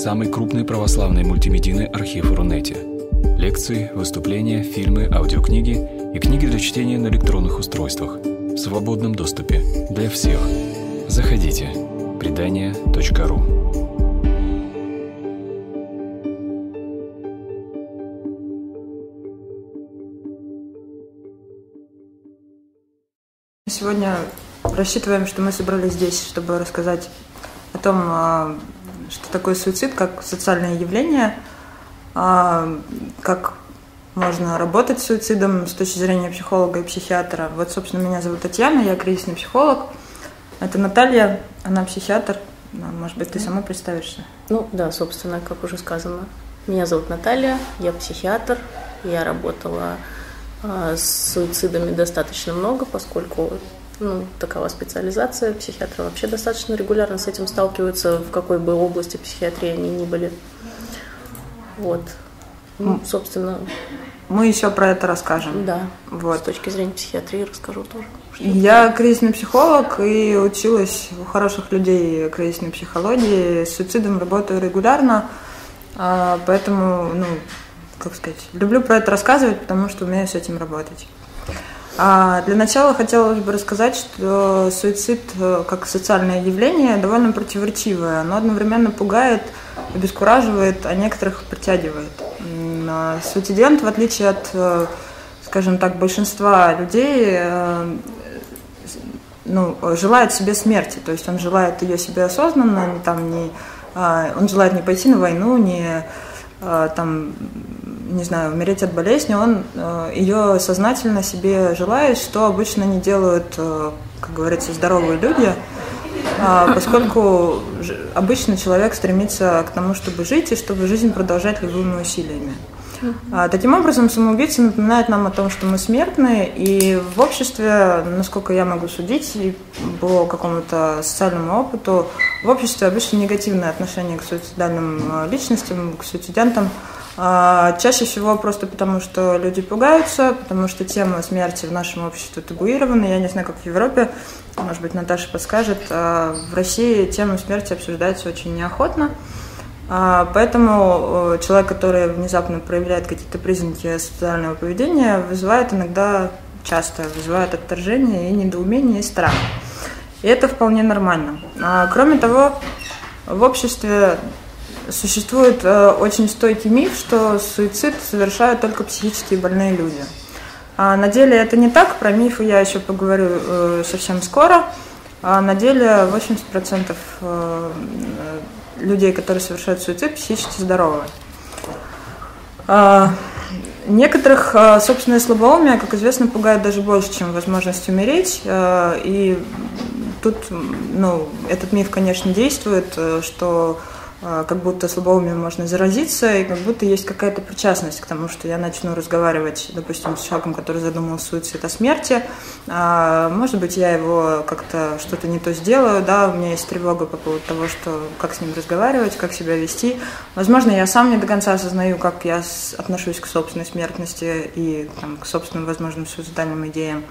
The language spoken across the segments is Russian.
самый крупный православный мультимедийный архив Рунете. Лекции, выступления, фильмы, аудиокниги и книги для чтения на электронных устройствах в свободном доступе для всех. Заходите. Предания.ру Сегодня рассчитываем, что мы собрались здесь, чтобы рассказать о том, а, что такое суицид, как социальное явление, а, как можно работать с суицидом с точки зрения психолога и психиатра. Вот, собственно, меня зовут Татьяна, я кризисный психолог. Это Наталья, она психиатр. Ну, может быть, ты сама представишься? Ну да, собственно, как уже сказано. Меня зовут Наталья, я психиатр. Я работала э, с суицидами достаточно много, поскольку ну, такова специализация. Психиатры вообще достаточно регулярно с этим сталкиваются, в какой бы области психиатрии они ни были. Вот. Ну, собственно. Мы еще про это расскажем. Да. Вот. С точки зрения психиатрии расскажу тоже. Я кризисный психолог и училась у хороших людей кризисной психологии. С суицидом работаю регулярно, а, поэтому, ну, как сказать, люблю про это рассказывать, потому что умею с этим работать. А для начала хотелось бы рассказать, что суицид э, как социальное явление довольно противоречивое. Оно одновременно пугает, обескураживает, а некоторых притягивает. А суицидент, в отличие от, э, скажем так, большинства людей, э, ну, желает себе смерти, то есть он желает ее себе осознанно, там не, а, он желает не пойти на войну, не там не знаю, умереть от болезни, он э, ее сознательно себе желает, что обычно не делают, э, как говорится, здоровые люди, э, поскольку обычно человек стремится к тому, чтобы жить и чтобы жизнь продолжать любыми усилиями. А, таким образом, самоубийца напоминает нам о том, что мы смертны, и в обществе, насколько я могу судить, по какому-то социальному опыту, в обществе обычно негативное отношение к суицидальным э, личностям, к суицидентам – а, чаще всего просто потому, что люди пугаются, потому что тема смерти в нашем обществе табуирована. Я не знаю, как в Европе, может быть, Наташа подскажет. А, в России тема смерти обсуждается очень неохотно. А, поэтому человек, который внезапно проявляет какие-то признаки социального поведения, вызывает иногда часто вызывает отторжение и недоумение и страх. И это вполне нормально. Кроме того, в обществе Существует э, очень стойкий миф, что суицид совершают только психически больные люди. А на деле это не так, про мифы я еще поговорю э, совсем скоро. А на деле 80% э, людей, которые совершают суицид, психически здоровы. А, некоторых э, собственное слабоумие, как известно, пугает даже больше, чем возможность умереть. Э, и тут ну, этот миф, конечно, действует, э, что а, как будто слабоумием можно заразиться, и как будто есть какая-то причастность к тому, что я начну разговаривать, допустим, с человеком, который задумал суицид о смерти. А, может быть, я его как-то что-то не то сделаю, да, у меня есть тревога по поводу того, что как с ним разговаривать, как себя вести. Возможно, я сам не до конца осознаю, как я отношусь к собственной смертности и там, к собственным возможным суицидальным идеям.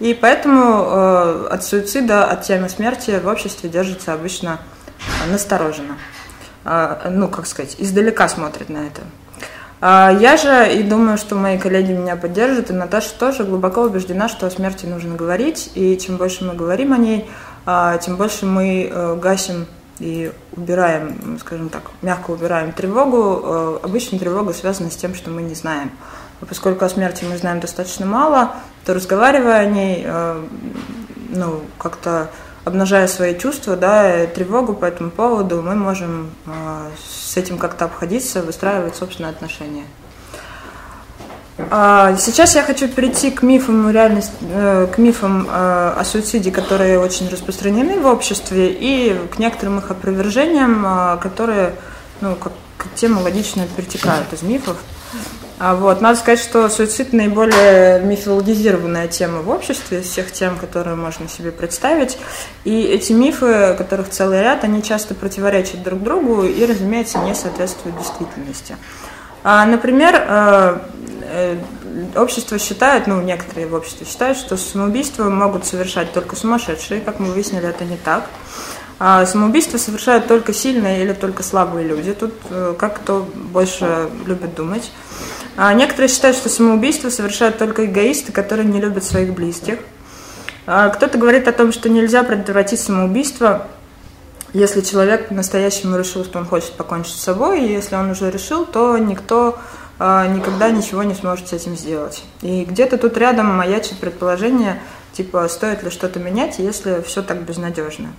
И поэтому э, от суицида, от темы смерти в обществе держится обычно настороженно. А, ну, как сказать, издалека смотрит на это. А, я же и думаю, что мои коллеги меня поддержат, и Наташа тоже глубоко убеждена, что о смерти нужно говорить, и чем больше мы говорим о ней, а, тем больше мы э, гасим и убираем, скажем так, мягко убираем тревогу. Э, обычно тревога связана с тем, что мы не знаем. А поскольку о смерти мы знаем достаточно мало, то разговаривая о ней, э, ну, как-то обнажая свои чувства, да, тревогу по этому поводу, мы можем э, с этим как-то обходиться, выстраивать собственные отношения. А, сейчас я хочу перейти к мифам реальности, э, к мифам э, о суициде, которые очень распространены в обществе, и к некоторым их опровержениям, которые, ну, как тема логично перетекают из мифов. А вот, надо сказать, что суицид наиболее мифологизированная тема в обществе из всех тем, которые можно себе представить. И эти мифы, которых целый ряд, они часто противоречат друг другу и, разумеется, не соответствуют действительности. А, например, э, э, общество считает, ну, некоторые в обществе считают, что самоубийство могут совершать только сумасшедшие. Как мы выяснили, это не так. А самоубийство совершают только сильные или только слабые люди. Тут э, как кто больше любит думать. А некоторые считают, что самоубийство совершают только эгоисты, которые не любят своих близких. А кто-то говорит о том, что нельзя предотвратить самоубийство, если человек по-настоящему решил, что он хочет покончить с собой, и если он уже решил, то никто а, никогда ничего не сможет с этим сделать. И где-то тут рядом маячит предположение, типа, стоит ли что-то менять, если все так безнадежно.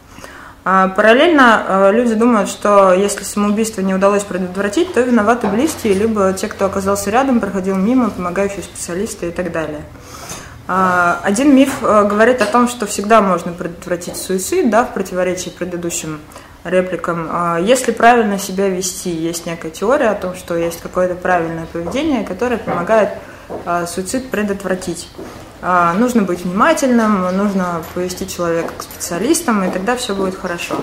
А параллельно э, люди думают, что если самоубийство не удалось предотвратить, то виноваты близкие, либо те, кто оказался рядом, проходил мимо, помогающие специалисты и так далее. А, один миф э, говорит о том, что всегда можно предотвратить суицид, да, в противоречии предыдущим репликам. А, если правильно себя вести, есть некая теория о том, что есть какое-то правильное поведение, которое помогает суицид предотвратить. А, нужно быть внимательным, нужно повести человека к специалистам, и тогда все будет хорошо.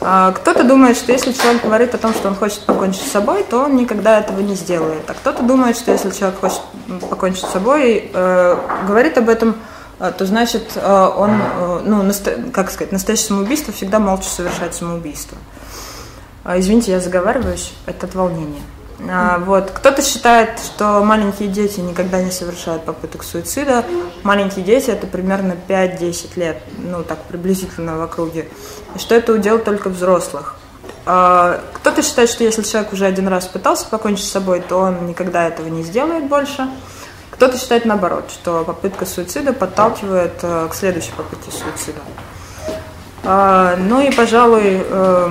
А, кто-то думает, что если человек говорит о том, что он хочет покончить с собой, то он никогда этого не сделает. А кто-то думает, что если человек хочет покончить с собой, э, говорит об этом, э, то значит э, он, ну, как сказать, настоящее самоубийство всегда молча совершает самоубийство. А, извините, я заговариваюсь, это от волнения. А, вот. Кто-то считает, что маленькие дети никогда не совершают попыток суицида. Маленькие дети это примерно 5-10 лет, ну так приблизительно в округе. И что это удел только взрослых. А, кто-то считает, что если человек уже один раз пытался покончить с собой, то он никогда этого не сделает больше. Кто-то считает наоборот, что попытка суицида подталкивает э, к следующей попытке суицида. А, ну и, пожалуй, э,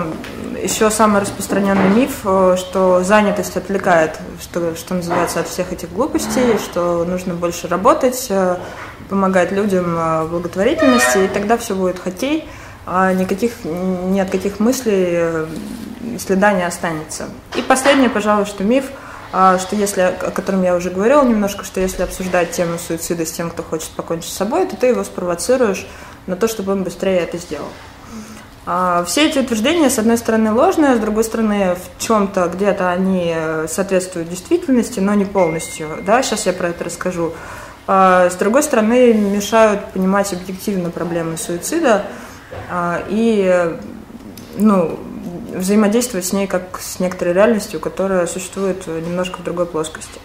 еще самый распространенный миф, э, что занятость отвлекает, что, что называется, от всех этих глупостей, что нужно больше работать, э, помогать людям э, благотворительности, и тогда все будет хоккей, а никаких, ни от каких мыслей следа не останется. И последнее, пожалуй, что миф, что если, о котором я уже говорила немножко, что если обсуждать тему суицида с тем, кто хочет покончить с собой, то ты его спровоцируешь на то, чтобы он быстрее это сделал. А, все эти утверждения, с одной стороны, ложные, с другой стороны, в чем-то где-то они э, соответствуют действительности, но не полностью. Да, сейчас я про это расскажу. А, с другой стороны, мешают понимать объективно проблемы суицида а, и ну, взаимодействовать с ней как с некоторой реальностью, которая существует немножко в другой плоскости.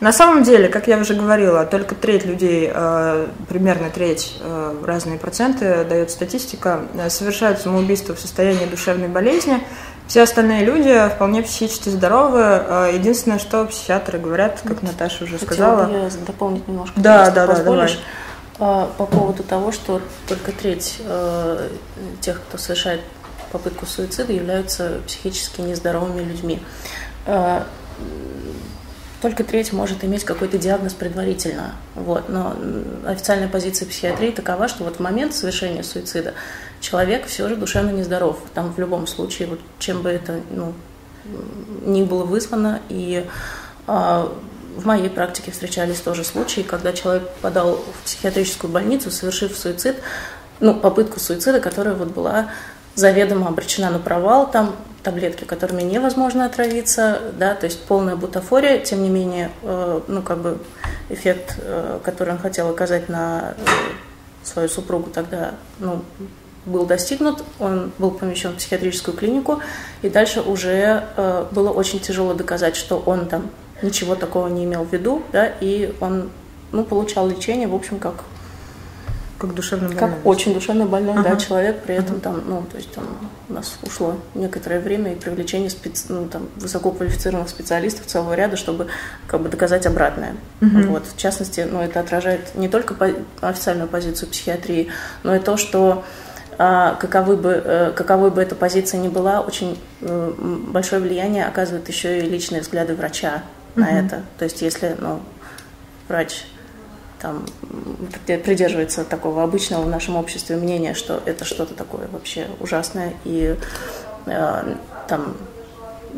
На самом деле, как я уже говорила, только треть людей, э, примерно треть, э, разные проценты, дает статистика, э, совершают самоубийство в состоянии душевной болезни. Все остальные люди вполне психически здоровы. Единственное, что психиатры говорят, как Наташа уже сказала. Хотела я дополнить немножко. Да, да, да, давай. По поводу того, что только треть тех, кто совершает попытку суицида, являются психически нездоровыми людьми только треть может иметь какой-то диагноз предварительно. Вот. Но официальная позиция психиатрии такова, что вот в момент совершения суицида человек все же душевно нездоров. Там в любом случае, вот чем бы это ну, ни было вызвано. И а, в моей практике встречались тоже случаи, когда человек подал в психиатрическую больницу, совершив суицид, ну, попытку суицида, которая вот была заведомо обречена на провал, там таблетки, которыми невозможно отравиться, да, то есть полная бутафория, тем не менее, э, ну, как бы эффект, э, который он хотел оказать на э, свою супругу тогда, ну, был достигнут, он был помещен в психиатрическую клинику, и дальше уже э, было очень тяжело доказать, что он там ничего такого не имел в виду, да, и он, ну, получал лечение, в общем, как как душевно больной. Как очень душевно больной, ага. да, человек, при этом ага. там, ну, то есть там у нас ушло некоторое время и привлечение спец... ну, там, высококвалифицированных специалистов целого ряда, чтобы как бы доказать обратное. Угу. Вот, в частности, ну, это отражает не только по... официальную позицию психиатрии, но и то, что а, каковы бы, э, каковой бы эта позиция ни была, очень большое влияние оказывает еще и личные взгляды врача на угу. это. То есть если ну, врач там придерживается такого обычного в нашем обществе мнения, что это что-то такое вообще ужасное и э, там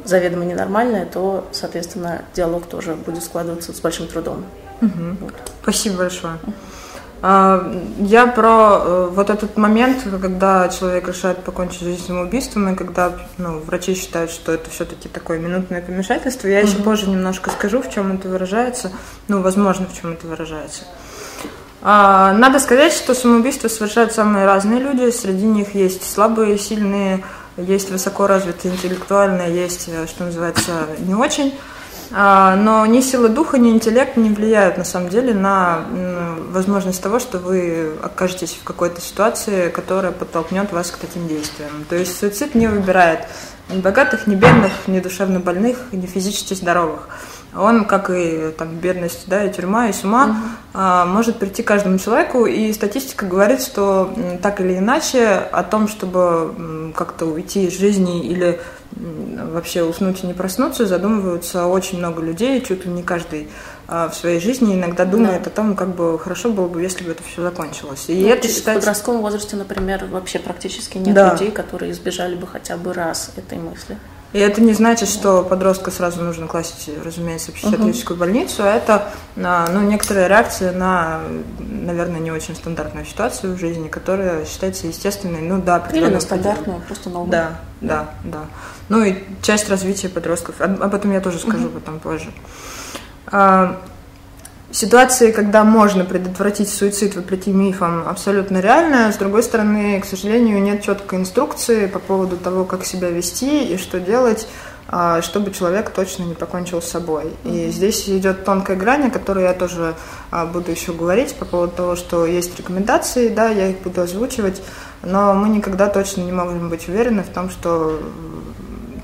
заведомо ненормальное, то, соответственно, диалог тоже будет складываться с большим трудом. Угу. Вот. Спасибо большое. А, я про э, вот этот момент, когда человек решает покончить жизнь самоубийством, и когда ну, врачи считают, что это все-таки такое минутное помешательство, я угу. еще позже немножко скажу, в чем это выражается, ну, возможно, в чем это выражается. А, надо сказать, что самоубийство совершают самые разные люди. Среди них есть слабые, сильные, есть высоко развитые интеллектуальные, есть, э, что называется, не очень. А, но ни сила духа, ни интеллект не влияют на самом деле на возможность того, что вы окажетесь в какой-то ситуации, которая подтолкнет вас к таким действиям. То есть суицид не выбирает ни богатых, ни бедных, ни душевно больных, ни физически здоровых он, как и там, бедность, да, и тюрьма, и с ума, угу. а, может прийти каждому человеку, и статистика говорит, что так или иначе о том, чтобы как-то уйти из жизни или вообще уснуть и не проснуться, задумываются очень много людей, чуть ли не каждый а, в своей жизни иногда думает да. о том, как бы хорошо было бы, если бы это все закончилось. И ну, это считается... В подростковом возрасте, например, вообще практически нет да. людей, которые избежали бы хотя бы раз этой мысли. И это не значит, что подростка сразу нужно класть, разумеется, в психиатрическую uh-huh. больницу. А это ну, некоторая реакция на, наверное, не очень стандартную ситуацию в жизни, которая считается естественной. Ну да, Или на стандартную, просто новую. Да, да, да. Ну и часть развития подростков. Об этом я тоже скажу потом позже. А, Ситуации, когда можно предотвратить суицид вопреки мифам, абсолютно реальная. С другой стороны, к сожалению, нет четкой инструкции по поводу того, как себя вести и что делать, а, чтобы человек точно не покончил с собой. И здесь идет тонкая грань, о которой я тоже а, буду еще говорить по поводу того, что есть рекомендации, да, я их буду озвучивать, но мы никогда точно не можем быть уверены в том, что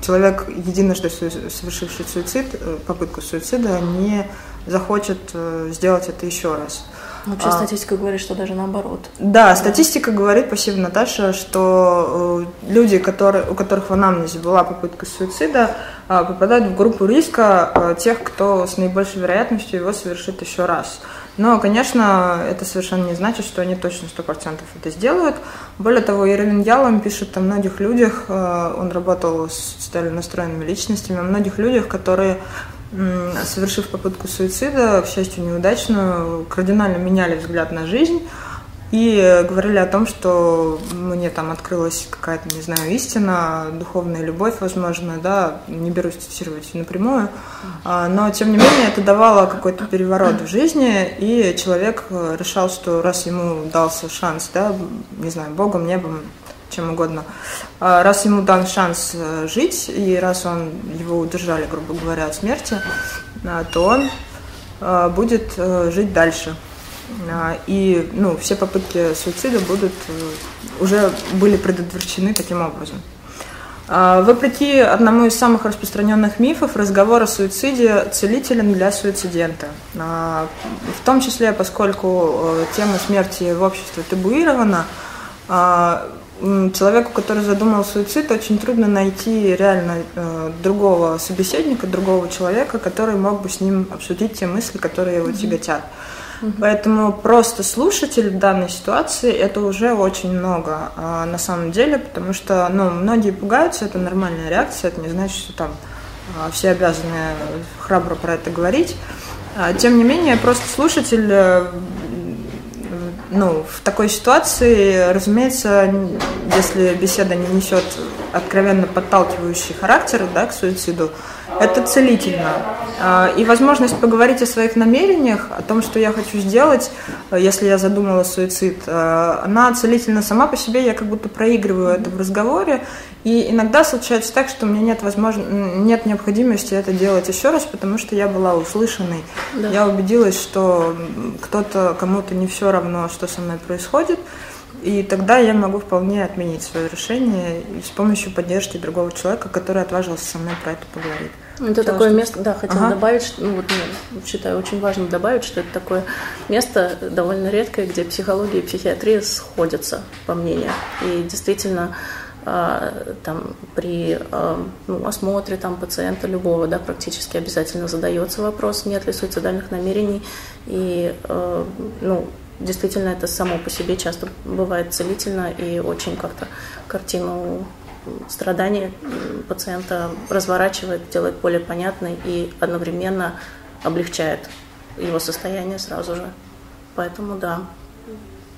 человек, единожды совершивший суицид, э, попытку суицида, не захочет э, сделать это еще раз. Вообще а, статистика говорит, что даже наоборот. Да, статистика говорит, спасибо, Наташа, что э, люди, которые, у которых в анамнезе была попытка суицида, э, попадают в группу риска э, тех, кто с наибольшей вероятностью его совершит еще раз. Но, конечно, это совершенно не значит, что они точно 100% это сделают. Более того, Ирвин Ялом пишет о многих людях, э, он работал с социально настроенными личностями, о многих людях, которые совершив попытку суицида, к счастью, неудачную, кардинально меняли взгляд на жизнь и говорили о том, что мне там открылась какая-то, не знаю, истина, духовная любовь, возможно, да, не берусь цитировать напрямую, а, но, тем не менее, это давало какой-то переворот в жизни, и человек решал, что раз ему дался шанс, да, не знаю, Богом, небом, чем угодно. А, раз ему дан шанс э, жить, и раз он его удержали, грубо говоря, от смерти, а, то он будет э, жить дальше. И ну, все попытки суицида будут э, уже были предотвращены таким образом. Вопреки одному из самых распространенных мифов, разговор о суициде целителен для суицидента. В том числе, поскольку тема смерти в обществе табуирована, человеку, который задумал суицид, очень трудно найти реально э, другого собеседника, другого человека, который мог бы с ним обсудить те мысли, которые его тяготят. Mm-hmm. Поэтому просто слушатель в данной ситуации это уже очень много а, на самом деле, потому что ну, многие пугаются, это нормальная реакция, это не значит, что там а, все обязаны храбро про это говорить. А, тем не менее, просто слушатель э, ну, в такой ситуации, разумеется, если беседа не несет откровенно подталкивающий характер да, к суициду, это целительно. А, и возможность поговорить о своих намерениях, о том, что я хочу сделать, если я задумала суицид, а, она целительна сама по себе, я как будто проигрываю это в разговоре, и иногда случается так, что у меня нет, возможно... нет необходимости это делать еще раз, потому что я была услышанной. Да. Я убедилась, что кто-то, кому-то не все равно, что со мной происходит. И тогда я могу вполне отменить свое решение с помощью поддержки другого человека, который отважился со мной про это поговорить. Это Потому такое что... место, да, хотела ага. добавить, ну вот ну, считаю очень важно добавить, что это такое место довольно редкое, где психология и психиатрия сходятся, по мнению. И действительно, а, там, при а, ну, осмотре там, пациента любого да, практически обязательно задается вопрос, нет ли суицидальных намерений. И а, ну, действительно это само по себе часто бывает целительно и очень как-то картину страдания пациента разворачивает, делает более понятной и одновременно облегчает его состояние сразу же. Поэтому да.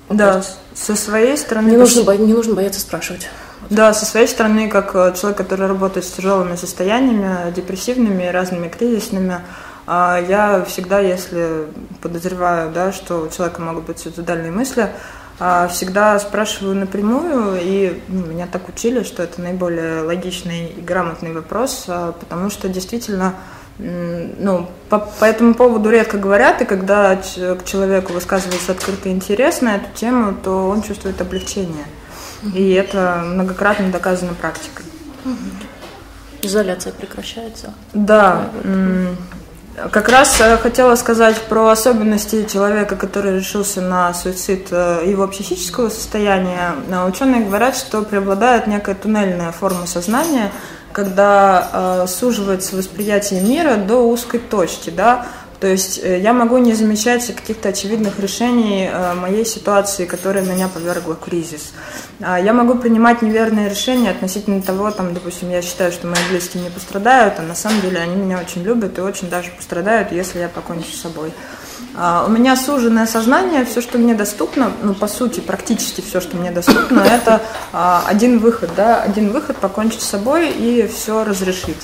Да, со своей стороны... Не нужно, бо... не нужно бояться спрашивать. Да, со своей стороны, как э, человек, который работает с тяжелыми состояниями, депрессивными, разными кризисными, А я всегда, если подозреваю, да, что у человека могут быть суицидальные мысли, всегда спрашиваю напрямую, и ну, меня так учили, что это наиболее логичный и грамотный вопрос, а, потому что действительно ну, по, по этому поводу редко говорят, и когда к человеку высказывается открытый интерес на эту тему, то он чувствует облегчение. И это многократно доказано практикой. Изоляция прекращается? Да. Как раз э, хотела сказать про особенности человека, который решился на суицид, э, его психического состояния. Э, ученые говорят, что преобладает некая туннельная форма сознания, когда суживается восприятие мира до узкой точки, да, то есть э, я могу не замечать каких-то очевидных решений э, моей ситуации, которая меня повергла в кризис. А я могу принимать неверные решения относительно того, там, допустим, я считаю, что мои близкие не пострадают, а на самом деле они меня очень любят и очень даже пострадают, если я покончу с собой. А, у меня суженное сознание, все, что мне доступно, ну, по сути, практически все, что мне доступно, это а, один выход, да, один выход покончить с собой и все разрешить.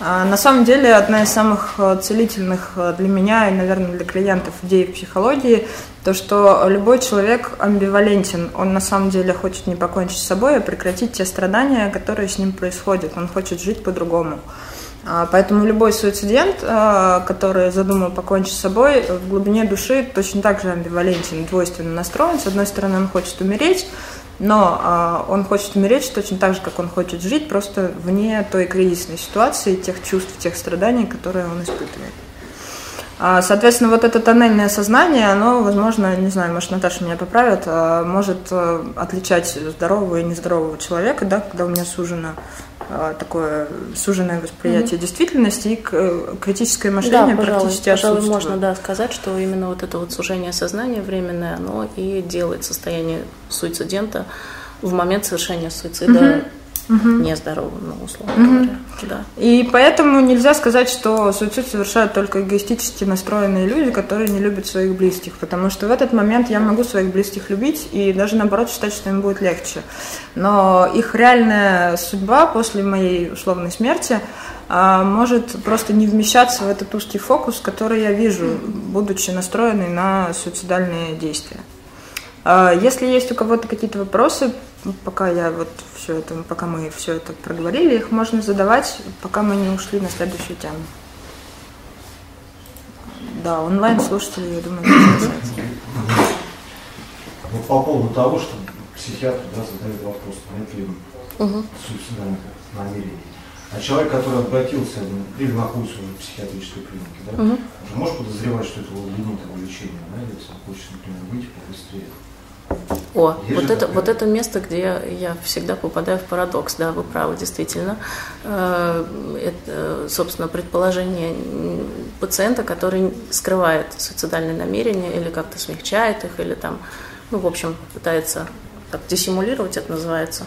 А, на самом деле, одна из самых э, целительных э, для меня и, наверное, для клиентов идей в психологии, то, что любой человек амбивалентен. Он на самом деле хочет не покончить с собой, а прекратить те страдания, которые с ним происходят. Он хочет жить по-другому. А, поэтому любой суицидент, а, который задумал покончить с собой, в глубине души точно так же амбивалентен, двойственно настроен. С одной стороны, он хочет умереть, но а, он хочет умереть точно так же, как он хочет жить, просто вне той кризисной ситуации, тех чувств, тех страданий, которые он испытывает. Соответственно, вот это тоннельное сознание, оно, возможно, не знаю, может, Наташа меня поправит, может отличать здорового и нездорового человека, да, когда у меня сужено а, такое суженное восприятие mm-hmm. действительности и э, критическое мышление да, пожалуй, практически пожалуй, можно да, сказать, что именно вот это вот сужение сознания временное, оно и делает состояние суицидента в момент совершения суицида mm-hmm угу. нездоровым, ну, условно угу. говоря. Да. И поэтому нельзя сказать, что суицид совершают только эгоистически настроенные люди, которые не любят своих близких, потому что в этот момент я могу своих близких любить и даже наоборот считать, что им будет легче. Но их реальная судьба после моей условной смерти а, может просто не вмещаться в этот узкий фокус, который я вижу, будучи настроенной на суицидальные действия. А, если есть у кого-то какие-то вопросы, пока я вот все это, пока мы все это проговорили, их можно задавать, пока мы не ушли на следующую тему. Да, онлайн-слушатели, я думаю, не Вот по поводу того, что психиатр да, задает вопрос, нет ли угу. суицидальных намерений. А человек, который обратился или находится уже в психиатрической клинике, да, угу. уже может подозревать, что это лимит его лечения, да, если он хочет, например, выйти побыстрее. О, вот это, вот это место, где я всегда попадаю в парадокс, да, вы правы, действительно. Э, это, собственно, предположение пациента, который скрывает суицидальные намерения или как-то смягчает их, или там, ну, в общем, пытается так диссимулировать, это называется,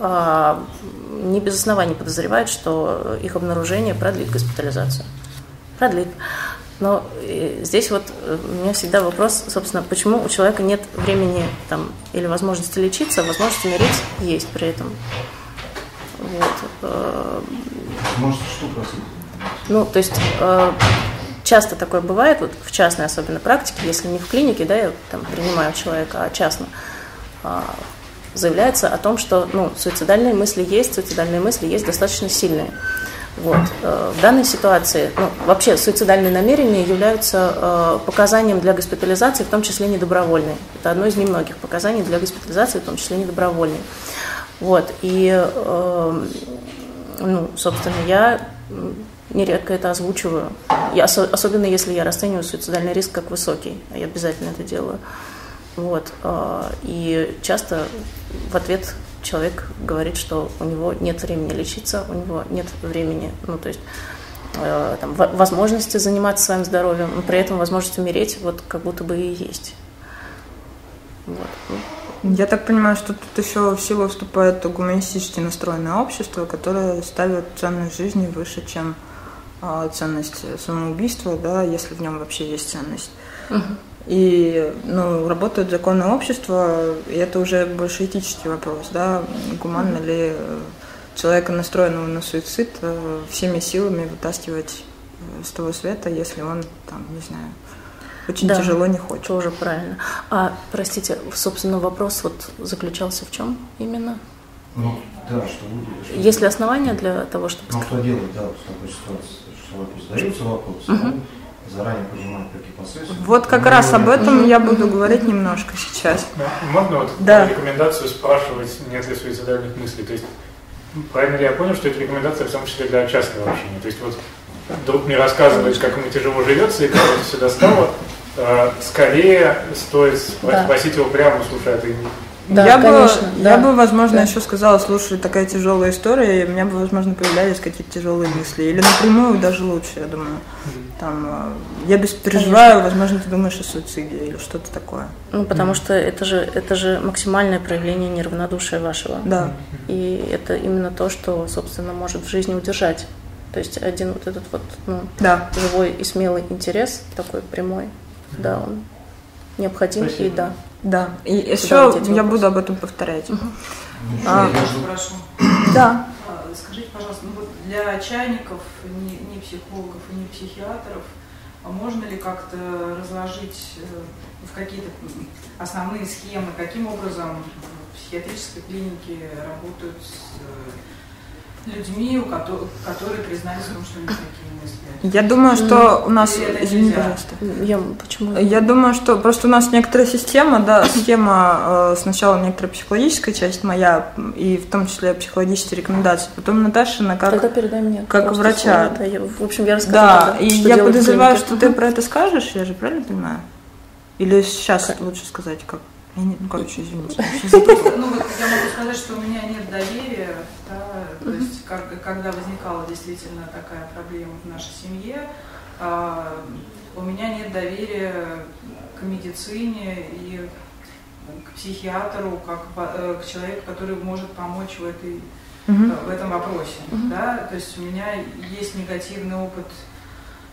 не без оснований подозревает, что их обнаружение продлит госпитализацию. Продлит. Но э, здесь вот э, у меня всегда вопрос, собственно, почему у человека нет времени там, или возможности лечиться, а возможность умереть есть при этом. Вот. Э, Может, что просить? Ну, то есть часто такое бывает, вот в частной особенно практике, если не в клинике, да, я там принимаю человека, а частно, заявляется о том, что ну, суицидальные мысли есть, суицидальные мысли есть достаточно сильные. Вот. Э, в данной ситуации, ну, вообще суицидальные намерения являются э, показанием для госпитализации, в том числе недобровольной. Это одно из немногих показаний для госпитализации, в том числе недобровольной. Вот. И, э, ну, собственно, я нередко это озвучиваю. Я, особенно если я расцениваю суицидальный риск как высокий. Я обязательно это делаю. Вот. И часто в ответ человек говорит, что у него нет времени лечиться, у него нет времени, ну, то есть э, там, возможности заниматься своим здоровьем, но при этом возможность умереть вот как будто бы и есть. Вот. Я так понимаю, что тут еще в силу вступает гуманистически настроенное общество, которое ставит ценность жизни выше, чем э, ценность самоубийства, да, если в нем вообще есть ценность. Угу. И ну, работают законы общества, и это уже больше этический вопрос, да, гуманно ли человека, настроенного на суицид, э, всеми силами вытаскивать с того света, если он там, не знаю, очень Да. тяжело не хочет. Тоже правильно. А, простите, собственно, вопрос вот заключался в чем именно? Ну, да, что будет. Есть ли основания для того, чтобы... Ну, что делать, да, в такой ситуации, что вопрос задается вопрос, он заранее понимает, какие последствия. Вот как Ну, раз об ну, этом я буду говорить немножко сейчас. Да, Можно вот Да. рекомендацию спрашивать, нет ли суицидальных мыслей? То есть, правильно ли я понял, что это рекомендация в том числе для частного общения? То есть, вот друг мне рассказывает, как ему тяжело живется и как это все достало, э, скорее стоит спро- Да. спросить его прямо, слушай, а ты Да, я, конечно, бы, да. я бы, возможно, Да. еще сказала, слушай, такая тяжелая история, и у меня бы, возможно, появлялись какие-то тяжелые мысли. Или напрямую даже лучше, я думаю. Там, э, я беспереживаю, возможно, ты думаешь о суициде или что-то такое. Ну, потому что это же, это же максимальное проявление неравнодушия вашего. Да. И это именно то, что, собственно, может в жизни удержать. То есть один вот этот вот ну, Да. живой и смелый интерес, такой прямой, да, он необходим и Спасибо. да. Да. И еще я буду об этом повторять. А, я Прошу. Да. А, Скажите, пожалуйста, ну вот для чайников, ни, ни психологов и ни психиатров, а можно ли как-то разложить э, в какие-то основные схемы, каким образом в психиатрической клинике работают с э, людьми, у кото- которые признались в том, что у них такие мысли? Я думаю, что у нас... Извини, пожалуйста. Я почему? Я думаю, что просто у нас некоторая система, да, схема э, сначала некоторая психологическая часть моя, и в том числе психологические рекомендации, потом Наташина как... Тогда передай мне. как врача. слово, да. Я- в общем, я расскажу. Да, тогда, и что я подозреваю, что ты про это скажешь, я же правильно понимаю? Или сейчас лучше сказать, как? Я не- ну, короче, извините. Ну вот я могу сказать, что у меня нет доверия, да, то есть как- когда возникала действительно такая проблема в нашей семье, а, у меня нет доверия к медицине и к психиатру, как э, к человеку, который может помочь в этой Мгм. в этом вопросе. Да? То есть у меня есть негативный опыт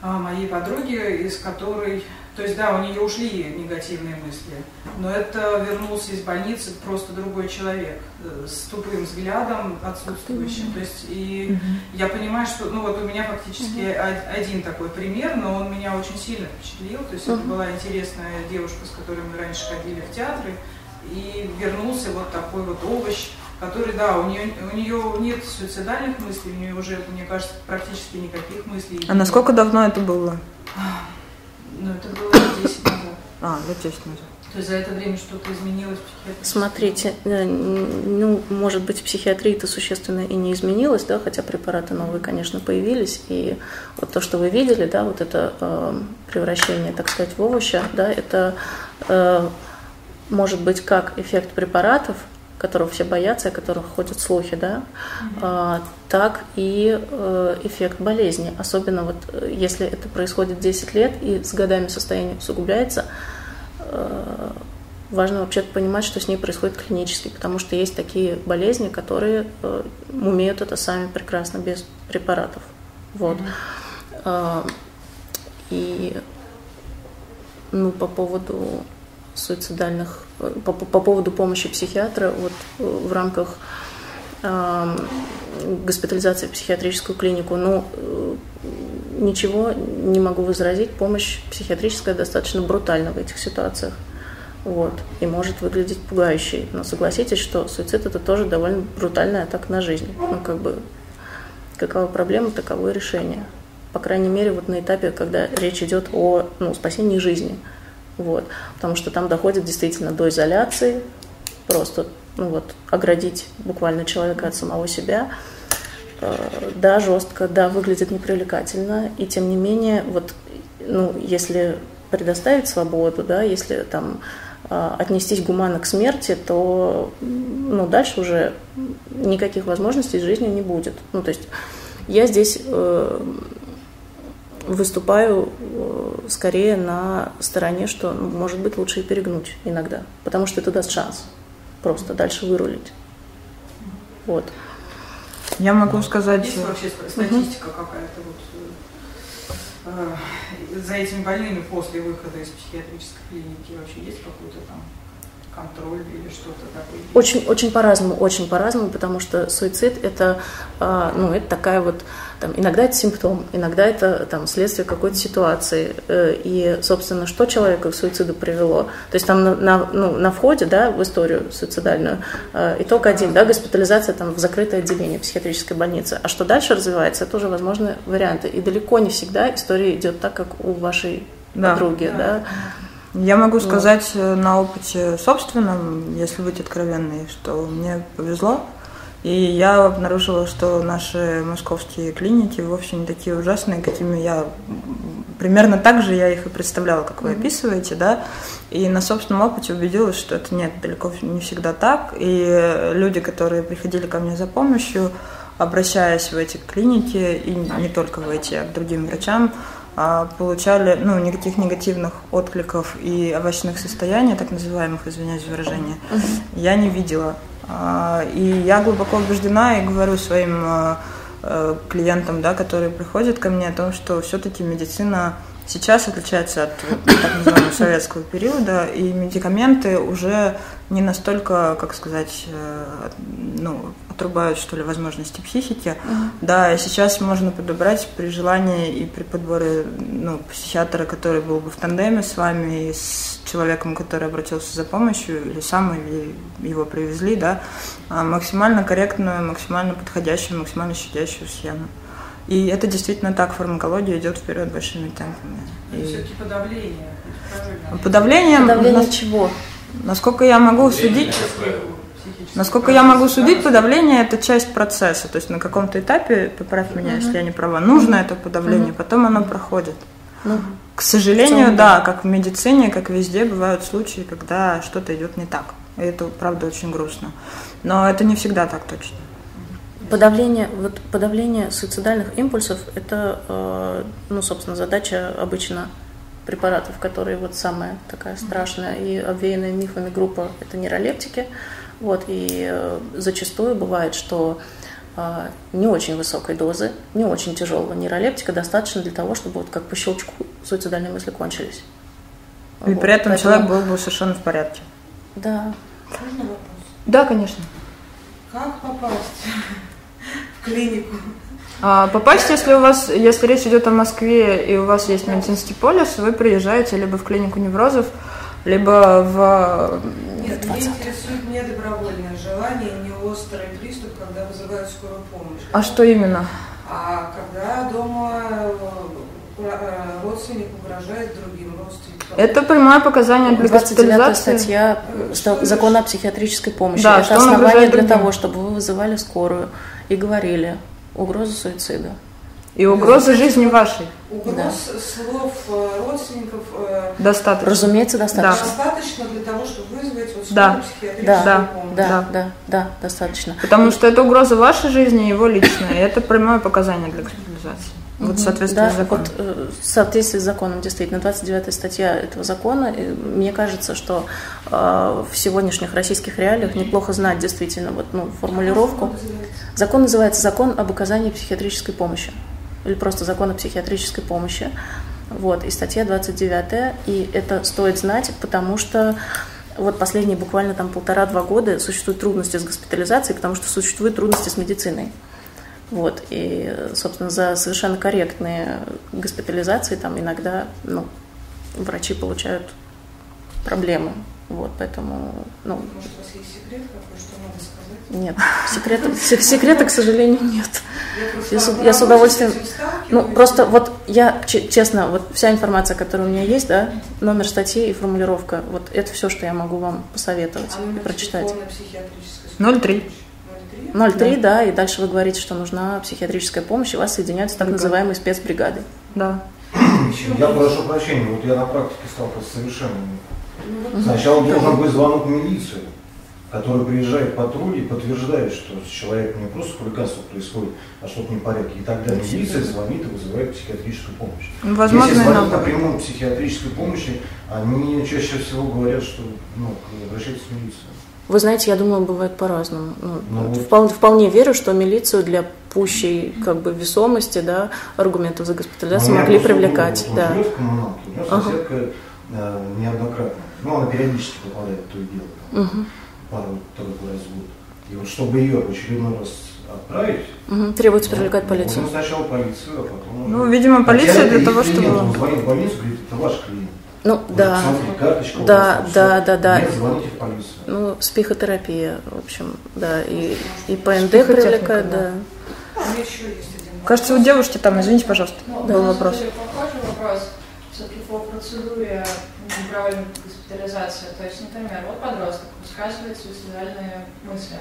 а, моей подруги, из которой, то есть да, у нее ушли негативные мысли, но это вернулся из больницы просто другой человек э, с тупым взглядом отсутствующим. То есть и я понимаю, что, ну вот у меня фактически о- один такой пример, но он меня очень сильно впечатлил. То есть это Мгм. была интересная девушка, с которой мы раньше ходили в театры, и вернулся вот такой вот овощ, который, да, у нее, у нее нет суицидальных мыслей, у нее уже, мне кажется, практически никаких мыслей. А насколько давно это было? Ну, это было лет 10 назад. А, лет 10 назад. То есть за это время что-то изменилось в психиатрии? Смотрите, э, ну, может быть, в психиатрии-то существенно и не изменилось, да, хотя препараты новые, конечно, появились, и вот то, что вы видели, да, вот это э, превращение, так сказать, в овоща, да, это э, может быть как эффект препаратов, которого все боятся, о которых ходят слухи, да, а, так и э, эффект болезни. Особенно вот э, если это происходит 10 лет и с годами состояние усугубляется, э, важно вообще понимать, что с ней происходит клинически, потому что есть такие болезни, которые умеют это сами прекрасно без препаратов. Вот. А, И ну, по поводу суицидальных, э, по, по поводу помощи психиатра, вот э, в рамках эм, госпитализации в психиатрическую клинику, ну, э, ничего не могу возразить, помощь психиатрическая достаточно брутальна в этих ситуациях. Вот, и может выглядеть пугающей. Но согласитесь, что суицид это тоже довольно брутальная атака на жизнь. Ну, как бы, какова проблема, таково и решение. По крайней мере, вот на этапе, когда речь идет о ну, спасении жизни. Вот. Потому что там доходит действительно до изоляции, просто ну, вот, оградить буквально человека от самого себя. Э, Да, жестко, да, выглядит непривлекательно, и тем не менее, вот, ну, если предоставить свободу, да, если там э, отнестись гуманно к смерти, то ну, дальше уже никаких возможностей с жизнью не будет. Ну, то есть я здесь э, выступаю э, скорее на стороне, что, ну, может быть, лучше и перегнуть иногда, потому что это даст шанс просто дальше вырулить. Вот. Я могу сказать... Есть вообще ста- статистика какая-то вот э, э, за этими больными после выхода из психиатрической клиники вообще есть какой-то там контроль или что-то такое? Очень, очень по-разному, очень по-разному, потому что суицид это, а, ну, это такая вот, там, иногда это симптом, иногда это там, следствие какой-то ситуации. Э, и, собственно, что человека к суициду привело? То есть там на, на, ну, на входе да, в историю суицидальную э, итог один, да, госпитализация там, в закрытое отделение психиатрической больницы. А что дальше развивается, это уже возможны варианты. И далеко не всегда история идет так, как у вашей да. подруги. Да. Да. Я могу сказать вот. Э, на опыте собственном, если быть откровенной, что мне повезло. И я обнаружила, что наши московские клиники вовсе не такие ужасные, какими я примерно так же я их и представляла, как вы описываете, да. И на собственном опыте убедилась, что это нет, далеко не всегда так. И люди, которые приходили ко мне за помощью, обращаясь в эти клиники, и не только в эти, а к другим врачам, а, получали ну, никаких негативных откликов и овощных состояний, так называемых, извиняюсь за выражение, я не видела. А, и я глубоко убеждена и говорю своим а, э, клиентам, да, которые приходят ко мне, о том, что все-таки медицина сейчас отличается от так называемого советского периода, и медикаменты уже не настолько, как сказать, э, ну, отрубают, что ли, возможности психики. Uh-huh. Да, и сейчас можно подобрать при желании и при подборе ну, психиатра, который был бы в тандеме с вами, и с человеком, который обратился за помощью, или сам, или его привезли, да, а максимально корректную, максимально подходящую, максимально щадящую схему. И это действительно так, фармакология идет вперед большими темпами. И... Все-таки подавление. Подавление. Подавление нас... чего? Насколько я могу судить, насколько я могу судить, подавление это часть процесса. То есть на каком-то этапе, поправь меня, если я не права, нужно это подавление, потом оно проходит. Ну, К сожалению, да, как в медицине, как везде, бывают случаи, когда что-то идет не так. И это, правда, очень грустно. Но это не всегда так точно. Подавление, вот подавление суицидальных импульсов – это, э, ну, собственно, задача обычно препаратов, которые вот самая такая страшная и обвеянная мифами группа – это нейролептики. Вот, и э, зачастую бывает, что э, не очень высокой дозы, не очень тяжелого нейролептика достаточно для того, чтобы вот как по щелчку суицидальные мысли кончились. И вот, при этом поэтому... человек был бы совершенно в порядке. Да. Можно вопрос? Да, конечно. Как попасть в клинику? А, попасть, если у вас, если речь идет о Москве и у вас есть медицинский полис, вы приезжаете либо в клинику неврозов, либо в... Нет, меня интересует не добровольное желание, не острый приступ, когда вызывают скорую помощь. А что именно? А когда дома э, родственник угрожает другим родственникам. Это прямое показание для госпитализации. статья закона о психиатрической помощи. Да, Это основание для того, чтобы вы вызывали скорую и говорили, угроза суицида. И угроза жизни вашей. Угроз да. слов э, родственников э, достаточно. Разумеется, достаточно. Достаточно для того, чтобы вызвать вот да. психиатрическую да. помощь. Да, да, да, да, достаточно. Потому что это угроза вашей жизни и его личной. И это прямое показание для госпитализации. Вот в соответствии да, с законом. Вот, э, в соответствии с законом, действительно, 29 статья этого закона. Мне кажется, что э, в сегодняшних российских реалиях неплохо знать действительно вот, ну, формулировку. Закон называется «Закон об оказании психиатрической помощи» или просто «Закон о психиатрической помощи». Вот, и статья 29, и это стоит знать, потому что вот последние буквально там полтора-два года существуют трудности с госпитализацией, потому что существуют трудности с медициной. Вот, и, собственно, за совершенно корректные госпитализации там иногда ну, врачи получают проблемы. Вот, поэтому, ну... Может, у вас есть секрет какой, что надо сказать? Нет, секрета, секрета, к сожалению, нет. Я, с удовольствием... Ну, просто вот я, честно, вот вся информация, которая у меня есть, да, номер статьи и формулировка, вот это все, что я могу вам посоветовать а и прочитать. 03. 0,3, да. да, и дальше вы говорите, что нужна психиатрическая помощь, и вас соединяют с так называемой спецбригадой. Да. Я прошу прощения, вот я на практике сталкивался совершенно. Сначала должен быть звонок в милицию, который приезжает патруль и подтверждает, что с человеком не просто хулиганство происходит, а что-то не в порядке. И тогда милиция звонит и вызывает психиатрическую помощь. Возможно, Если звонят напрямую психиатрической помощи, они чаще всего говорят, что ну, обращайтесь в милицию. Вы знаете, я думаю, бывает по-разному. Ну, ну, вполне, вполне верю, что милицию для пущей как бы весомости, да, аргументов за госпитализацию могли привлекать. Да. коммуналке, у соседка ага. э, неоднократно, ну, она периодически попадает в то и дело. Угу. пару тройку раз в год. И вот чтобы ее в очередной раз отправить, Угу. Требуется ну, привлекать полицию. Ну, сначала полицию, а потом... Ну, уже- видимо, полиция для того, чтобы- Он звонит в больницу, говорит, это ваш клиент. Ну, Вот, да. Смотрите, карточка у Да, да, да, да. Нет, звоните в полицию. Ну, с психотерапия, в общем, да, и, и ПНД привлекает, да. да. У меня еще есть один Кажется, у девушки там, извините, пожалуйста, Ну, был вопрос. похожий вопрос все-таки по процедуре неправильной госпитализации. То есть, например, вот подросток высказывает суицидальные мысли.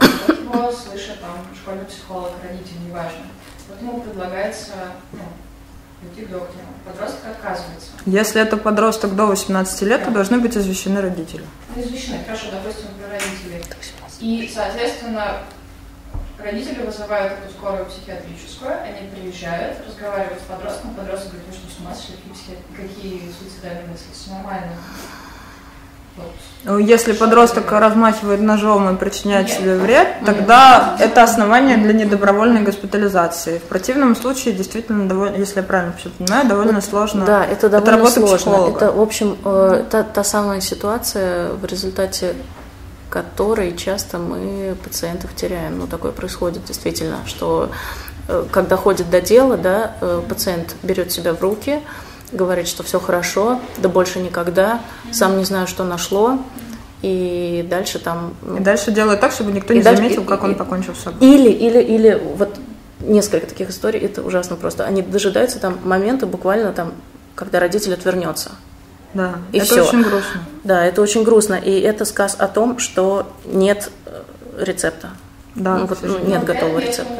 Вот его слышит там школьный психолог, родитель, неважно. Вот ему предлагается ну, идти к доктору. Подросток отказывается. Если это подросток до 18 лет, то должны быть извещены родители. Ну, извещены, хорошо, допустим, про родителей. И, соответственно, родители вызывают эту скорую психиатрическую, они приезжают, разговаривают с подростком, подросток говорит, вы что, с ума сошли, какие, какие суицидальные мысли, все нормально. Вот. Если подросток размахивает ножом и причиняет Нет. себе вред, тогда это основание для недобровольной госпитализации. В противном случае, действительно, довольно, если я правильно всё понимаю, довольно сложно. Да, это довольно работа сложно. психолога. Это, в общем, э, та, та самая ситуация, в результате которой часто мы пациентов теряем. Ну, такое происходит действительно, что э, когда ходит до дела, да, э, пациент берет себя в руки, говорит, что все хорошо, да больше никогда, сам не знаю, что нашло, и дальше там... ну, И дальше делают так, чтобы никто не дальше- заметил, и- как и- он покончил с собой. Или, или, или вот несколько таких историй, это ужасно просто. Они дожидаются там момента буквально там, когда родитель отвернется. Да, И это всё. очень грустно. Да, это очень грустно. И это сказ о том, что нет э, рецепта. Да, Ну, вот, ну, нет готового рецепта.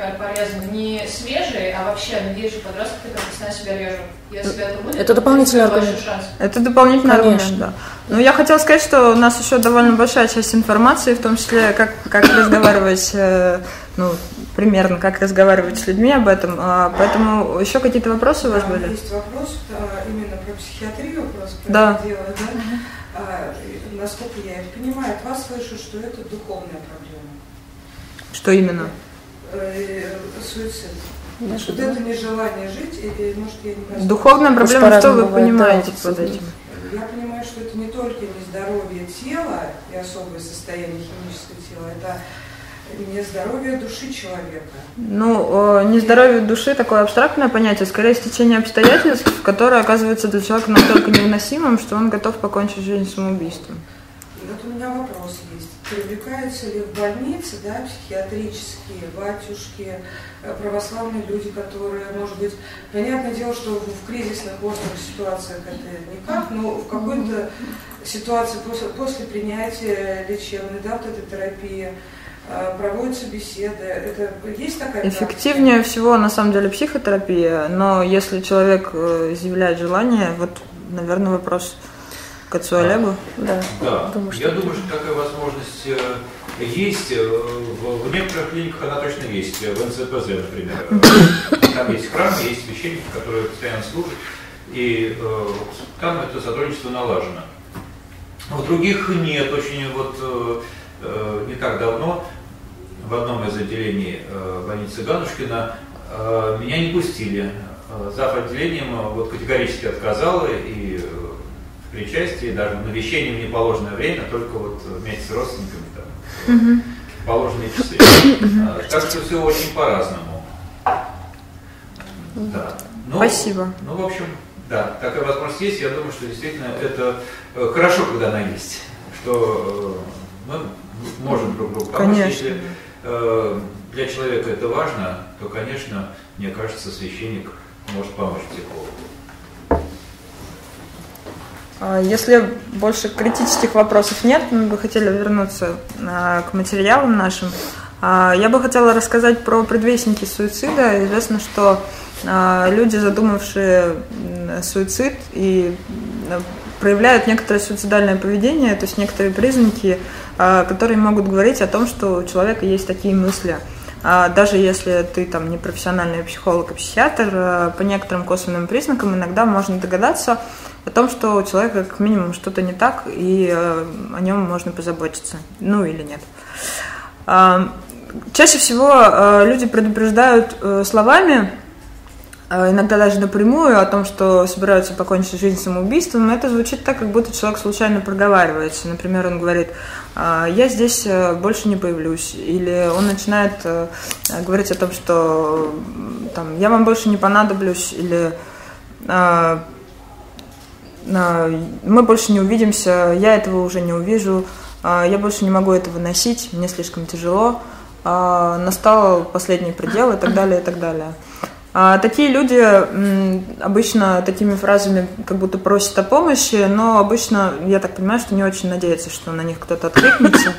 Например, порезы не свежие, а вообще, ну, есть же подростки, которые постоянно себя режут. Если это будет, Это то дополнительный аргумент. шанс. Это дополнительный Конечно. аргумент, да. Ну, я хотела сказать, что у нас еще довольно большая часть информации, в том числе, как, как разговаривать, э, ну, примерно, как разговаривать с людьми об этом. А, Поэтому еще какие-то вопросы у вас Да, были? Есть вопрос а, именно про психиатрию, просто про Да. это дело, да? А, насколько я их понимаю, от вас слышу, что это духовная проблема. Что именно? Суицид. Вот это нежелание жить, или, может, я не знаю. Духовная проблема, что вы понимаете под этим? Я понимаю, что это не только нездоровье тела и особое состояние химического тела, это нездоровье души человека. Ну, э, нездоровье души такое абстрактное понятие, скорее стечение обстоятельств, которое оказывается для человека настолько невыносимым, что он готов покончить жизнь самоубийством. И вот у меня вопрос есть. Привлекаются ли в больницы, да, психиатрические батюшки, э, православные люди, которые, может быть, понятное дело, что в кризисных острых ситуациях это никак, но в какой-то ситуации после, после принятия лечебной, да, вот этой терапии, э, проводятся беседы. Это есть такая Эффективнее всего, на самом деле, психотерапия, но если человек э, изъявляет желание, вот, наверное, вопрос к отцу. Да. Да, Думаю, что я думаю, что такая возможность э, есть. Э, В, в некоторых клиниках она точно есть. В НЦПЗ, например. Э, Там есть храм, есть священники, которые постоянно служат. И э, там это сотрудничество налажено. В других нет. Очень вот э, э, не так давно в одном из отделений э, больницы Ганушкина э, меня не пустили. Э, Зав. отделением э, вот категорически отказала и э, причастии, даже в навещении в неположенное время, только вот вместе с родственниками там, в положенные часы. А, Так что все очень по-разному. Да. Ну, Спасибо. Ну, в общем, да, такая возможность есть. Я думаю, что действительно это э, хорошо, когда она есть. Что э, мы можем друг другу помочь. Конечно. Если э, для человека это важно, то, конечно, мне кажется, священник может помочь психологу. А Если больше критических вопросов нет, мы бы хотели вернуться а, к материалам нашим. А, Я бы хотела рассказать про предвестники суицида. Известно, что люди, задумавшие суицид и проявляют некоторое суицидальное поведение, то есть некоторые признаки, которые могут говорить о том, что у человека есть такие мысли. А, Даже если ты там не профессиональный психолог и психиатр, а, по некоторым косвенным признакам иногда можно догадаться о том, что у человека как минимум что-то не так, и э, о нем можно позаботиться. Ну или нет. А, Чаще всего э, люди предупреждают э, словами, иногда даже напрямую о том, что собираются покончить жизнь самоубийством, это звучит так, как будто человек случайно проговаривается. Например, он говорит, я здесь больше не появлюсь. Или он начинает говорить о том, что там, я вам больше не понадоблюсь, или мы больше не увидимся, я этого уже не увижу, я больше не могу этого носить, мне слишком тяжело, настал последний предел и так далее, и так далее. А такие люди обычно такими фразами как будто просят о помощи, но обычно, я так понимаю, что не очень надеются, что на них кто-то откликнется.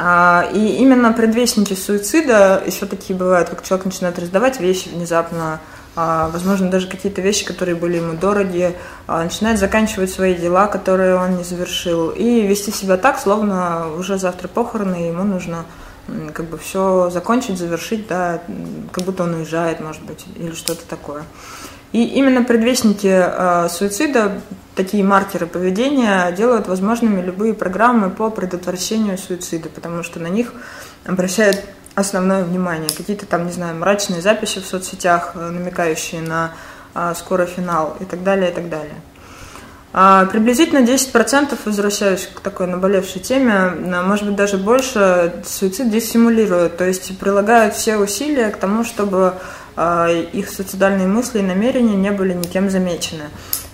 А, и именно предвестники суицида еще такие бывают, как человек начинает раздавать вещи внезапно, а, возможно, даже какие-то вещи, которые были ему дороги, а, начинает заканчивать свои дела, которые он не завершил, и вести себя так, словно уже завтра похороны, и ему нужно как бы все закончить, завершить, да, как будто он уезжает, может быть, или что-то такое. И именно предвестники э, суицида, такие маркеры поведения, делают возможными любые программы по предотвращению суицида, потому что на них обращают основное внимание. Какие-то там, не знаю, мрачные записи в соцсетях, э, намекающие на э, скорый финал и так далее, и так далее. А, приблизительно 10%, возвращаюсь к такой наболевшей теме, может быть даже больше, суицид диссимулируют, то есть прилагают все усилия к тому, чтобы а, их суицидальные мысли и намерения не были никем замечены.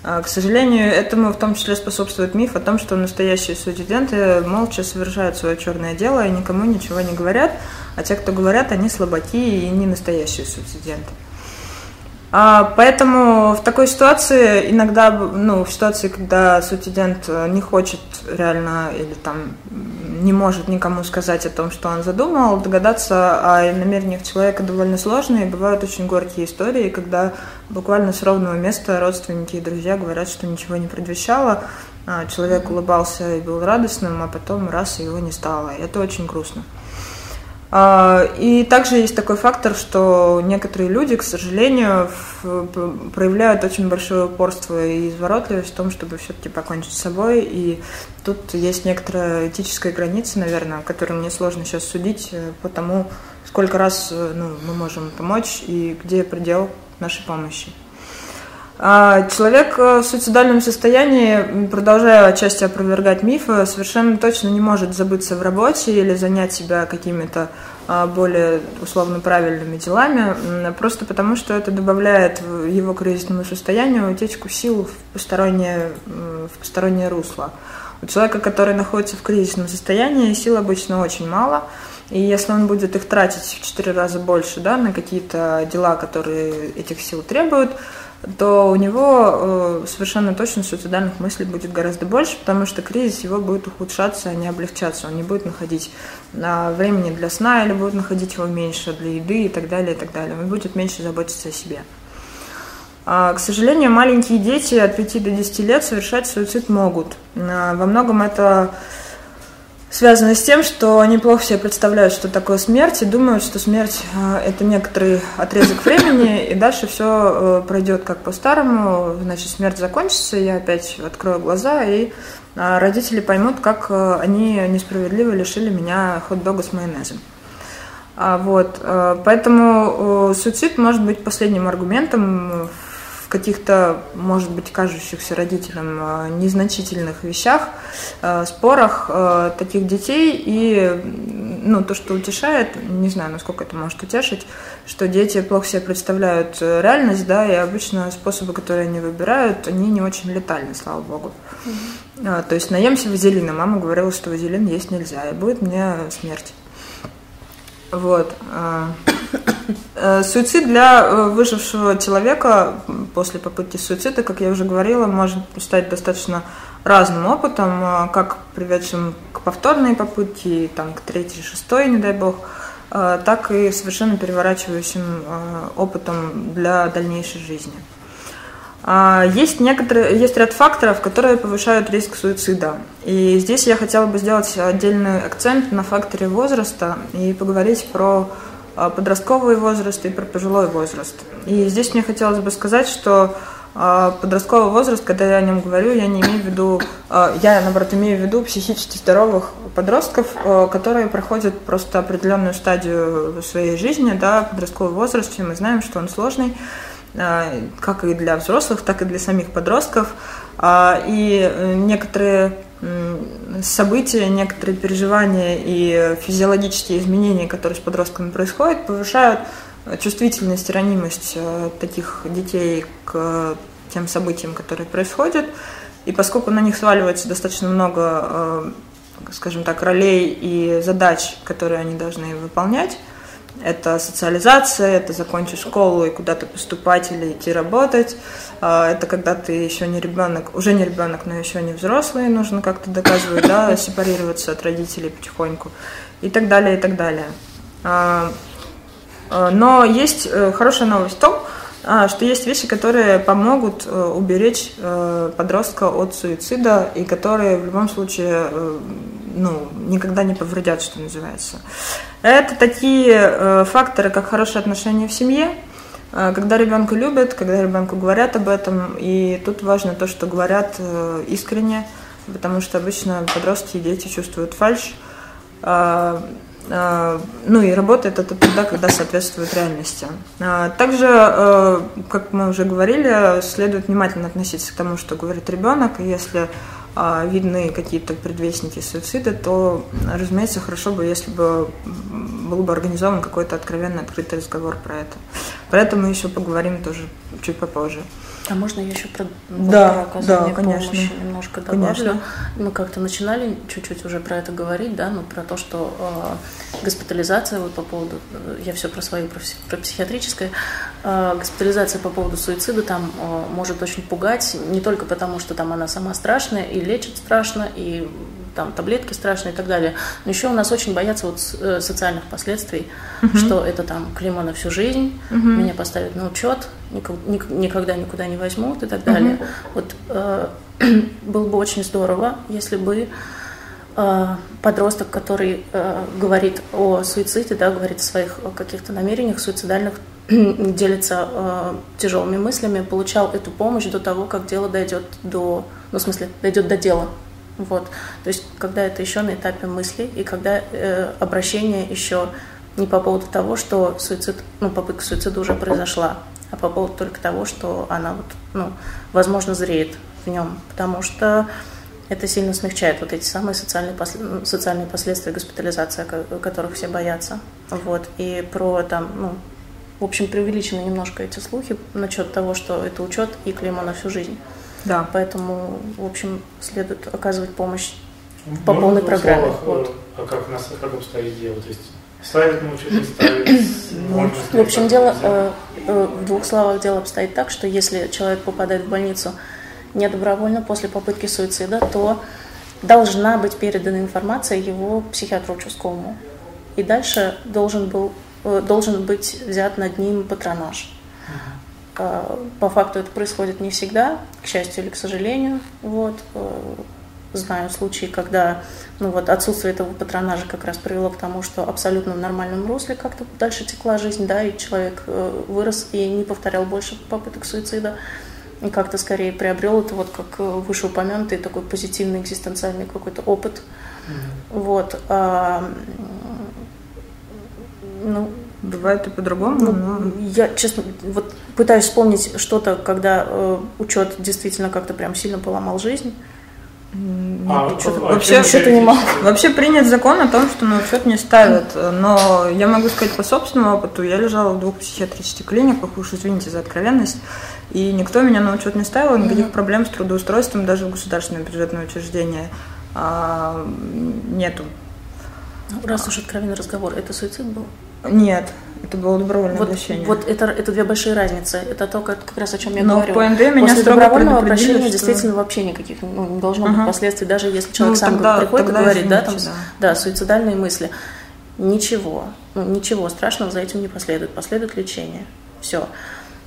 А, к сожалению, этому в том числе способствует миф о том, что настоящие суициденты молча совершают свое черное дело и никому ничего не говорят, а те, кто говорят, они слабаки и не настоящие суициденты. А, поэтому в такой ситуации иногда, ну, в ситуации, когда студент э, не хочет реально или там не может никому сказать о том, что он задумал, догадаться о намерениях человека довольно сложно, и бывают очень горькие истории, когда буквально с ровного места родственники и друзья говорят, что ничего не предвещало, а человек улыбался и был радостным, а потом раз его не стало. И это очень грустно. А, и также есть такой фактор, что некоторые люди, к сожалению, проявляют очень большое упорство и изворотливость в том, чтобы все-таки покончить с собой. И тут есть некоторая этическая граница, наверное, которую мне сложно сейчас судить по тому, сколько раз э, ну, мы можем помочь и где предел нашей помощи. А человек э, в суицидальном состоянии, продолжая отчасти опровергать мифы, совершенно точно не может забыться в работе или занять себя какими-то а, более условно правильными делами, просто потому что это добавляет его кризисному состоянию утечку сил в постороннее, в постороннее русло. У человека, который находится в кризисном состоянии, сил обычно очень мало, и если он будет их тратить в четыре раза больше да, на какие-то дела, которые этих сил требуют, то у него э, совершенно точно суицидальных мыслей будет гораздо больше, потому что кризис его будет ухудшаться, а не облегчаться. Он не будет находить а, времени для сна или будет находить его меньше для еды и так далее, и так далее. Он будет меньше заботиться о себе. А, к сожалению, маленькие дети от 5 до 10 лет совершать суицид могут. А, во многом это связано с тем, что они плохо себе представляют, что такое смерть, и думают, что смерть э, – это некоторый отрезок времени, и дальше все э, пройдет как по-старому, значит, смерть закончится, я опять открою глаза, и э, родители поймут, как они несправедливо лишили меня хот-дога с майонезом. А, вот, поэтому суицид может быть последним аргументом в каких-то, может быть, кажущихся родителям э, незначительных вещах, э, спорах э, таких детей. И ну, то, что утешает, не знаю, насколько это может утешить, что дети плохо себе представляют реальность, да, и обычно способы, которые они выбирают, они не очень летальны, слава богу. Mm-hmm. То есть наемся вазелина. Мама говорила, что вазелин есть нельзя, и будет мне смерть. Вот. Э, суицид для э, выжившего человека после попытки суицида, как я уже говорила, может стать достаточно разным опытом, э, как приведшим к повторной попытке, там, к третьей, шестой, не дай бог, так и совершенно переворачивающим опытом для дальнейшей жизни. Есть, некоторые, есть ряд факторов, которые повышают риск суицида. И здесь я хотела бы сделать отдельный акцент на факторе возраста и поговорить про а, подростковый возраст и про пожилой возраст. И здесь мне хотелось бы сказать, что а, подростковый возраст, когда я о нем говорю, я не имею в виду, а, я, наоборот, имею в виду психически здоровых подростков, которые проходят просто определенную стадию своей жизни, да, подростковый возраст, все мы знаем, что он сложный, как и для взрослых, так и для самих подростков. И некоторые события, некоторые переживания и физиологические изменения, которые с подростками происходят, повышают чувствительность, ранимость таких детей к тем событиям, которые происходят. И поскольку на них сваливается достаточно много, э, скажем так, ролей и задач, которые они должны выполнять, это социализация, это закончить школу и куда-то поступать или идти работать. Э, это когда ты еще не ребенок, уже не ребенок, но еще не взрослый, нужно как-то доказывать, да, сепарироваться от родителей потихоньку и так далее, и так далее. Э, но есть хорошая новость в том, а, что есть вещи, которые помогут э, уберечь э, подростка от суицида и которые в любом случае э, ну, никогда не повредят, что называется. Это такие факторы, как хорошие отношения в семье, когда ребенка любят, когда ребенку говорят об этом, и тут важно то, что говорят искренне, потому что обычно подростки и дети чувствуют фальш, а, а, ну и работает это тогда, когда соответствует реальности. А, также, э, как мы уже говорили, следует внимательно относиться к тому, что говорит ребенок, если видны какие-то предвестники суицида, то, разумеется, хорошо бы, если бы был бы организован какой-то откровенный, открытый разговор про это. Про это мы еще поговорим тоже чуть попозже. А можно я еще про, да, про да, конечно. помощи немножко добавлю? Конечно. Мы как-то начинали чуть-чуть уже про это говорить, да, ну про то, что э, госпитализация вот по поводу, э, я все про свою, про, про психиатрическое, э, госпитализация по поводу суицида там э, может очень пугать, не только потому, что там она сама страшная и лечит страшно, и там таблетки страшные и так далее. Но еще у нас очень боятся вот э, социальных последствий, угу. что это там клеймо на всю жизнь, угу. меня поставят на учет, никогда никуда не возьмут и так далее. Угу. Вот э, было бы очень здорово, если бы э, подросток, который э, говорит о суициде, да, говорит о своих каких-то намерениях суицидальных, делится э, тяжелыми мыслями, получал эту помощь до того, как дело дойдет до, ну, в смысле, дойдет до дела. Вот. То есть, когда это еще на этапе мысли, и когда э, обращение еще не по поводу того, что суицид, ну, попытка суицида уже произошла, а по поводу только того, что она вот, ну, возможно, зреет в нем, потому что это сильно смягчает вот эти самые социальные, посл... социальные последствия госпитализации, которых все боятся. Вот. И про там, ну, в общем, преувеличены немножко эти слухи насчет того, что это учет и клеймо на всю жизнь. Да. Поэтому, в общем, следует оказывать помощь по Можно полной программе. Словах, вот. А как у нас как обстоит дело? То есть ставить научить, не ставить? Ну, в общем, дело, э, э, в двух словах дело обстоит так, что если человек попадает в больницу не добровольно после попытки суицида, то должна быть передана информация его психиатру участковому. И дальше должен, был, э, должен быть взят над ним патронаж. А, по факту это происходит не всегда, к счастью или к сожалению. Вот. Э, знаю случаи, когда ну вот, отсутствие этого патронажа как раз привело к тому, что абсолютно в нормальном русле как-то дальше текла жизнь, да, и человек э, вырос и не повторял больше попыток суицида. И как-то скорее приобрел это вот как э, вышеупомянутый такой позитивный экзистенциальный какой-то опыт. Mm-hmm. Вот. А, ну, Бывает и по-другому. Ну, но... Я, честно, вот пытаюсь вспомнить что-то, когда э, учет действительно как-то прям сильно поломал жизнь. А, что-то, а, вообще, что-то не могу. Вообще принят закон о том, что на учет не ставят. Но я могу сказать по собственному опыту, я лежала в двух психиатрических клиниках, уж извините за откровенность, и никто меня на учет не ставил, никаких mm-hmm. проблем с трудоустройством даже в государственное бюджетное учреждение а, нету. Раз уж откровенный разговор, это суицид был? Нет, это было добровольное вот, обращение. Вот это, это две большие разницы. Это то, как, как раз о чем я Но говорю. в ПНД меня После добровольного обращения что... действительно вообще никаких ну, не должно uh-huh. быть последствий, даже если человек ну, сам тогда, приходит тогда и говорит, да, там, да. да, суицидальные мысли. Ничего, ну, ничего страшного за этим не последует. Последует лечение. Все.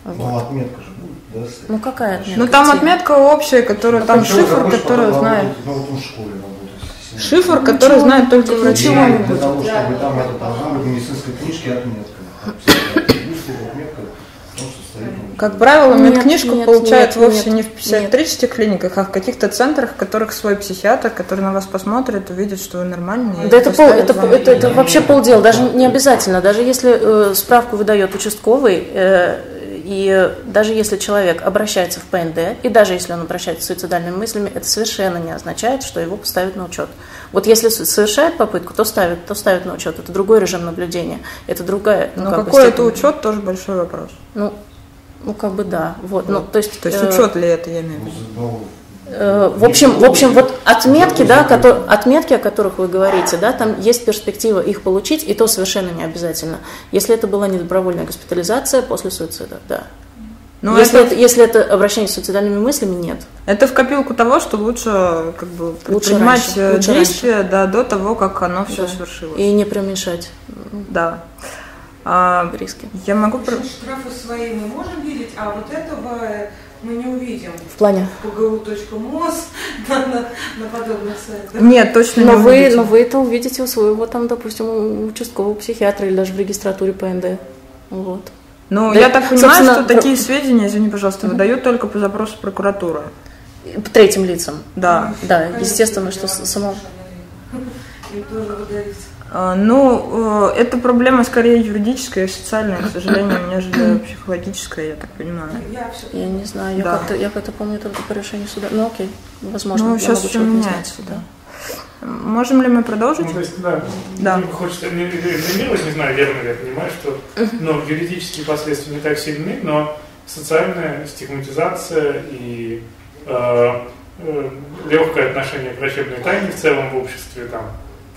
Вот. Ну, отметка же будет, да? Ну, какая отметка? Ну, там отметка общая, которая, там шифр, который знает. Ну, вот в школе Шифр, который знает только врачи. Для того, чтобы там это должна быть в медицинской книжке отметка. Как правило, медкнижку нет, получают нет, вовсе нет, не в психиатрических нет. клиниках, а в каких-то центрах, в которых свой психиатр, который на вас посмотрит, увидит, что вы нормальный. Да это, пол, это, это, это вообще полдела, даже не обязательно. Даже если э, справку выдает участковый, э, И даже если человек обращается в ПНД, и даже если он обращается с суицидальными мыслями, это совершенно не означает, что его поставят на учет. Вот если совершает попытку, то ставят, то ставят на учет. Это другой режим наблюдения. Это другая. Ну, Но как какой это учет, тоже большой вопрос. Ну, ну, как бы да. Вот, ну, то есть, то есть учет ли это, я имею в виду? Э, в общем, в общем, вот отметки, да, которые, отметки, о которых вы говорите, да, там есть перспектива их получить, и то совершенно не обязательно. Если это была недобровольная госпитализация после суицида, да. Но ну, если, это, это, если это обращение с суицидальными мыслями, нет. Это в копилку того, что лучше как бы лучше раньше, действия раньше. Да, до того, как оно все да. свершилось. И не преуменьшать. Да. А, риски. Я могу... Штрафы свои мы можем видеть, а вот этого мы не увидим. В плане? pgu.mos на, на, на подобных сайтах. Нет, точно но не вы, увидите. Но вы это увидите у своего, там, допустим, участкового психиатра или даже в регистратуре ПНД. Вот. Ну, да, я так понимаю, что про... такие сведения, извини, пожалуйста, угу. выдают только по запросу прокуратуры. Третьим лицам. Да. Да, естественно, что само... Им тоже выдается. А, ну, э, это проблема скорее юридическая и социальная, к сожалению, нежели психологическая, я так понимаю. Я не знаю, я да. как-то я как-то помню только по решению суда. Ну окей, возможно, ну, сейчас все меняется, да. Можем ли мы продолжить? Ну, то есть, да, да. хочется не, резюмировать, не знаю, верно ли я понимаю, что ну, юридические последствия не так сильны, но социальная стигматизация и э, э, легкое отношение к врачебной тайне в целом в обществе, там,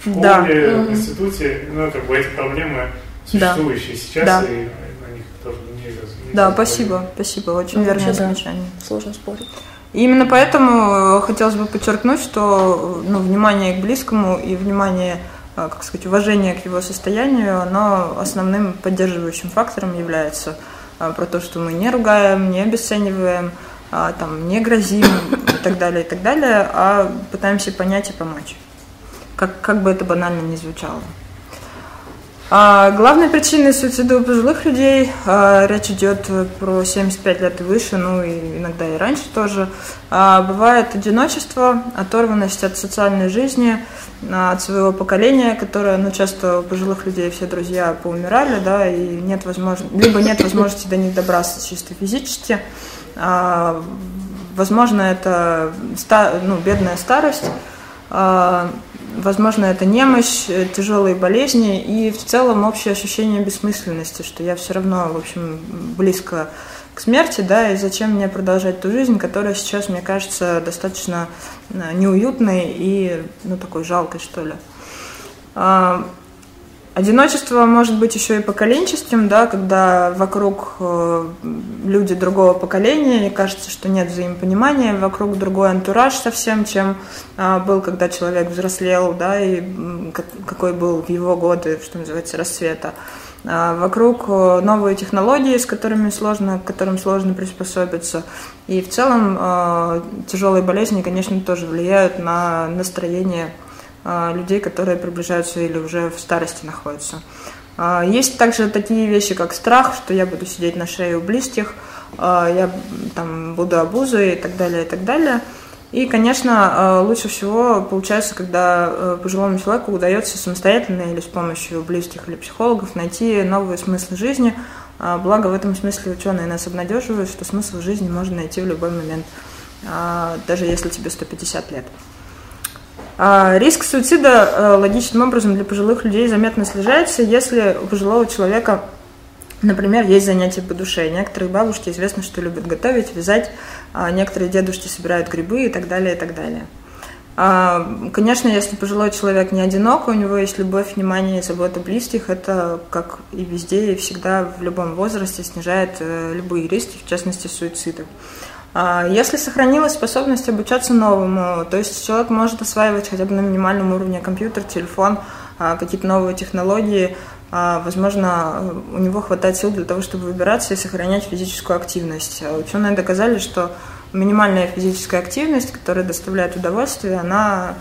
в школе, да. в институте, ну, как бы эти проблемы существующие да. сейчас, да. и на них тоже не, не Да, спасибо, спасибо, очень ну, верное замечание. Да. Сложно спорить. И именно поэтому э, хотелось бы подчеркнуть, что ну, внимание к близкому и внимание, э, как сказать, уважение к его состоянию, оно основным поддерживающим фактором является. Э, про то, что мы не ругаем, не обесцениваем, там, не грозим и так далее, и так далее, а пытаемся понять и помочь как, как бы это банально не звучало. А, главной причиной суицида у пожилых людей, а, речь идет про 75 лет и выше, ну и иногда и раньше тоже, а, бывает одиночество, оторванность от социальной жизни, а, от своего поколения, которое, ну, часто у пожилых людей все друзья поумирали, да, и нет возможности, либо нет возможности до них добраться чисто физически, а, возможно, это ну, бедная старость, Возможно, это немощь, э, тяжелые болезни и в целом общее ощущение бессмысленности, что я все равно, в общем, близко к смерти, да, и зачем мне продолжать ту жизнь, которая сейчас, мне кажется, достаточно э, неуютной и, ну, такой жалкой, что ли. Одиночество может быть еще и поколенческим, да, когда вокруг э, люди другого поколения, и кажется, что нет взаимопонимания, вокруг другой антураж совсем, чем а, был, когда человек взрослел, да, и какой был в его годы, что называется, расцвета. А вокруг э, новые технологии, с которыми сложно, к которым сложно приспособиться. И в целом э, тяжелые болезни, конечно, тоже влияют на настроение людей, которые приближаются или уже в старости находятся. А, есть также такие вещи, как страх, что я буду сидеть на шее у близких, а, я там буду обузой и так далее, и так далее. И, конечно, лучше всего получается, когда пожилому человеку удается самостоятельно или с помощью близких или психологов найти новые смыслы жизни. Благо в этом смысле ученые нас обнадеживают, что смысл жизни можно найти в любой момент, даже если тебе 150 лет. А, риск суицида э, логичным образом для пожилых людей заметно снижается, если у пожилого человека, например, есть занятия по душе. Некоторые бабушки известно, что любят готовить, вязать, а некоторые дедушки собирают грибы и так далее, и так далее. А, конечно, если пожилой человек не одинок, у него есть любовь, внимание и забота близких, это, как и везде, и всегда в любом возрасте снижает э, любые риски, в частности, суицида. А, если сохранилась способность обучаться новому, то есть человек может осваивать хотя бы на минимальном уровне компьютер, телефон, а, какие-то новые технологии, а, возможно, у него хватает сил для того, чтобы выбираться и сохранять физическую активность. Ученые доказали, что минимальная физическая активность, которая доставляет удовольствие, она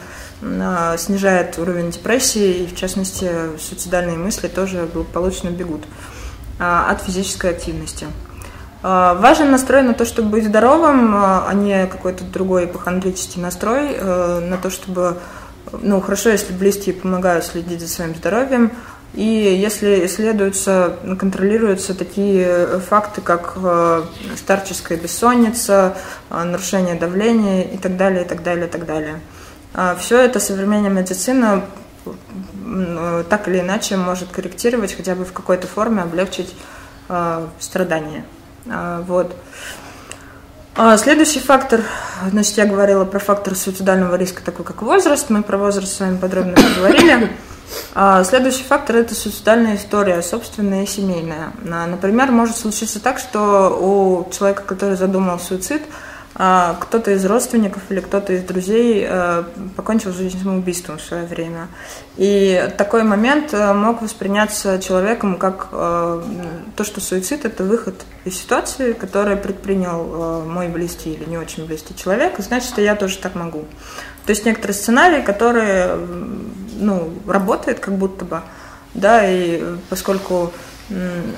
снижает уровень депрессии, и в частности суицидальные мысли тоже благополучно бегут от физической активности. А, важен настрой на то, чтобы быть здоровым, а, а не какой-то другой ипохондрический настрой, э, на то, чтобы, ну, хорошо, если близкие помогают следить за своим здоровьем, И если исследуются, контролируются такие факты, как старческая бессонница, нарушение давления и так далее, и так далее, и так далее. А Все это современная медицина так или иначе может корректировать, хотя бы в какой-то форме облегчить страдания. Вот. А следующий фактор, значит, я говорила про фактор суицидального риска, такой как возраст, мы про возраст с вами подробно поговорили. А следующий фактор – это суицидальная история, собственная и семейная. Например, может случиться так, что у человека, который задумал суицид, а, кто-то из родственников или кто-то из друзей э, покончил жизнь самоубийством в свое время. И такой момент э, мог восприняться человеком как э, то, что суицид – это выход из ситуации, которую предпринял мой близкий или не очень близкий человек, значит, и я тоже так могу. То есть некоторые сценарии, которые ну, работают как будто бы, да, и поскольку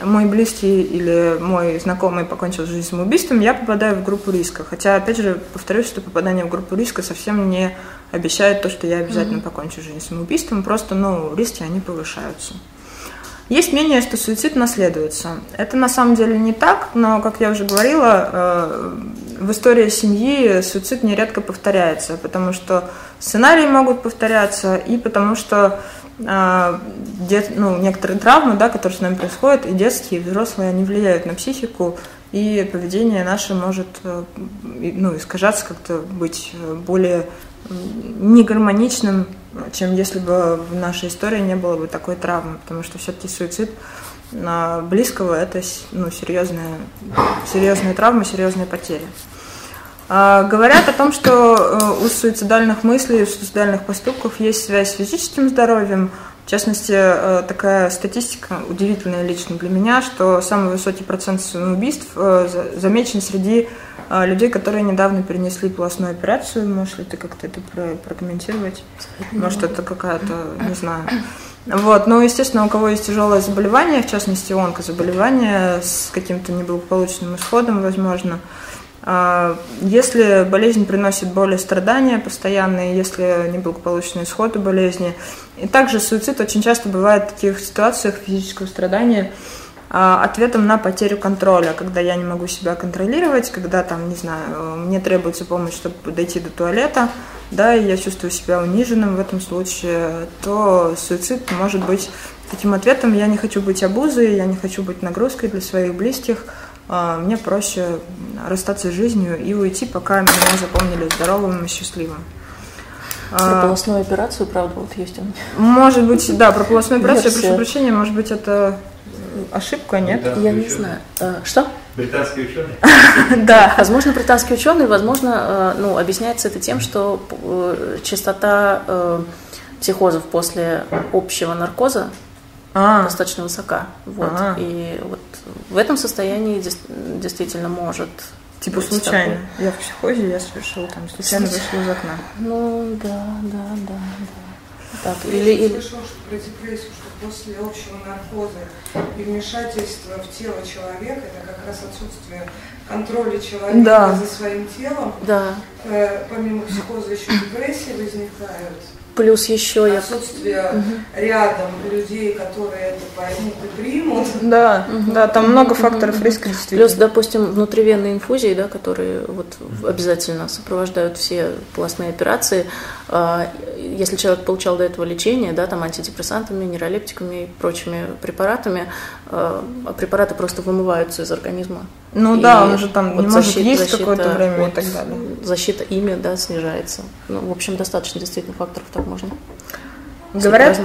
мой близкий или мой знакомый покончил жизнь самоубийством, я попадаю в группу риска. Хотя, опять же, повторюсь, что попадание в группу риска совсем не обещает то, что я обязательно mm-hmm. покончу жизнь самоубийством, просто, ну, риски, они повышаются. Есть мнение, что суицид наследуется. Это на самом деле не так, но, как я уже говорила, э, в истории семьи суицид нередко повторяется, потому что сценарии могут повторяться и потому что дет, ну, некоторые травмы, да, которые с нами происходят, и детские, и взрослые, они влияют на психику, и поведение наше может э, ну, искажаться, как-то быть э, более негармоничным, чем если бы в нашей истории не было бы такой травмы, потому что все-таки суицид близкого – это ну, серьезная, серьезная травма, серьезные потери. А, говорят о том, что э, у суицидальных мыслей, у суицидальных поступков есть связь с физическим здоровьем. В частности, э, такая статистика удивительная лично для меня, что самый высокий процент самоубийств э, замечен среди людей, которые недавно перенесли полостную операцию. Можешь ли ты как-то это прокомментировать? Может, это какая-то, не знаю. Вот, ну, естественно, у кого есть тяжелое заболевание, в частности, онкозаболевание с каким-то неблагополучным исходом, возможно, если болезнь приносит боль и страдания постоянные, если неблагополучный исход у болезни. И также суицид очень часто бывает в таких ситуациях физического страдания а, ответом на потерю контроля, когда я не могу себя контролировать, когда там, не знаю, мне требуется помощь, чтобы дойти до туалета, да, и я чувствую себя униженным в этом случае, то суицид может быть таким ответом. Я не хочу быть обузой, я не хочу быть нагрузкой для своих близких, а, мне проще расстаться с жизнью и уйти, пока меня запомнили здоровым и счастливым. Про а, полостную операцию, правда, вот есть он. Может быть, да, про полостную операцию, я прошу прощения, может быть, это ошибка, нет? Я не знаю. А, что? Британские ученые? Да. Возможно, британские ученые, возможно, ну, объясняется это тем, что э, частота э, психозов после общего наркоза а. достаточно высока. Вот. А. И вот в этом состоянии действительно может Типа случайно. Такой. Я в психозе, я совершила там, случайно вышла из окна. Ну, да, да, да, да. Так, или, я или... слышала, что про депрессию, что после общего наркоза и вмешательства в тело человека, это как раз отсутствие контроля человека да. за своим телом. Да. Э, помимо психоза еще депрессии возникают. Плюс еще отсутствие я... рядом людей, которые это поймут и примут. Да, угу. да, там много факторов угу. риска действительно. Плюс, допустим, внутривенные инфузии, да, которые вот обязательно сопровождают все полостные операции. А, если человек получал до этого лечение, да, там антидепрессантами, нейролептиками и прочими препаратами, а, а препараты просто вымываются из организма. Ну и да, он же там вот не может защита, есть какое-то время вот, и так далее. Защита ими, да, снижается. Ну, в общем, достаточно действительно факторов так можно Говорят.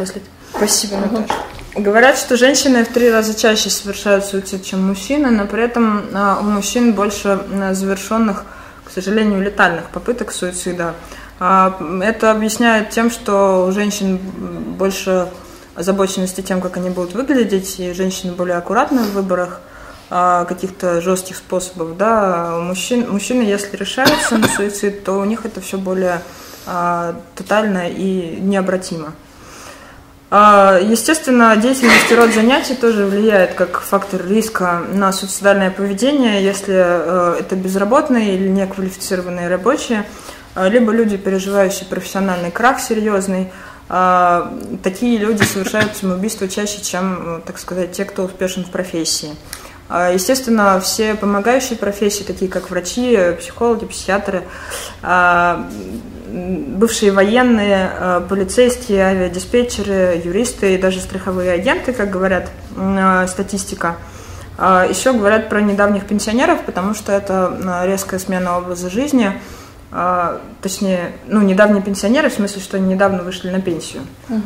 Спасибо, Наташа. Говорят, что женщины в три раза чаще совершают суицид, чем мужчины, но при этом у мужчин больше завершенных, к сожалению, летальных попыток суицида. А, это объясняет тем, что у женщин больше озабоченности тем, как они будут выглядеть, и женщины более аккуратны в выборах а, каких-то жестких способов. Да. Мужчин, мужчины, если решаются на суицид, то у них это все более а, тотально и необратимо. Естественно, деятельность и род занятий тоже влияет как фактор риска на суицидальное поведение, если э, это безработные или неквалифицированные рабочие – а, либо люди, переживающие профессиональный крах серьезный, такие люди совершают самоубийство чаще, чем, так сказать, те, кто успешен в профессии. Естественно, все помогающие профессии, такие как врачи, психологи, психиатры, бывшие военные, э, полицейские, авиадиспетчеры, юристы и даже страховые агенты, как говорят статистика. А Еще говорят про недавних пенсионеров, потому что это резкая смена образа жизни. А, точнее, ну, недавние пенсионеры, в смысле, что они недавно вышли на пенсию. Угу.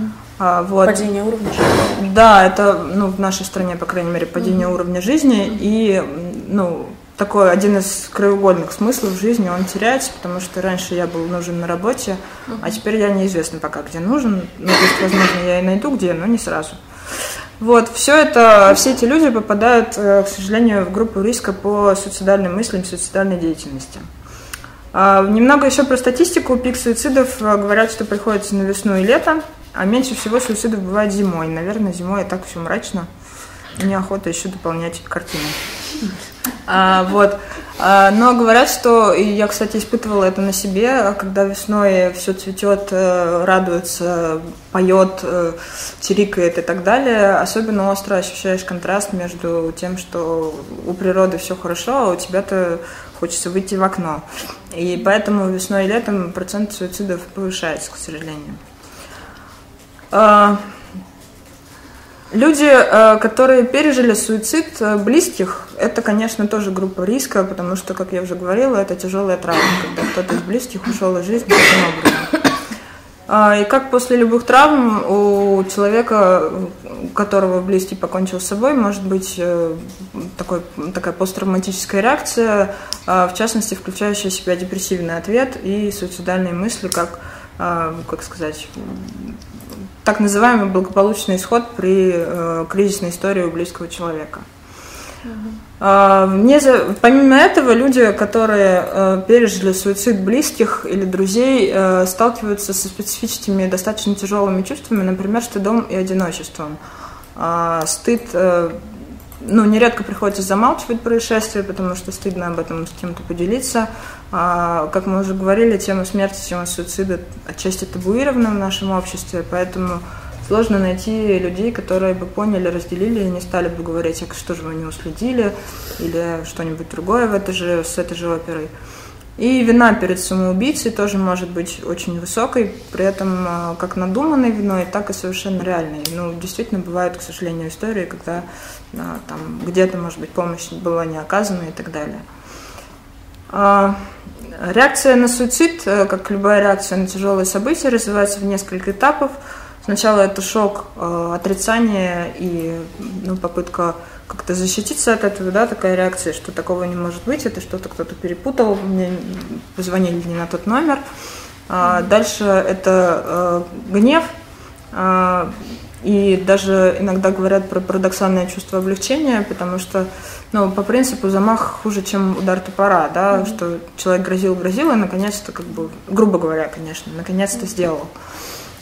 Вот. Падение уровня жизни. Да, это, ну, в нашей стране, по крайней мере, падение угу. уровня жизни. Угу. И, ну, такой один из краеугольных смыслов в жизни, он теряется, потому что раньше я был нужен на работе, а теперь я неизвестно пока, где нужен. Ну, то есть, возможно, я и найду где, но не сразу. Вот, все это, все эти люди попадают, э, к сожалению, в группу риска по суицидальным мыслям, суицидальной деятельности. А, немного еще про статистику. Пик суицидов э, говорят, что приходится на весну и лето, а меньше всего суицидов бывает зимой. Наверное, зимой и так все мрачно. Неохота еще дополнять картину. А, вот. А, но говорят, что, и я, кстати, испытывала это на себе, когда весной все цветет, э, радуется, поет, э, чирикает и так далее, особенно остро ощущаешь контраст между тем, что у природы все хорошо, а у тебя-то хочется выйти в окно. И поэтому весной и летом процент суицидов повышается, к сожалению. А, Люди, э, которые пережили суицид э, близких, это, конечно, тоже группа риска, потому что, как я уже говорила, это тяжелая травма, когда кто-то из близких ушел из жизни таким образом. А, и как после любых травм у человека, у которого близкий покончил с собой, может быть э, такой, такая посттравматическая реакция, а, в частности, включающая в себя депрессивный ответ и суицидальные мысли, как, а, как сказать, так называемый благополучный исход при э, кризисной истории у близкого человека. Uh-huh. Вне, помимо этого, люди, которые э, пережили суицид близких или друзей, э, сталкиваются со специфическими достаточно тяжелыми чувствами, например, стыдом и одиночеством. Э, стыд э, ну, нередко приходится замалчивать происшествие, потому что стыдно об этом с кем-то поделиться. А, как мы уже говорили, тема смерти, тема суицида отчасти табуирована в нашем обществе, поэтому сложно найти людей, которые бы поняли, разделили и не стали бы говорить, а что же вы не уследили, или что-нибудь другое в этой же, с этой же оперой. И вина перед самоубийцей тоже может быть очень высокой, при этом а, как надуманной виной, так и совершенно реальной. Ну, действительно, бывают, к сожалению, истории, когда а, там где-то, может быть, помощь была не оказана и так далее. А, реакция на суицид, э, как любая реакция на тяжелые события, развивается в несколько этапов. Сначала это шок, э, отрицание и ну, попытка как-то защититься от этого, да, такая реакция, что такого не может быть, это что-то кто-то перепутал, мне позвонили не на тот номер. А, дальше это э, гнев, а, и даже иногда говорят про парадоксальное чувство облегчения, потому что, ну, по принципу замах хуже, чем удар топора, да, mm-hmm. что человек грозил, грозил, и наконец-то, как бы, грубо говоря, конечно, наконец-то сделал.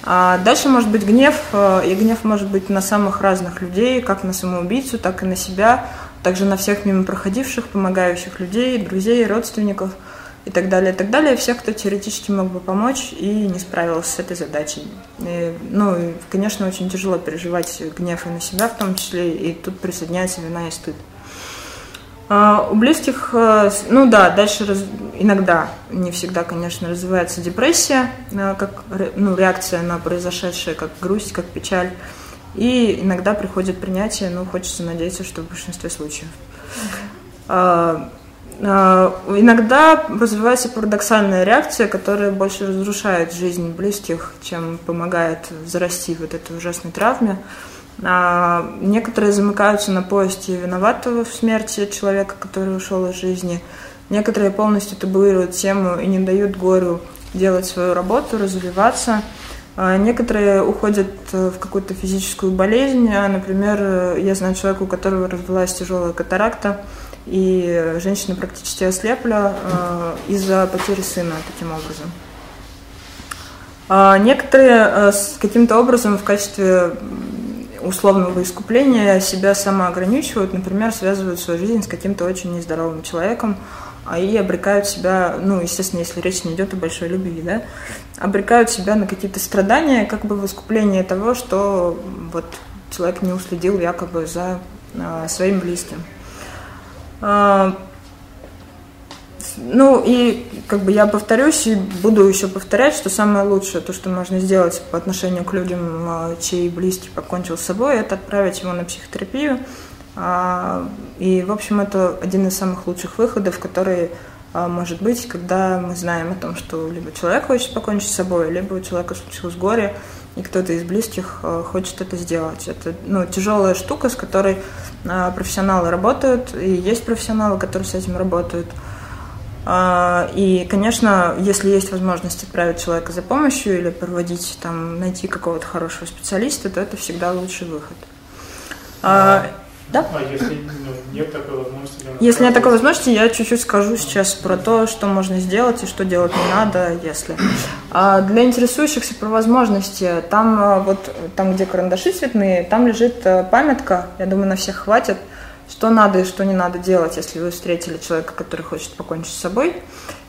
А дальше может быть гнев, э, и гнев может быть на самых разных людей, как на самоубийцу, так и на себя, также на всех мимо проходивших, помогающих людей, друзей, родственников и так далее, и так далее, всех, кто теоретически мог бы помочь и не справился с этой задачей. И, ну, и, конечно, очень тяжело переживать гнев и на себя в том числе, и тут присоединяется вина и стыд. А, у близких, э, ну да, дальше раз, иногда, не всегда, конечно, развивается депрессия, э, как ну, реакция на произошедшее, как грусть, как печаль. И иногда приходит принятие, ну, хочется надеяться, что в большинстве случаев. А, а, иногда развивается парадоксальная реакция, которая больше разрушает жизнь близких, чем помогает зарасти вот этой ужасной травме. А некоторые замыкаются на поиске виноватого в смерти человека, который ушел из жизни. Некоторые полностью табуируют тему и не дают горю делать свою работу, развиваться. А некоторые уходят в какую-то физическую болезнь. А, например, я знаю человека, у которого развилась тяжелая катаракта, и женщина практически ослепла а, из-за потери сына таким образом. Некоторые каким-то образом в качестве условного искупления себя самоограничивают, например, связывают свою жизнь с каким-то очень нездоровым человеком, а и обрекают себя, ну, естественно, если речь не идет о большой любви, да, обрекают себя на какие-то страдания, как бы в искупление того, что вот человек не уследил якобы за а, своим близким. Ну и как бы я повторюсь и буду еще повторять, что самое лучшее, то, что можно сделать по отношению к людям, а, чей близкий покончил с собой, это отправить его на психотерапию. А, и, в общем, это один из самых лучших выходов, который а, может быть, когда мы знаем о том, что либо человек хочет покончить с собой, либо у человека случилось горе, и кто-то из близких хочет это сделать. Это ну, тяжелая штука, с которой профессионалы работают, и есть профессионалы, которые с этим работают – и, конечно, если есть возможность отправить человека за помощью или проводить, там, найти какого-то хорошего специалиста, то это всегда лучший выход. А, да? А если ну, нет такой возможности? Если нет такой возможности, я чуть-чуть скажу сейчас про то, что можно сделать и что делать не надо, если. А для интересующихся про возможности, там а, вот там, где карандаши цветные, там лежит э, памятка, я думаю, на всех хватит, что надо и что не надо делать, если вы встретили человека, который хочет покончить с собой.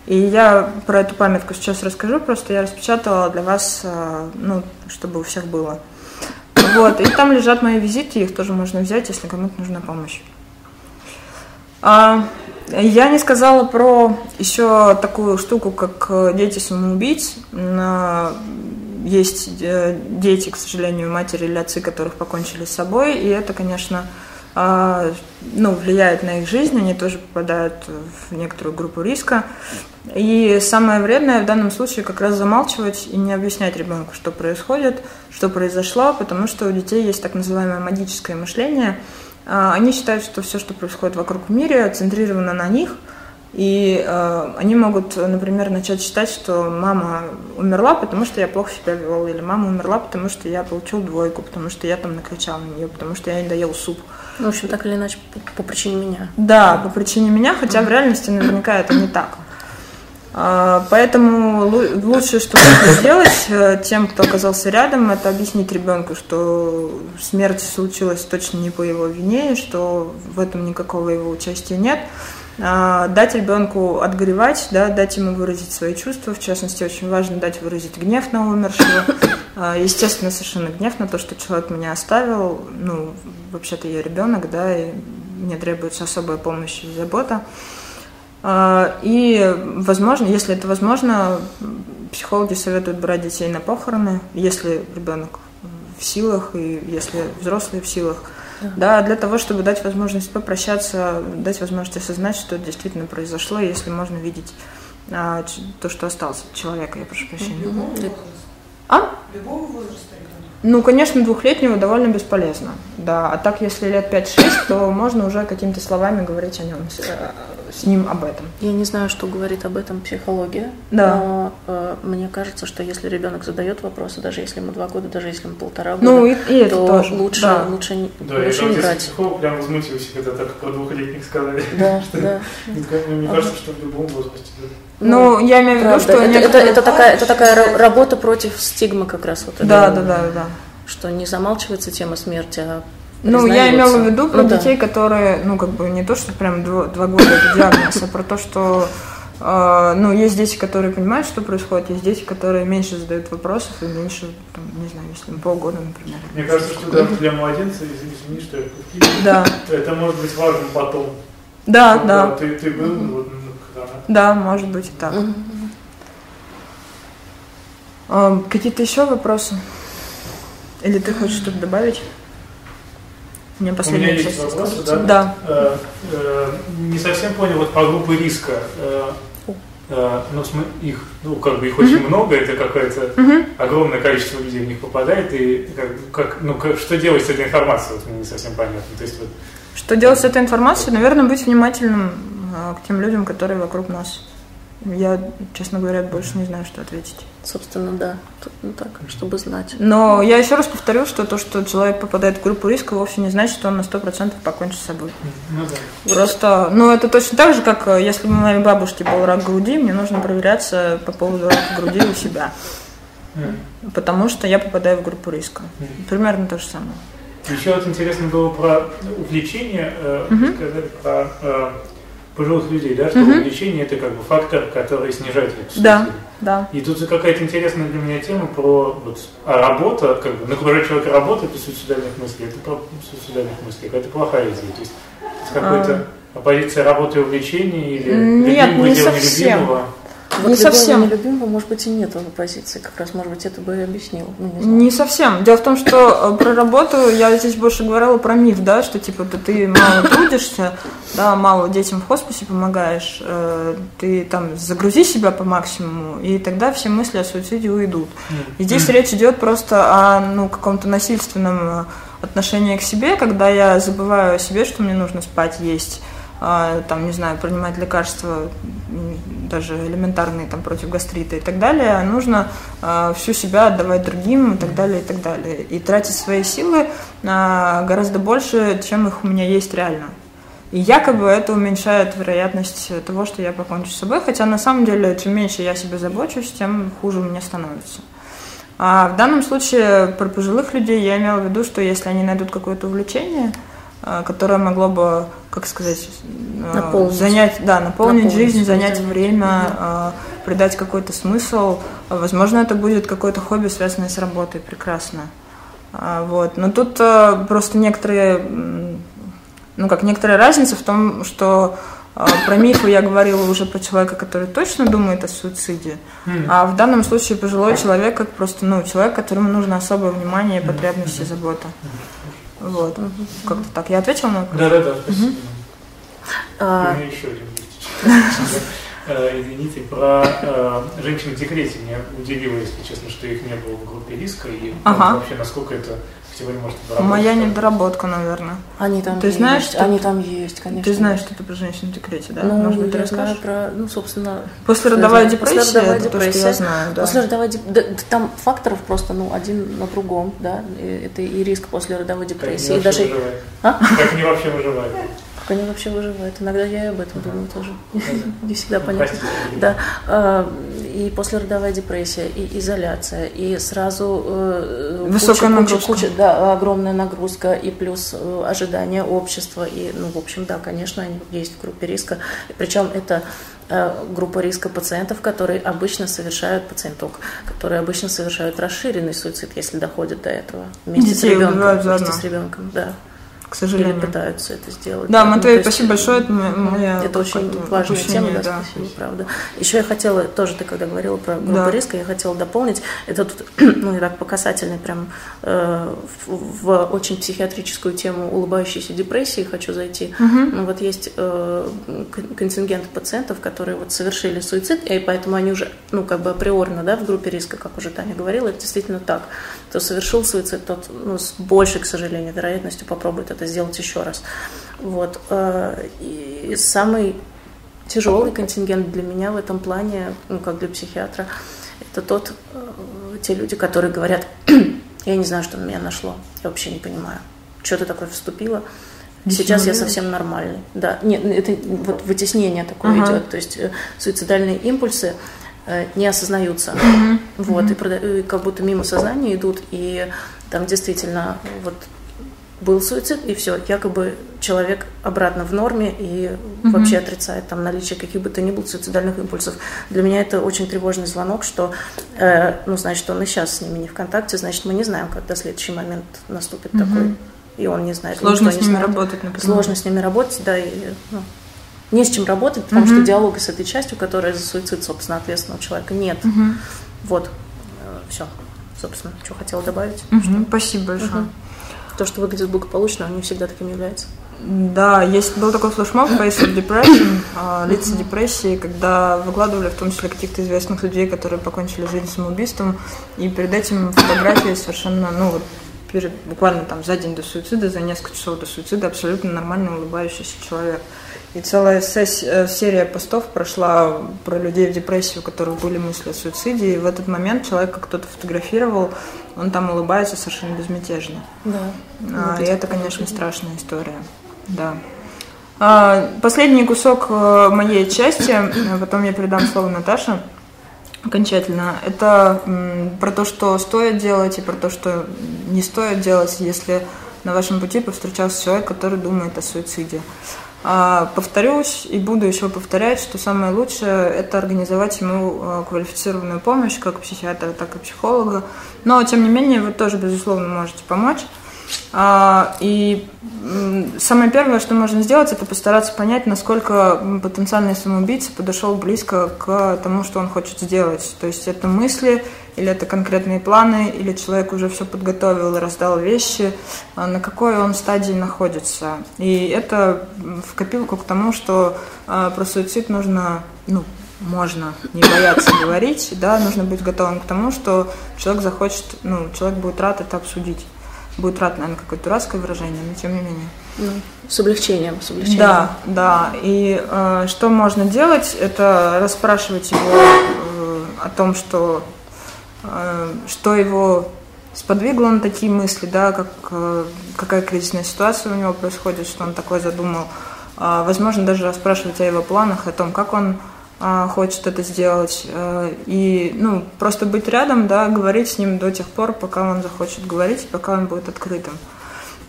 И я про эту памятку сейчас расскажу, просто я распечатала для вас, э, ну, чтобы у всех было. Вот, и там лежат мои визиты, их тоже можно взять, если кому-то нужна помощь. А, я не сказала про еще такую штуку, как дети самоубийц. Есть э, дети, к сожалению, матери или отцы, которых покончили с собой, и это, конечно, ну, влияет на их жизнь, они тоже попадают в некоторую группу риска. И самое вредное в данном случае как раз замалчивать и не объяснять ребенку, что происходит, что произошло, потому что у детей есть так называемое магическое мышление. А, они считают, что все, что происходит вокруг в мире, центрировано на них – и э, они могут, например, начать считать, что мама умерла, потому что я плохо себя вел, или мама умерла, потому что я получил двойку, потому что я там накричал на нее, потому что я не доел суп. Ну, в общем, так или иначе, по, по причине меня. Да, по причине меня, хотя в реальности наверняка это не так. А, поэтому лучшее, что можно сделать э, тем, кто оказался рядом, это объяснить ребенку, что смерть случилась точно не по его вине, что в этом никакого его участия нет. А, дать ребенку отгоревать, да, дать ему выразить свои чувства. В частности, очень важно дать выразить гнев на умершего. А, естественно, совершенно гнев на то, что человек меня оставил. Ну, вообще-то я ребенок, да, и мне требуется особая помощь и забота. А, и, возможно, если это возможно, психологи советуют брать детей на похороны, если ребенок в силах и если взрослые в силах – да. для того, чтобы дать возможность попрощаться, дать возможность осознать, что действительно произошло, если можно видеть а, то, что осталось от человека, я прошу прощения. Любого А? Любого возраста Ну, конечно, двухлетнего довольно бесполезно, да. А так, если лет 5-6, то можно уже какими-то словами говорить о нем, э, с ним об этом. Я не знаю, что говорит об этом психология, да. но э, мне кажется, что если ребенок задает вопросы, даже если ему два года, даже если ему полтора года, ну, и, и то тоже. лучше, да. лучше, да, лучше не брать. психолог прям возмутился, когда так про двухлетних сказали. Да, да. Мне кажется, что в любом возрасте. Ну, я имею в виду, что... Это, это, это, такая, это такая работа против стигмы как раз. Вот да, да, да, да. Что не замалчивается тема смерти, а ну, я имела в виду про ну, детей, да. которые, ну, как бы не то, что прям два, два года это диагноз, а про то, что э, ну, есть дети, которые понимают, что происходит, есть дети, которые меньше задают вопросов и меньше, там, не знаю, если полгода, например. Мне кажется, что даже для младенца, извини, что я да. это может быть важно потом. Да, да. Ты, ты был, вот, ну, когда... Да, может быть и так. Угу. А, какие-то еще вопросы? Или ты хочешь что-то добавить? У меня последний У меня есть вопросы, да? Да. Э, э, не совсем понял, вот по группе риска, э, э, ну, их, ну, как бы их очень много, это какое-то огромное количество людей в них попадает, и как, как ну, как, что делать с этой информацией, вот мне не совсем понятно. То есть, вот, что делать с этой информацией? Наверное, быть внимательным к тем людям, которые вокруг нас. Я, честно говоря, больше не знаю, что ответить. Собственно, да. Ну, так, чтобы знать. Но я еще раз повторю, что то, что человек попадает в группу риска, вовсе не значит, что он на 100% покончит с собой. Ну, да. Просто, ну, это точно так же, как э, если бы у моей бабушки был рак груди, мне нужно проверяться по поводу рака груди у себя. Потому что я попадаю в группу риска. Примерно то же самое. Еще вот интересно было про увлечение, э, сказали про э, пожилых людей, да, что угу. увлечение это как бы фактор, который снижает риск Да, да. И тут какая-то интересная для меня тема про вот, а работа, как бы, на которой человек работает из суицидальных мыслей, это про суицидальных мыслей, это плохая идея. То есть какой-то а... оппозиция работы и увлечения или Нет, любимого не совсем. нелюбимого? Вот не совсем. Нелюбимого, может быть, и нет в позиции. Как раз, может быть, это бы и объяснил. Ну, не, не совсем. Дело в том, что э, про работу я здесь больше говорила про миф, да, что типа да, ты мало трудишься, да, мало детям в хосписе помогаешь, э, ты там загрузи себя по максимуму, и тогда все мысли о суициде уйдут. И здесь речь идет просто о ну, каком-то насильственном э, отношении к себе, когда я забываю о себе, что мне нужно спать, есть там, не знаю, принимать лекарства, даже элементарные там против гастрита и так далее, нужно а, всю себя отдавать другим и так далее, и так далее. И тратить свои силы а, гораздо больше, чем их у меня есть реально. И якобы это уменьшает вероятность того, что я покончу с собой, хотя на самом деле, чем меньше я себе забочусь, тем хуже мне становится. А в данном случае про пожилых людей я имела в виду, что если они найдут какое-то увлечение, которое могло бы как сказать, э, наполнить. занять, да, наполнить, наполнить жизнь, занять время, угу. придать какой-то смысл. Возможно, это будет какое-то хобби, связанное с работой, прекрасно. А, вот. Но тут э, просто некоторые, ну как, некоторая разница в том, что про мифы я говорила уже про человека, который точно думает о суициде, mm. а в данном случае пожилой человек как просто ну, человек, которому нужно особое внимание, потребности, забота. Вот. Угу. Как-то так. Я ответила на вопрос? Да, да, да, спасибо. Угу. А... еще один. Э, извините, про э, женщин в декрете меня удивило, если честно, что их не было в группе риска, и ага. вообще насколько это сегодня может Моя недоработка, наверное. Они там ты есть. знаешь, что они там есть, конечно. Ты знаешь, что это про женщин в декрете, да? Ну, Может быть, я знаю про, ну, собственно... Послеродовая депрессия, послеродовая это депрессия. то, что я знаю, да. Послеродовая депрессия, там факторов просто, ну, один на другом, да, это и риск после родовой депрессии. Как и даже... А? Как они вообще выживают? Как они вообще выживают. Иногда я и об этом думаю тоже. Не всегда понятно. Да. А, и послеродовая депрессия, и изоляция, и сразу э, Высокая куча, нагрузка. Куча, да, огромная нагрузка, и плюс э, ожидания общества. И, ну, в общем, да, конечно, они есть в группе риска. Причем это э, группа риска пациентов, которые обычно совершают пациенток, которые обычно совершают расширенный суицид, если доходит до этого вместе Детей с ребенком. Вместе с ребенком, да к сожалению. Или пытаются это сделать. Да, Матвей, ну, спасибо большое. Это, моя это очень важная тема, да, да, спасибо, правда. Еще я хотела, тоже ты когда говорила про группу да. риска, я хотела дополнить, это тут, ну, и так по касательной прям э, в, в очень психиатрическую тему улыбающейся депрессии хочу зайти. Угу. Ну, вот есть э, контингент пациентов, которые вот совершили суицид, и поэтому они уже, ну, как бы априорно, да, в группе риска, как уже Таня говорила, это действительно так. Кто совершил суицид, тот, ну, с большей, к сожалению, вероятностью попробует это сделать еще раз. Вот. Э, и самый тяжелый контингент для меня в этом плане, ну, как для психиатра, это тот, э, те люди, которые говорят, я не знаю, что на меня нашло, я вообще не понимаю, что ты такое вступила, Сейчас я совсем нормальный. Да, нет, это вот вытеснение такое ага. идет. То есть э, суицидальные импульсы не осознаются. Угу. Вот. И, и как будто мимо сознания идут, и там действительно вот был суицид, и все, якобы человек обратно в норме и угу. вообще отрицает там наличие каких бы то ни было суицидальных импульсов. Для меня это очень тревожный звонок, что, э, ну, значит, он и сейчас с ними не в контакте, значит, мы не знаем, когда следующий момент наступит угу. такой, и он не знает. Сложно с ними знает. работать, например. Сложно с ними работать, да, и ну, не с чем работать, потому угу. что диалога с этой частью, которая за суицид, собственно, ответственного человека, нет. Угу. Вот, э, все, собственно, что хотела добавить. Угу. Что... Спасибо большое. Угу то, что выглядит благополучно, не всегда таким является. Да, есть был такой флешмоб Face of Depression, а, лица депрессии, когда выкладывали в том числе каких-то известных людей, которые покончили жизнь самоубийством, и перед этим фотографии совершенно, ну вот, перед, буквально там за день до суицида, за несколько часов до суицида абсолютно нормально улыбающийся человек. И целая э, серия постов прошла про людей в депрессии, у которых были мысли о суициде. И в этот момент человека кто-то фотографировал, он там улыбается совершенно безмятежно. Да. А, и это, конечно, страшная история. Да. А, последний кусок э, моей части, потом я передам слово Наташе окончательно. Это про то, что стоит делать, и про то, что не стоит делать, если на вашем пути повстречался человек, который думает о суициде. А, повторюсь и буду еще повторять, что самое лучшее – это организовать ему а, квалифицированную помощь, как психиатра, так и психолога. Но, тем не менее, вы тоже, безусловно, можете помочь. А, и самое первое, что можно сделать, это постараться понять, насколько потенциальный самоубийца подошел близко к тому, что он хочет сделать. То есть это мысли, или это конкретные планы, или человек уже все подготовил и раздал вещи, а на какой он стадии находится. И это в копилку к тому, что а, про суицид нужно, ну, можно не бояться говорить, да, нужно быть готовым к тому, что человек захочет, ну, человек будет рад это обсудить. Будет рад, наверное, какое-то дурацкое выражение, но тем не менее. Ну, с облегчением, с облегчением. Да, да. И э, что можно делать, это расспрашивать его э, о том, что Э, что его сподвигло на такие мысли, да, как, э, какая кризисная ситуация у него происходит, что он такое задумал. А, возможно, даже расспрашивать о его планах, о том, как он хочет это сделать. Э, и, ну, просто быть рядом, да, говорить с ним до тех пор, пока он захочет говорить, пока он будет открытым.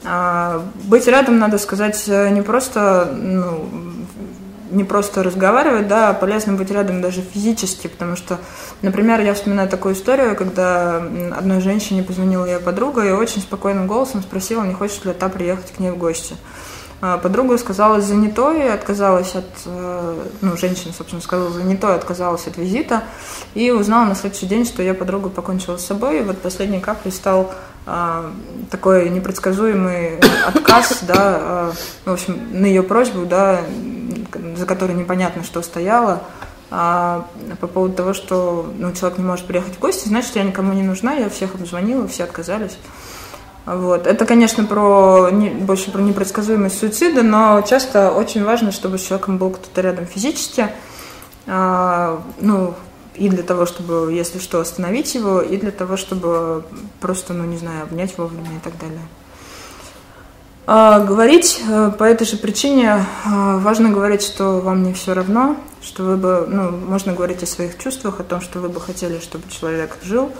А, быть рядом, надо сказать, не просто ну, не просто разговаривать, да, а полезно быть рядом даже физически, потому что, например, я вспоминаю такую историю, когда одной женщине позвонила ее подруга и очень спокойным голосом спросила, не хочет ли та приехать к ней в гости. А подруга сказала занятой, отказалась от, э, ну, женщина, собственно, сказала занятой, отказалась от визита, и узнала на следующий день, что ее подруга покончила с собой, и вот последней каплей стал а, такой непредсказуемый отказ, да, а, в общем, на ее просьбу, да, за которой непонятно, что стояло, а, по поводу того, что ну, человек не может приехать в гости, значит, я никому не нужна, я всех обзвонила, все отказались. Вот. Это, конечно, про не, больше про непредсказуемость суицида, но часто очень важно, чтобы с человеком был кто-то рядом физически. А, ну, и для того, чтобы, если что, остановить его, и для того, чтобы просто, ну, не знаю, обнять вовремя и так далее. А, говорить э, по этой же причине а, важно говорить, что вам не все равно, что вы бы, ну, можно говорить о своих чувствах, о том, что вы бы хотели, чтобы человек жил,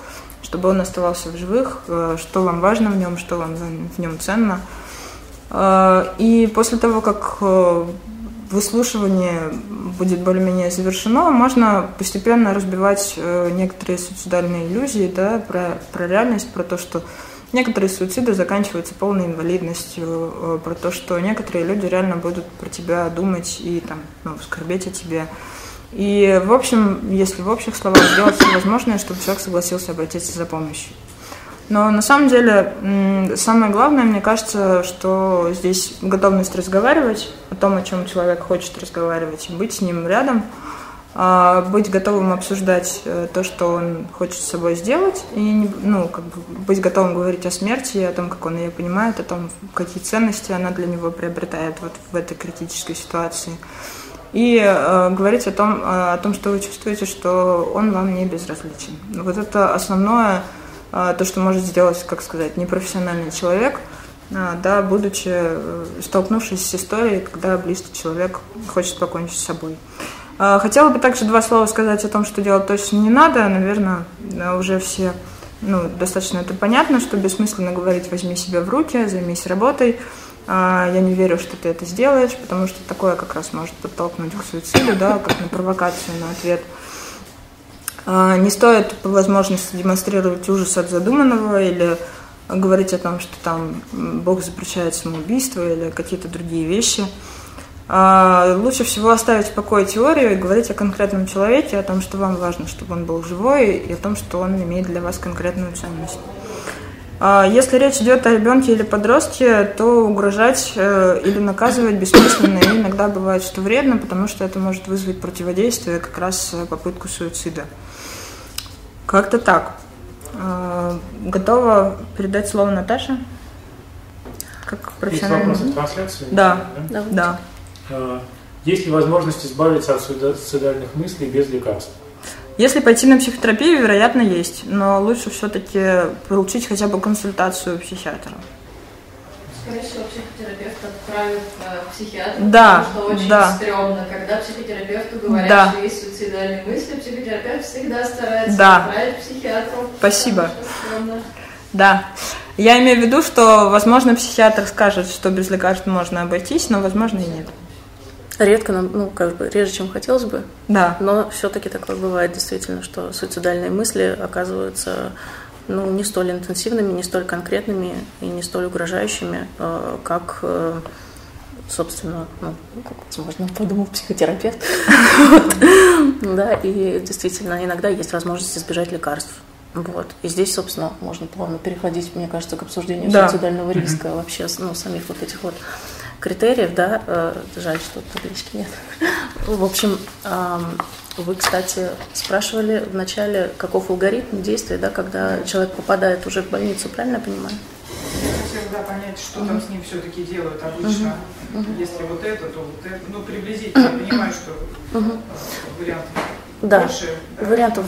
чтобы он оставался в живых, э, что вам важно в нем, что вам в нем ценно. А, и после того, как э, выслушивание будет более-менее завершено, можно постепенно разбивать э, некоторые суицидальные иллюзии, да, про, про реальность, про то, что некоторые суициды заканчиваются полной инвалидностью, э, про то, что некоторые люди реально будут про тебя думать и там, ну, скорбеть о тебе. И, в общем, если в общих словах сделать все возможное, чтобы человек согласился обратиться за помощью. Но на самом деле самое главное, мне кажется, что здесь готовность разговаривать о том, о чем человек хочет разговаривать, быть с ним рядом, а, быть готовым обсуждать э, то, что он хочет с собой сделать, и ну, как бы быть готовым говорить о смерти, о том, как он ее понимает, о том, какие ценности она для него приобретает вот в этой критической ситуации. И э, говорить о том, о том, что вы чувствуете, что он вам не безразличен. Вот это основное а, то, что может сделать, как сказать, непрофессиональный человек, а, да, будучи, э, столкнувшись с историей, когда близкий человек хочет покончить с собой. А, хотела бы также два слова сказать о том, что делать точно не надо. Наверное, уже все ну, достаточно это понятно, что бессмысленно говорить «возьми себя в руки, займись работой». Я не верю, что ты это сделаешь, потому что такое как раз может подтолкнуть к суициду, да, как на провокацию, на ответ – а, не стоит по возможности демонстрировать ужас от задуманного или говорить о том, что там Бог запрещает самоубийство или какие-то другие вещи. А, лучше всего оставить в покое теорию и говорить о конкретном человеке, о том, что вам важно, чтобы он был живой, и о том, что он имеет для вас конкретную ценность. А, если речь идет о ребенке или подростке, то угрожать э, или наказывать бессмысленно и иногда бывает, что вредно, потому что это может вызвать противодействие, как раз э, попытку суицида. Как-то так. А, готова передать слово Наташе? Как профессиональный... Есть вопросы трансляции? Да, да. да. А, есть ли возможность избавиться от суицидальных мыслей без лекарств? Если пойти на психотерапию, вероятно, есть, но лучше все-таки получить хотя бы консультацию психиатра. Скорее всего, психотерапевт отправит э, к психиатру, да, потому что очень да. стрёмно, когда психотерапевту говорят, да. что есть суицидальные мысли, психотерапевт всегда старается да. отправить психиатру. Спасибо. Да. Я имею в виду, что, возможно, психиатр скажет, что без лекарств можно обойтись, но, возможно, и нет. Редко нам, ну, как бы, реже, чем хотелось бы. Да. Но все-таки такое бывает действительно, что суицидальные мысли оказываются ну, не столь интенсивными, не столь конкретными и не столь угрожающими, э, как, э, собственно, ну, как, возможно, подумал психотерапевт. Да, и действительно, иногда есть возможность избежать лекарств. Вот. И здесь, собственно, можно плавно переходить, мне кажется, к обсуждению Да. суицидального риска вообще, ну, самих вот этих вот критериев, да, э, жаль, что таблички нет. В общем, вы, кстати, спрашивали вначале, каков алгоритм действия, да, когда человек попадает уже в больницу, правильно я понимаю? Хотела да, понять, что там с ним все-таки делают обычно. Если вот это, то вот это. Ну, приблизительно понимаю, что э, вариантов Да, больше. да, вариантов.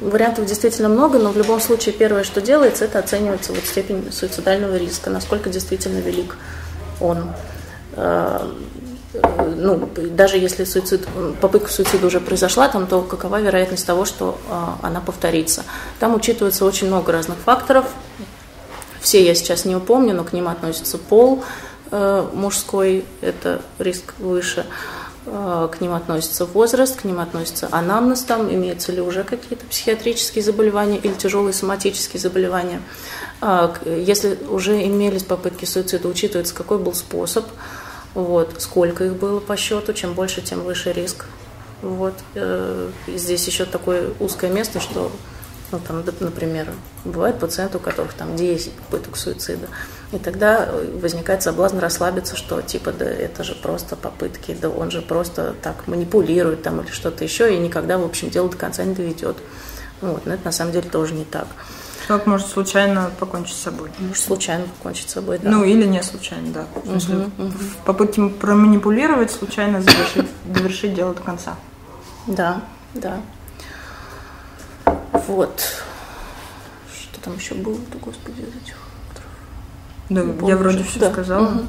Вариантов действительно много, но в любом случае первое, что делается, это оценивается вот степень суицидального риска, насколько действительно велик он. Э, Ну, даже если суицид, попытка суицида уже произошла, там, то какова вероятность того, что э, она повторится? Там учитывается очень много разных факторов. Все я сейчас не упомню, но к ним относится пол э, мужской, это риск выше. К ним относится возраст, к ним относится анамнез, там имеются ли уже какие-то психиатрические заболевания или тяжелые соматические заболевания. Если уже имелись попытки суицида, учитывается, какой был способ, вот, сколько их было по счету, чем больше, тем выше риск. Вот. э, И здесь еще такое узкое место, что, ну, там, например, бывают пациенты, у которых там 10 попыток суицида, и тогда э, возникает соблазн расслабиться, что типа, да это же просто попытки, да он же просто так манипулирует там или что-то еще, и никогда, в общем, дело до конца не доведет. Вот. Но это на самом деле тоже не так. Человек может случайно покончить с собой. Может случайно покончить с собой, да. Ну, или не случайно, да. Мгм, мгм. в попытке проманипулировать, случайно завершить, довершить дело до конца. Да, да. Вот. Что там еще было-то, господи, из этих Да, Не я помню вроде все Да. сказала.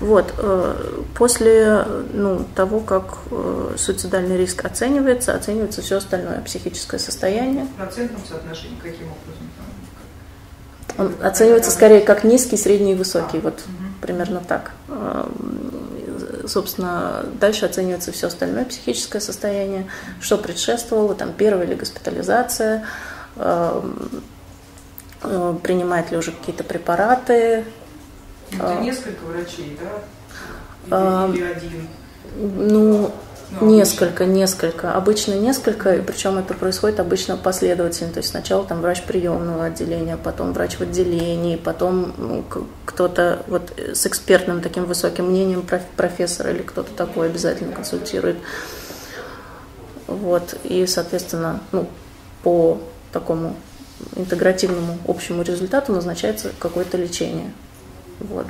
Вот. э, После ну, того, как э, суицидальный риск оценивается, оценивается все остальное психическое состояние. В процентном соотношении каким образом? Он оценивается скорее как низкий, средний и высокий. Вот примерно так. Эм, Собственно, дальше оценивается все остальное психическое состояние, что предшествовало, там первая ли госпитализация, эм, принимает ли уже какие-то препараты, Это А. несколько врачей, да? А. Или, или один? ну, Ну, Несколько, несколько. Обычно несколько, и причем это происходит обычно последовательно. То есть сначала там врач приемного отделения, потом врач в отделении, потом ну, кто-то вот с экспертным таким высоким мнением проф- профессор или кто-то такой обязательно консультирует. Вот. И, соответственно, ну, по такому интегративному общему результату назначается какое-то лечение. Вот.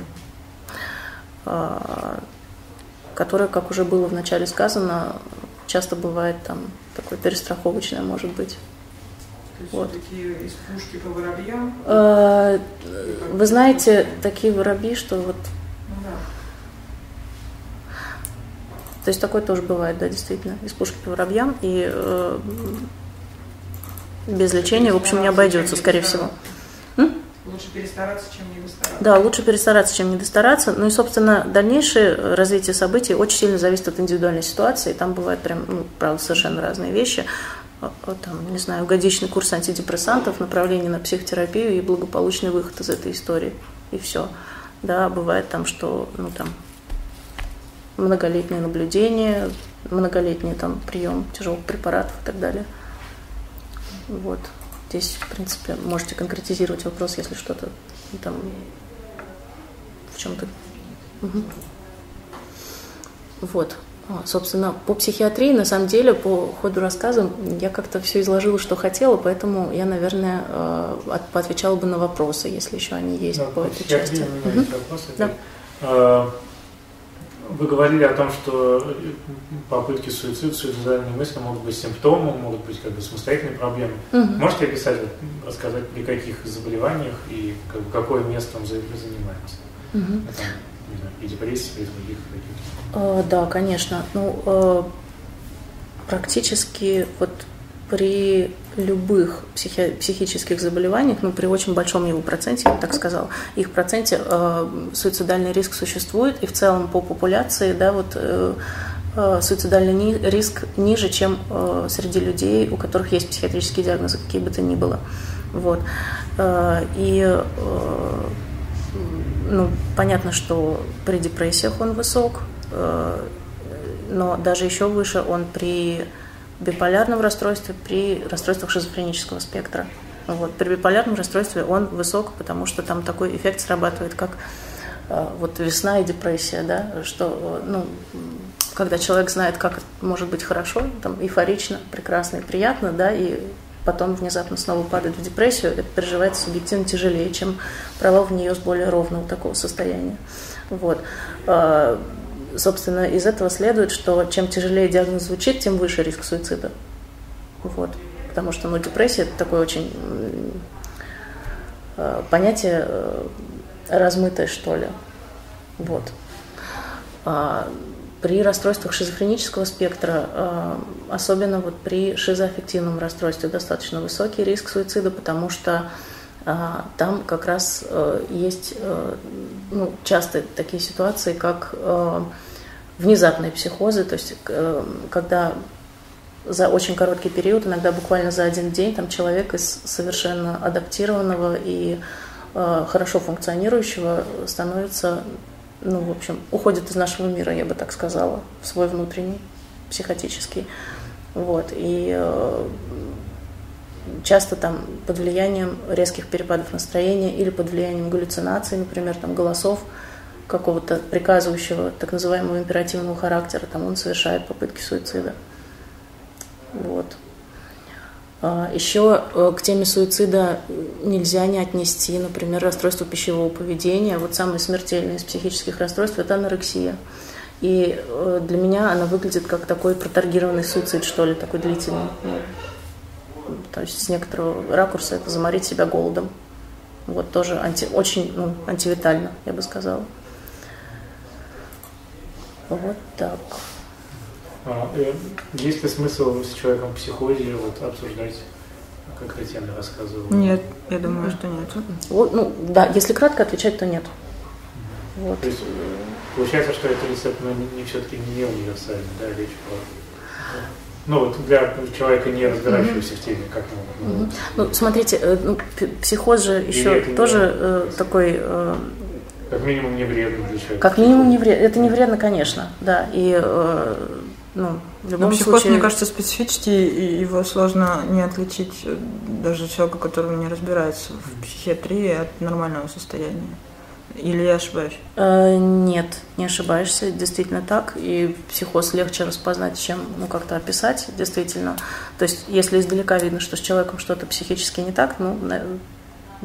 А, которое, как уже было вначале сказано, часто бывает там такое перестраховочное, может быть. То Вот. все-таки из пушки по воробьям? Э, Вы знаете, такие воробьи, что вот... Ну да. То есть такое тоже бывает, да, действительно, из пушки по воробьям, и э, без лечения, в общем, не обойдется, скорее всего. Лучше перестараться, чем не достараться. Да, лучше перестараться, чем не достараться. Ну и, собственно, дальнейшее развитие событий очень сильно зависит от индивидуальной ситуации. Там бывают прям, ну, правда, совершенно разные вещи. А, а, Там, не знаю, годичный курс антидепрессантов, направление на психотерапию и благополучный выход из этой истории. И все. Да, бывает там, что, ну, там, многолетнее наблюдение, многолетний там прием тяжелых препаратов и так далее. Вот. Здесь, в принципе, можете конкретизировать вопрос, если что-то там в чем-то. Мгм. Вот. А, Собственно, по психиатрии, на самом деле, по ходу рассказа, я как-то все изложила, что хотела, поэтому я, наверное, э, от- поотвечала бы на вопросы, если еще они есть Да, по этой части. у меня Мгм. есть вопрос. Да. Э, Вы говорили о том, что попытки суицида, суицидальные мысли могут быть симптомом, могут быть как бы самостоятельной проблемой. Мгм. Можете описать, рассказать, при каких заболеваниях и как бы, какое место он за- занимается? Мгм. Там, не знаю, и депрессии, и других каких-то. Э, Да, конечно. Ну, э, практически вот при любых психи- психических заболеваниях, ну, при очень большом его проценте, я бы так сказала, их проценте э, суицидальный риск существует, и в целом по популяции, да, вот э, э, суицидальный ни- риск ниже, чем э, среди людей, у которых есть психиатрические диагнозы, какие бы то ни было. Вот. Э, и э, ну, понятно, что при депрессиях он высок, э, но даже еще выше он при биполярном расстройстве, при расстройствах шизофренического спектра. Вот. При биполярном расстройстве он высок, потому что там такой эффект срабатывает, как э, вот весна и депрессия, да, что, э, ну, когда человек знает, как может быть хорошо, там, эйфорично, прекрасно и приятно, да, и потом внезапно снова падает в депрессию, это переживается субъективно тяжелее, чем провал в нее с более ровного такого состояния. Вот. Собственно, из этого следует, что чем тяжелее диагноз звучит, тем выше риск суицида. Вот. Потому что ну, депрессия – это такое очень э, понятие э, размытое, что ли. Вот. А, при расстройствах шизофренического спектра, э, особенно вот при шизоаффективном расстройстве, достаточно высокий риск суицида, потому что там как раз есть ну, часто такие ситуации, как внезапные психозы, то есть когда за очень короткий период, иногда буквально за один день, там человек из совершенно адаптированного и хорошо функционирующего становится, ну, в общем, уходит из нашего мира, я бы так сказала, в свой внутренний, психотический. Вот. И часто там под влиянием резких перепадов настроения или под влиянием галлюцинаций, например, там голосов какого-то приказывающего так называемого императивного характера, там он совершает попытки суицида. Вот. Еще к теме суицида нельзя не отнести, например, расстройство пищевого поведения. Вот самое смертельное из психических расстройств – это анорексия. И для меня она выглядит как такой протаргированный суицид, что ли, такой длительный. То есть с некоторого ракурса это заморить себя голодом. Вот тоже анти, очень ну, антивитально, я бы сказала. Вот так. А, э, есть ли смысл с человеком в психозе вот, обсуждать, как Татьяна рассказывала? Нет, я думаю, что нет. Вот, ну, да, если кратко отвечать, то нет. Вот. То есть получается, что это рецепт ну, не, не все-таки не универсальный, да, речь про ну, вот для человека, не разбирающегося mm-hmm. в теме, как ему. Mm-hmm. Ну, смотрите, э, ну, психоз же еще тоже не, э, такой. Э, как минимум не вредно для человека. Как минимум не вредно. Это не вредно, конечно, да. И э, ну, в любом Но психоз, случае... мне кажется, специфический, и его сложно не отличить даже человека, который не разбирается в психиатрии от нормального состояния. Или я ошибаюсь? Э, нет, не ошибаешься, действительно так. И психоз легче распознать, чем ну, как-то описать, действительно. То есть, если издалека видно, что с человеком что-то психически не так, ну,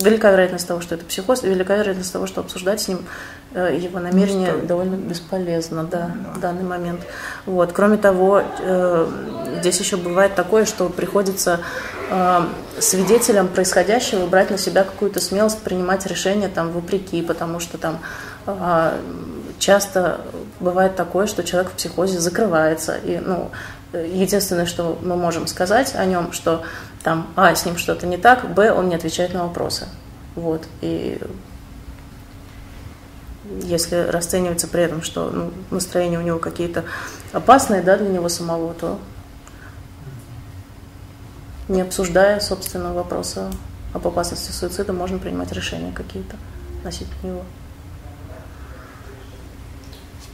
велика вероятность того, что это психоз, и велика вероятность того, что обсуждать с ним э, его намерение ну, довольно бесполезно, да, да, в данный момент. Вот. Кроме того, э, здесь еще бывает такое, что приходится э, свидетелям происходящего брать на себя какую-то смелость, принимать решения там вопреки, потому что там часто бывает такое, что человек в психозе закрывается, и, ну, единственное, что мы можем сказать о нем, что там, а, с ним что-то не так, б, он не отвечает на вопросы. Вот. И если расценивается при этом, что ну, настроения у него какие-то опасные да, для него самого, то не обсуждая, собственно, вопроса об опасности суицида, можно принимать решения какие-то относительно него.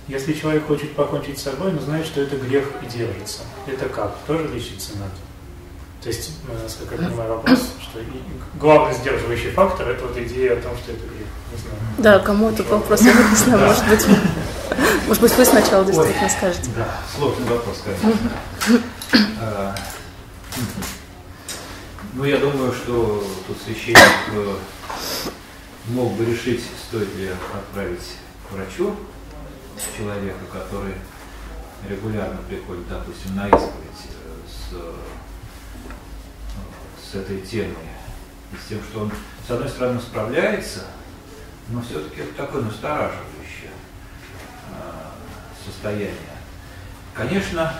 Если человек хочет покончить с собой, но знает, что это грех и держится, это как? Тоже лечиться надо? То есть, ну, насколько я понимаю вопрос, что главный сдерживающий фактор – это вот идея о том, что это грех. Не знаю. Да, кому этот вопрос, я не знаю, может быть, может быть, вы сначала действительно скажете. Да, сложный вопрос, конечно. А, ну, я думаю, что тут священник э, мог бы решить, стоит ли отправить к врачу человека, который регулярно приходит, допустим, на исповедь э, с, э, с этой темой, и с тем, что он, с одной стороны, справляется, но все-таки это такое настораживающее э, состояние. Конечно,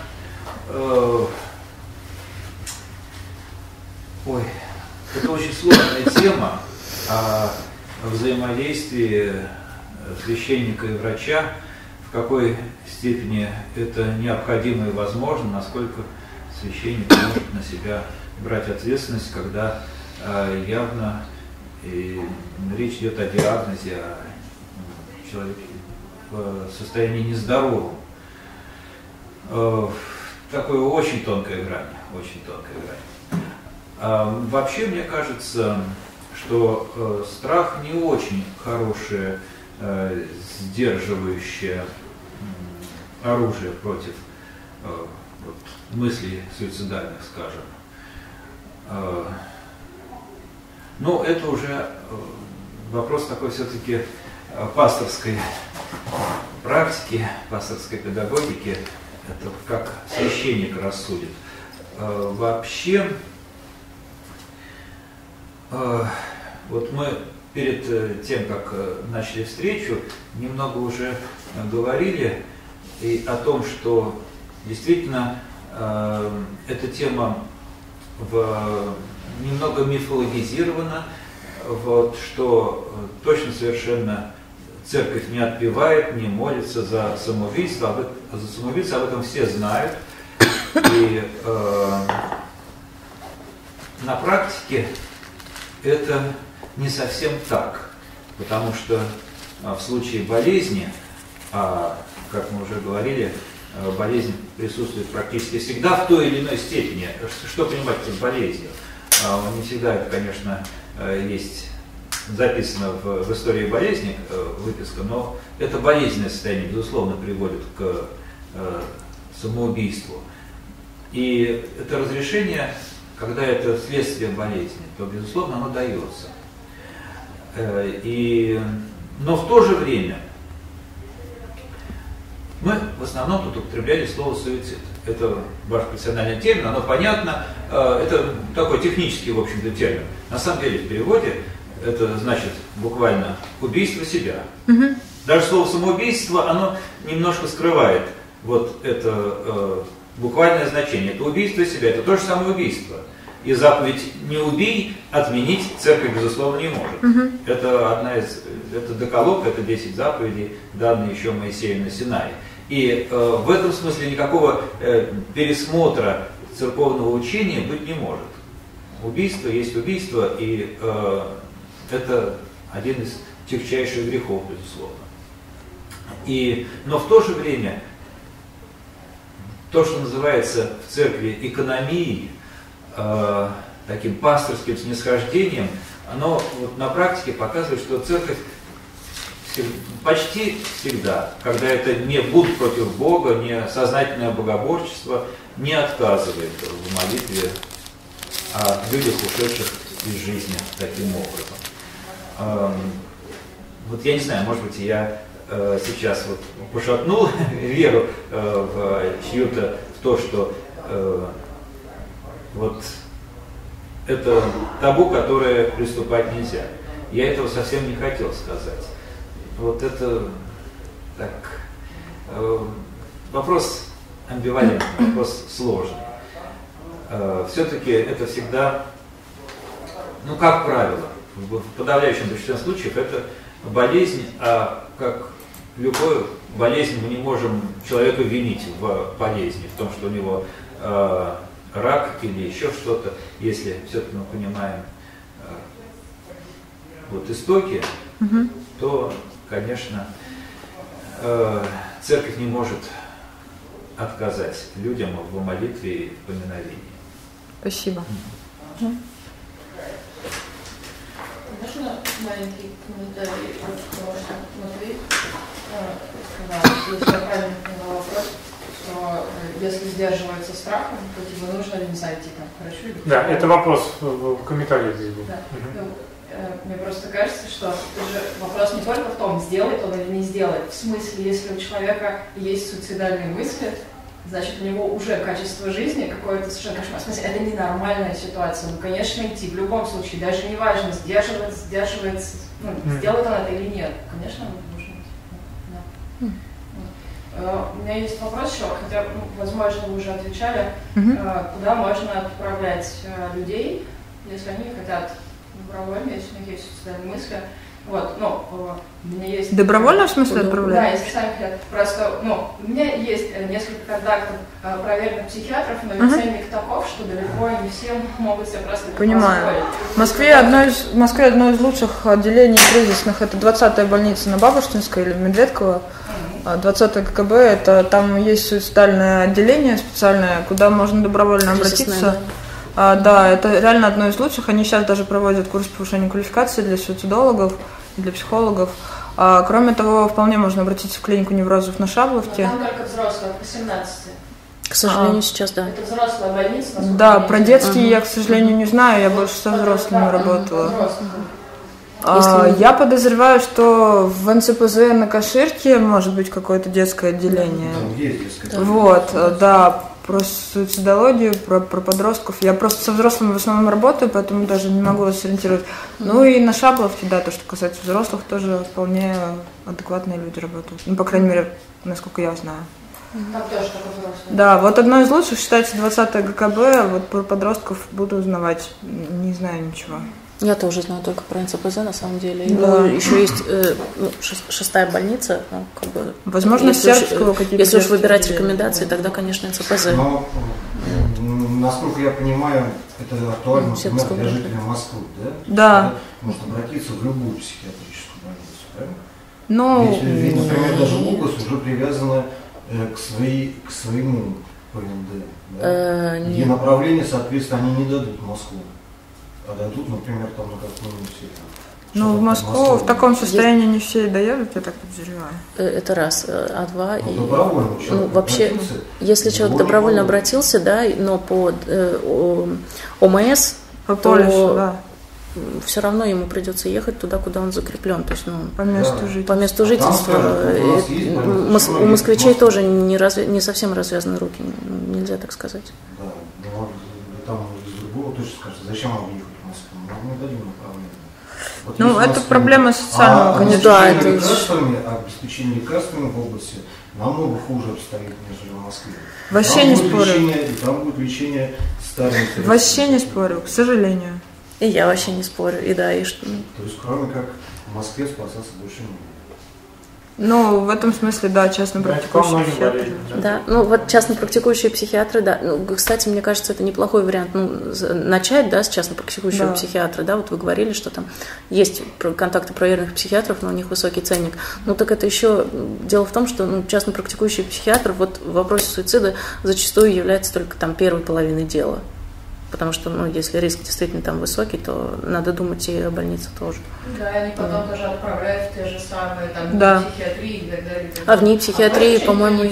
Ой, это очень сложная тема о взаимодействии священника и врача, в какой степени это необходимо и возможно, насколько священник может на себя брать ответственность, когда э, явно и речь идет о диагнозе, о человеке в состоянии нездоровом. Э, такое очень тонкая грань, очень тонкая грань. А, вообще, мне кажется, что э, страх не очень хорошее э, сдерживающее оружие против вот, мыслей суицидальных, скажем. Но это уже вопрос такой все-таки пасторской практики, пасторской педагогики, это как священник рассудит. Э, вообще, э, вот мы перед э, тем, как начали встречу, немного уже говорили и о том, что действительно эта тема в, немного мифологизирована, вот, что точно совершенно церковь не отпевает, не молится за самоубийство, а за самоубийство об этом все знают. И э, на практике это не совсем так, потому что э, в случае болезни, а, как мы уже говорили, э, болезнь присутствует практически всегда в той или иной степени. Что понимать под болезнью? Э, не всегда это, конечно, э, есть записано в, в истории болезни э, выписка, но это болезненное состояние, безусловно, приводит к э, самоубийству. И это разрешение, когда это следствие болезни, то, безусловно, оно дается. Э, и, но в то же время мы в основном тут употребляли слово суицид. Это ваш профессиональный термин, оно понятно, э, это такой технический, в общем-то, термин. На самом деле в переводе это значит буквально убийство себя. Угу. Даже слово самоубийство, оно немножко скрывает вот это э, буквальное значение. Это убийство себя, это то же самое убийство. И заповедь «не убий» отменить церковь, безусловно, не может. Угу. Это одна из, это деколог, это 10 заповедей, данные еще Моисею на Синае. И э, в этом смысле никакого э, пересмотра церковного учения быть не может. Убийство есть убийство, и э, это один из тягчайших грехов, безусловно. И, но в то же время то, что называется в церкви экономией, э, таким пасторским снисхождением, оно вот на практике показывает, что церковь почти всегда, когда это не бунт против Бога, не сознательное богоборчество, не отказывает в молитве о людях, ушедших из жизни таким образом вот я не знаю, может быть, я э, сейчас вот пошатнул веру э, в чью-то, в то, что э, вот это табу, которое приступать нельзя. Я этого совсем не хотел сказать. Вот это так вопрос амбивалентный, вопрос сложный. Все-таки это всегда, ну как правило, в подавляющем большинстве случаев это болезнь, а как любую болезнь мы не можем человека винить в болезни, в том, что у него э, рак или еще что-то, если все-таки мы понимаем э, вот истоки, угу. то, конечно, э, церковь не может отказать людям в молитве и в поминовении. Спасибо. Угу. Можно маленький комментарий от Матвей? Сказал, если я правильно поняла вопрос, что если сдерживается страхом, то тебе нужно ли не зайти там хорошо Да, это вопрос в комментарии здесь был. Да. Угу. Мне просто кажется, что же вопрос не только в том, сделает он или не сделает. В смысле, если у человека есть суицидальные мысли, значит, у него уже качество жизни какое-то совершенно кошмар. В смысле, это ненормальная ситуация. Ну, конечно, идти в любом случае, даже не важно, сдерживается, сдерживается, ну, mm. сделает он это или нет. Конечно, нужно идти. Да. Mm. У меня есть вопрос еще, хотя, ну, возможно, вы уже отвечали, mm-hmm. куда можно отправлять э, людей, если они хотят добровольно, если у них есть суицидальные мысли, вот, ну, у меня есть... Добровольно, в смысле, отправлять? Да, если сами хотят. Просто, ну, у меня есть э, несколько контактов э, проверенных психиатров, но ведь ценник таков, что далеко не все могут себе просто Понимаю. В Москве, одно из, в Москве одно из лучших отделений кризисных, это 20-я больница на Бабушкинской или Медведково. 20 ГКБ, это там есть суицидальное отделение специальное, куда можно добровольно обратиться. А, да, это реально одно из лучших. Они сейчас даже проводят курс повышения квалификации для суицидологов, для психологов. А, кроме того, вполне можно обратиться в клинику неврозов на Шабловке. Но там только взрослые, 18. К сожалению, а, сейчас, да. Это взрослая больница. Да, про детские угу. я, к сожалению, не знаю, я больше со взрослыми да, работала. А, я подозреваю, что в НЦПЗ на Каширке может быть какое-то детское отделение. Там есть детское. Вот, да про суицидологию, про, про подростков. Я просто со взрослыми в основном работаю, поэтому даже не могу вас сориентировать. Ну и на Шабловке, да, то, что касается взрослых, тоже вполне адекватные люди работают. Ну, по крайней мере, насколько я знаю. Там тоже взрослые. Да, вот одно из лучших считается 20 ГКБ, вот про подростков буду узнавать, не знаю ничего. Я тоже знаю только про НЦПЗ на самом деле. Да. Ну, еще есть э, ну, шестая больница, ну, как бы. Возможно, если уж, если уж выбирать рекомендации, да. тогда, конечно, НЦПЗ. Но, насколько я понимаю, это актуально, ну, например, для жителей Москвы, да? Да. Можно обратиться в любую психиатрическую больницу, правильно? Ну, Если, ведь, например, даже Лукас уже привязана э, к, своей, к своему ПНД. Да? Э, и направление, соответственно, они не дадут в Москву дадут, например, там на какую-нибудь ну, в Москву в таком состоянии не все и доедут, я так подозреваю. Э, это раз. Э, а два... Ну, добровольно ну, вообще, если человек добровольно обратился, да, но по э, ОМС, по то полису, да. все равно ему придется ехать туда, куда он закреплен. То есть, ну, по месту да. жительства. По месту а жительства. Там, Мос- у москвичей тоже не, разве, не совсем развязаны руки, нельзя так сказать. Да, там из другого точно скажет, зачем вам ехать? Мы дадим направление. Вот ну, это проблема социального, а, конечно. Да, это... лекарствами, обеспечение лекарствами в области намного хуже обстоит, нежели в Москве. Вообще там не спорю. Лечение, и там будет лечение старыми Вообще не спорю, к сожалению. И я вообще не спорю, и да, и что. То есть, кроме как в Москве спасаться больше не будет. Ну, в этом смысле, да, частно практикующие психиатры. Да, ну вот частно практикующие психиатры, да. Ну, кстати, мне кажется, это неплохой вариант. Ну, начать, да, с частно практикующего да. психиатра, да, вот вы говорили, что там есть контакты проверенных психиатров, но у них высокий ценник. Ну, так это еще дело в том, что ну, частно практикующий психиатр вот в вопросе суицида зачастую является только там первой половиной дела потому что, ну, если риск действительно там высокий, то надо думать и о больнице тоже. Да, и они потом mm. тоже отправляют в те же самые, там, да. психиатрии и так далее. А в ней психиатрии, а по-моему,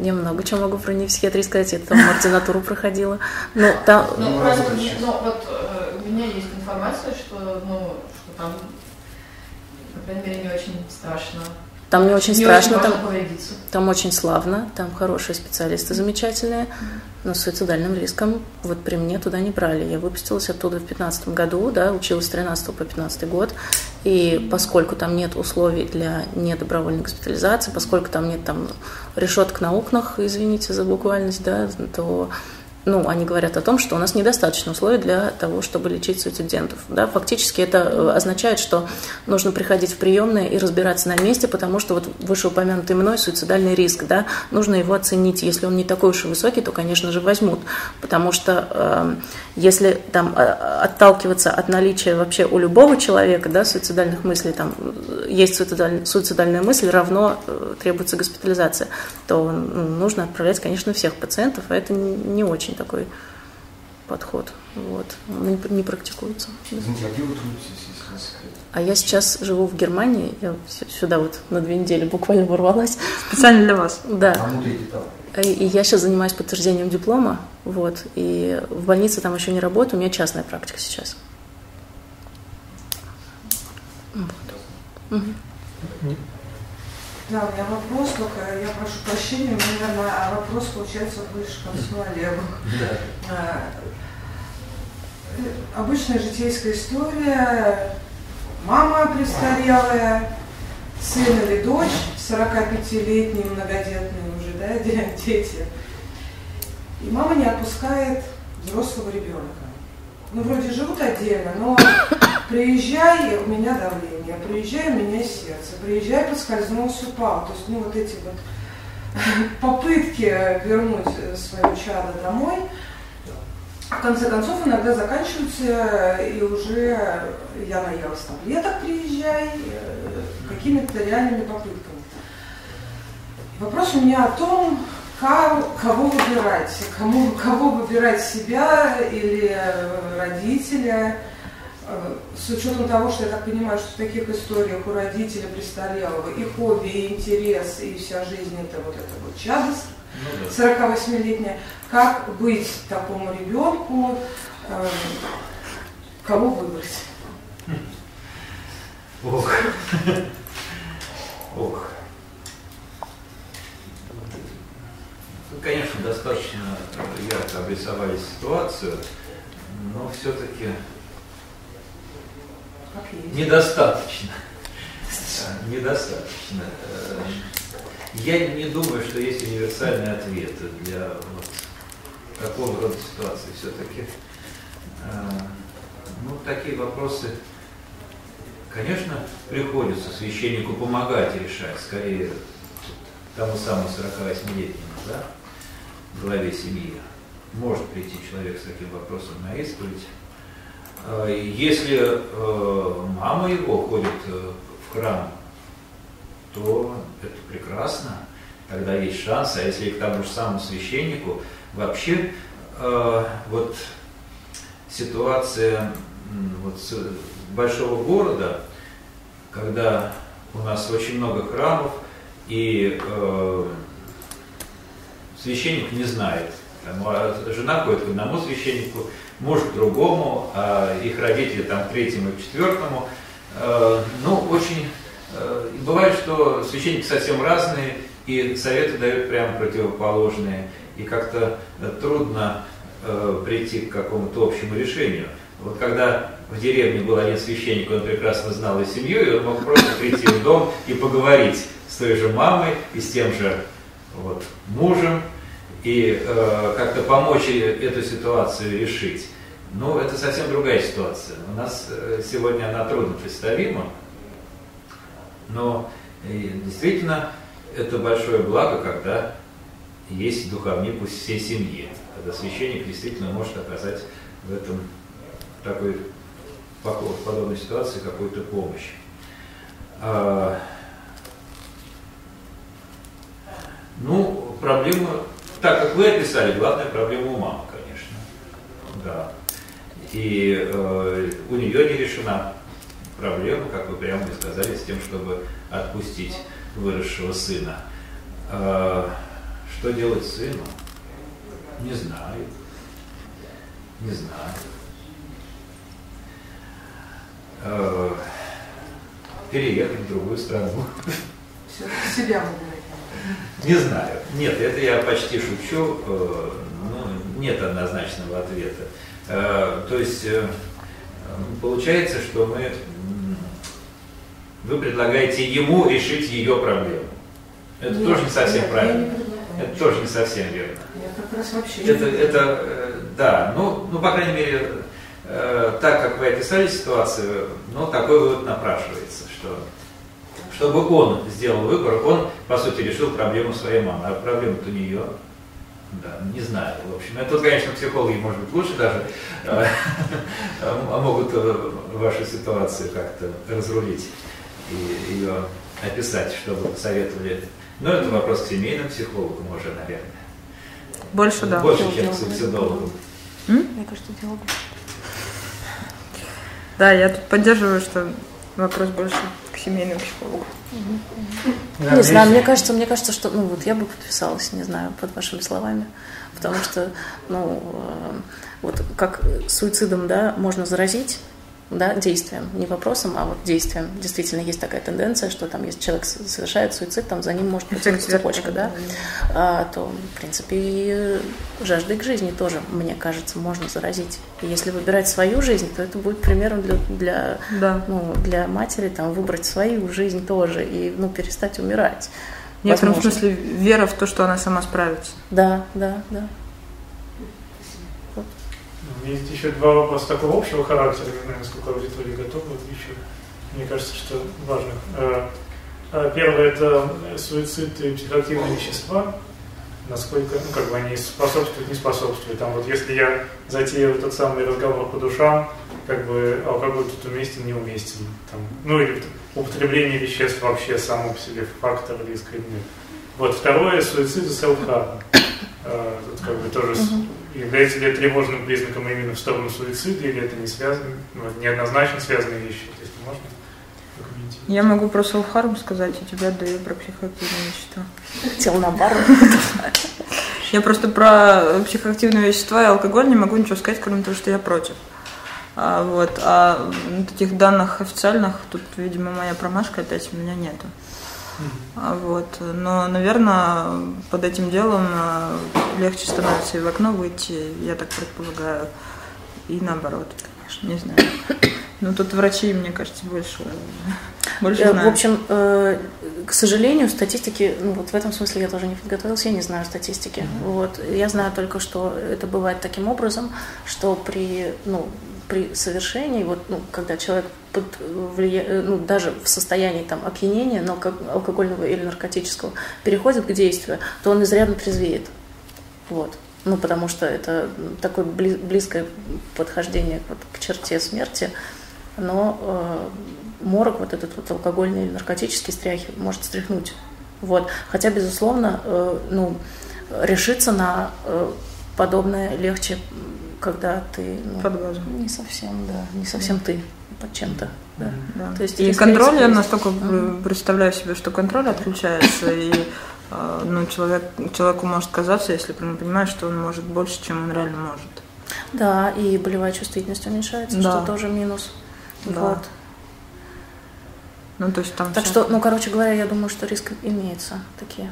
я много чего могу про ней психиатрии сказать, я там ординатуру проходила. Но ну, там... Ну, просто, ну, вот э, у меня есть информация, что, ну, что там, по крайней мере, не очень страшно там не очень не страшно, очень там, там очень славно, там хорошие специалисты замечательные, но с суицидальным риском вот при мне туда не брали. Я выпустилась оттуда в 2015 году, да, училась с 13 по 15 год, и поскольку там нет условий для недобровольной госпитализации, поскольку там нет там решеток на окнах, извините за буквальность, да, то ну, они говорят о том, что у нас недостаточно условий для того, чтобы лечить суицидентов. Да? Фактически это э, означает, что нужно приходить в приемные и разбираться на месте, потому что вот вышеупомянутый мной суицидальный риск, да, нужно его оценить. Если он не такой уж и высокий, то, конечно же, возьмут. Потому что э, если там э, отталкиваться от наличия вообще у любого человека да, суицидальных мыслей, там есть суицидаль, суицидальная мысль, равно э, требуется госпитализация, то ну, нужно отправлять, конечно, всех пациентов, а это не очень очень такой подход. Вот. Он не, не практикуется. Извините, а А я сейчас живу в Германии, я сюда вот на две недели буквально ворвалась. Специально для вас? Да. А и, и я сейчас занимаюсь подтверждением диплома, вот, и в больнице там еще не работаю, у меня частная практика сейчас. Вот. Угу. Да, у меня вопрос только, я прошу прощения, у меня, наверное, а вопрос получается больше к концу Олегу. Да. Обычная житейская история. Мама престарелая, сын или дочь, 45-летние многодетные уже, да, дети. И мама не отпускает взрослого ребенка. ну, вроде живут отдельно, но приезжай, у меня давление, приезжай, у меня сердце, приезжай, подскользнулся, упал. То есть, ну, вот эти вот попытки вернуть свое чадо домой, в конце концов, иногда заканчиваются, и уже я наелась таблеток, приезжай, э, какими-то реальными попытками. Вопрос у меня о том, кого выбирать, кому, кого выбирать себя или родителя, с учетом того, что я так понимаю, что в таких историях у родителя престарелого и хобби, и интерес, и вся жизнь это вот это вот чадость, ну, да. 48-летняя, как быть такому ребенку, э, кого выбрать? Ох. Ох. конечно, достаточно ярко обрисовали ситуацию, но все-таки недостаточно. Недостаточно. Я не думаю, что есть универсальный ответ для вот такого рода ситуации. Все-таки ну, такие вопросы, конечно, приходится священнику помогать решать, скорее тому самому 48-летнему, да, главе семьи. Может прийти человек с таким вопросом на исповедь. А, если э, мама его ходит э, в храм, то это прекрасно, тогда есть шанс, а если к тому же самому священнику, вообще э, вот ситуация вот большого города, когда у нас очень много храмов, и священник не знает. Там, а жена ходит к одному священнику, муж к другому, а их родители там к третьему и четвертому. Э, ну, очень... Э, бывает, что священники совсем разные, и советы дают прямо противоположные, и как-то трудно э, прийти к какому-то общему решению. Вот когда в деревне был один священник, он прекрасно знал и семью, и он мог просто прийти в дом и поговорить с той же мамой и с тем же вот, мужем и э, как-то помочь эту ситуацию решить. Но это совсем другая ситуация. У нас э, сегодня она трудно представима, но э, действительно это большое благо, когда есть духовник у всей семьи, когда священник действительно может оказать в этом такой в подобной ситуации какую-то помощь. А, Ну, проблема, так как вы описали, главная проблема у. Да. И э, у нее не решена проблема, как вы прямо сказали, с тем, чтобы отпустить выросшего сына. Э, что делать сыну? Не знаю. Не знаю. Э, переехать в другую страну. Себя могу не знаю. Нет, это я почти шучу. Э, ну, нет однозначного ответа. Э, то есть э, получается, что мы вы предлагаете ему решить ее проблему. Это нет, тоже не совсем нет, правильно. Не это тоже не совсем верно. Я как раз вообще это, это да, ну, ну, по крайней мере, так как вы описали ситуацию, ну, такой вывод напрашивается, что чтобы он сделал выбор, он, по сути, решил проблему своей мамы. А проблема-то у нее, да, не знаю, в общем. Это, конечно, психологи, может быть, лучше даже а, могут э, вашу ситуацию как-то разрулить и ее описать, чтобы советовали. Но это вопрос к семейным психологам уже, наверное. Больше, да. Больше, чем к суицидологам. Мне кажется, диалогу. Да, я тут поддерживаю, что вопрос больше семейным психологом. Угу. Не знаю, мне кажется, мне кажется, что, ну вот я бы подписалась, не знаю, под вашими словами, потому что, ну, э, вот как суицидом, да, можно заразить, да, действием, не вопросом, а вот действием. Действительно, есть такая тенденция, что там, если человек совершает суицид, там за ним может быть цепочка, да, а, то, в принципе, и жаждой к жизни тоже, мне кажется, можно заразить. И если выбирать свою жизнь, то это будет примером для, для, да. ну, для матери, там, выбрать свою жизнь тоже и, ну, перестать умирать. В смысле, вера в то, что она сама справится. Да, да, да. Есть еще два вопроса такого общего характера, не знаю, насколько аудитория готова отвечу. Мне кажется, что важных. Э, э, первое – это суицид и психоактивные вещества. Насколько, ну, как бы они способствуют, не способствуют. Там вот если я затеял тот самый разговор по душам, как бы алкоголь тут уместен, не уместен. Там, ну или употребление веществ вообще само по себе фактор риска нет. Вот второе – суицид и селф-харм. Тут как бы тоже является ли это тревожным признаком именно в сторону суицида, или это не связано, ну, неоднозначно связанные вещи, если можно. Я могу про селф-харм сказать, и тебя даю про психоактивные вещества. Хотел наоборот. Я просто про психоактивные вещества и алкоголь не могу ничего сказать, кроме того, что я против. А, вот, а таких данных официальных, тут, видимо, моя промашка опять у меня нету. А, вот. Но, наверное, под этим делом а, легче становится и в окно выйти, я так предполагаю, и наоборот, конечно, не знаю. Ну, тут врачи, мне кажется, больше, больше э, знают. В общем, э, к сожалению, статистики, ну, вот в этом смысле я тоже не подготовилась, я не знаю статистики. Mm-hmm. Вот. Я знаю только, что это бывает таким образом, что при, ну, при совершении, вот, ну, когда человек под влия... Э, ну, даже в состоянии там, опьянения, но алкогольного или наркотического, переходит к действию, то он изрядно трезвеет. Вот. Ну, потому что это такое близкое подхождение вот, к черте смерти, но э, морок, вот этот вот алкогольный или наркотический стряхи, может стряхнуть. Вот. Хотя, безусловно, э, ну, решиться на э, подобное легче когда ты ну, под газом. Не совсем, да, не совсем да. ты под чем-то. Да. Да. То есть, и контроль, я настолько uh представляю себе, что контроль отключается, и а, ну, человек, человеку может казаться, если прямо понимает, что он может больше, чем он реально может. Да, и болевая чувствительность уменьшается, да. что тоже минус. Да. Вот. Ну, то есть там так что, ну, короче говоря, я думаю, что риск имеется такие.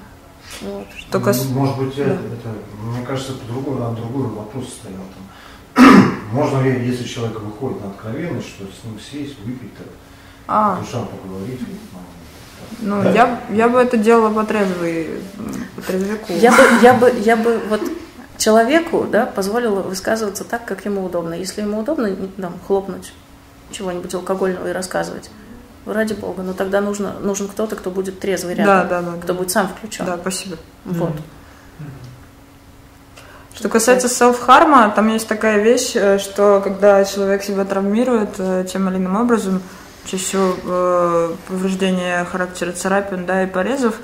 Вот. Только... Может быть, да. это, это, мне кажется, по-другому, на другой вопрос стоял там можно ли, если человек выходит на откровенность, что с ним сесть, выпить, так, а. душам поговорить? Ну, да? я, я бы это делала по, трезвой, по трезвяку. Я бы, я, бы, я бы вот человеку да, позволила высказываться так, как ему удобно. Если ему удобно там, хлопнуть чего-нибудь алкогольного и рассказывать, ради бога, но тогда нужно, нужен кто-то, кто будет трезвый рядом, да, да, да, кто да. будет сам включен. Да, спасибо. Вот. Mm-hmm. Что касается селф-харма, там есть такая вещь, э, что когда человек себя травмирует э, тем или иным образом, чаще всего э, повреждение характера царапин да, и порезов,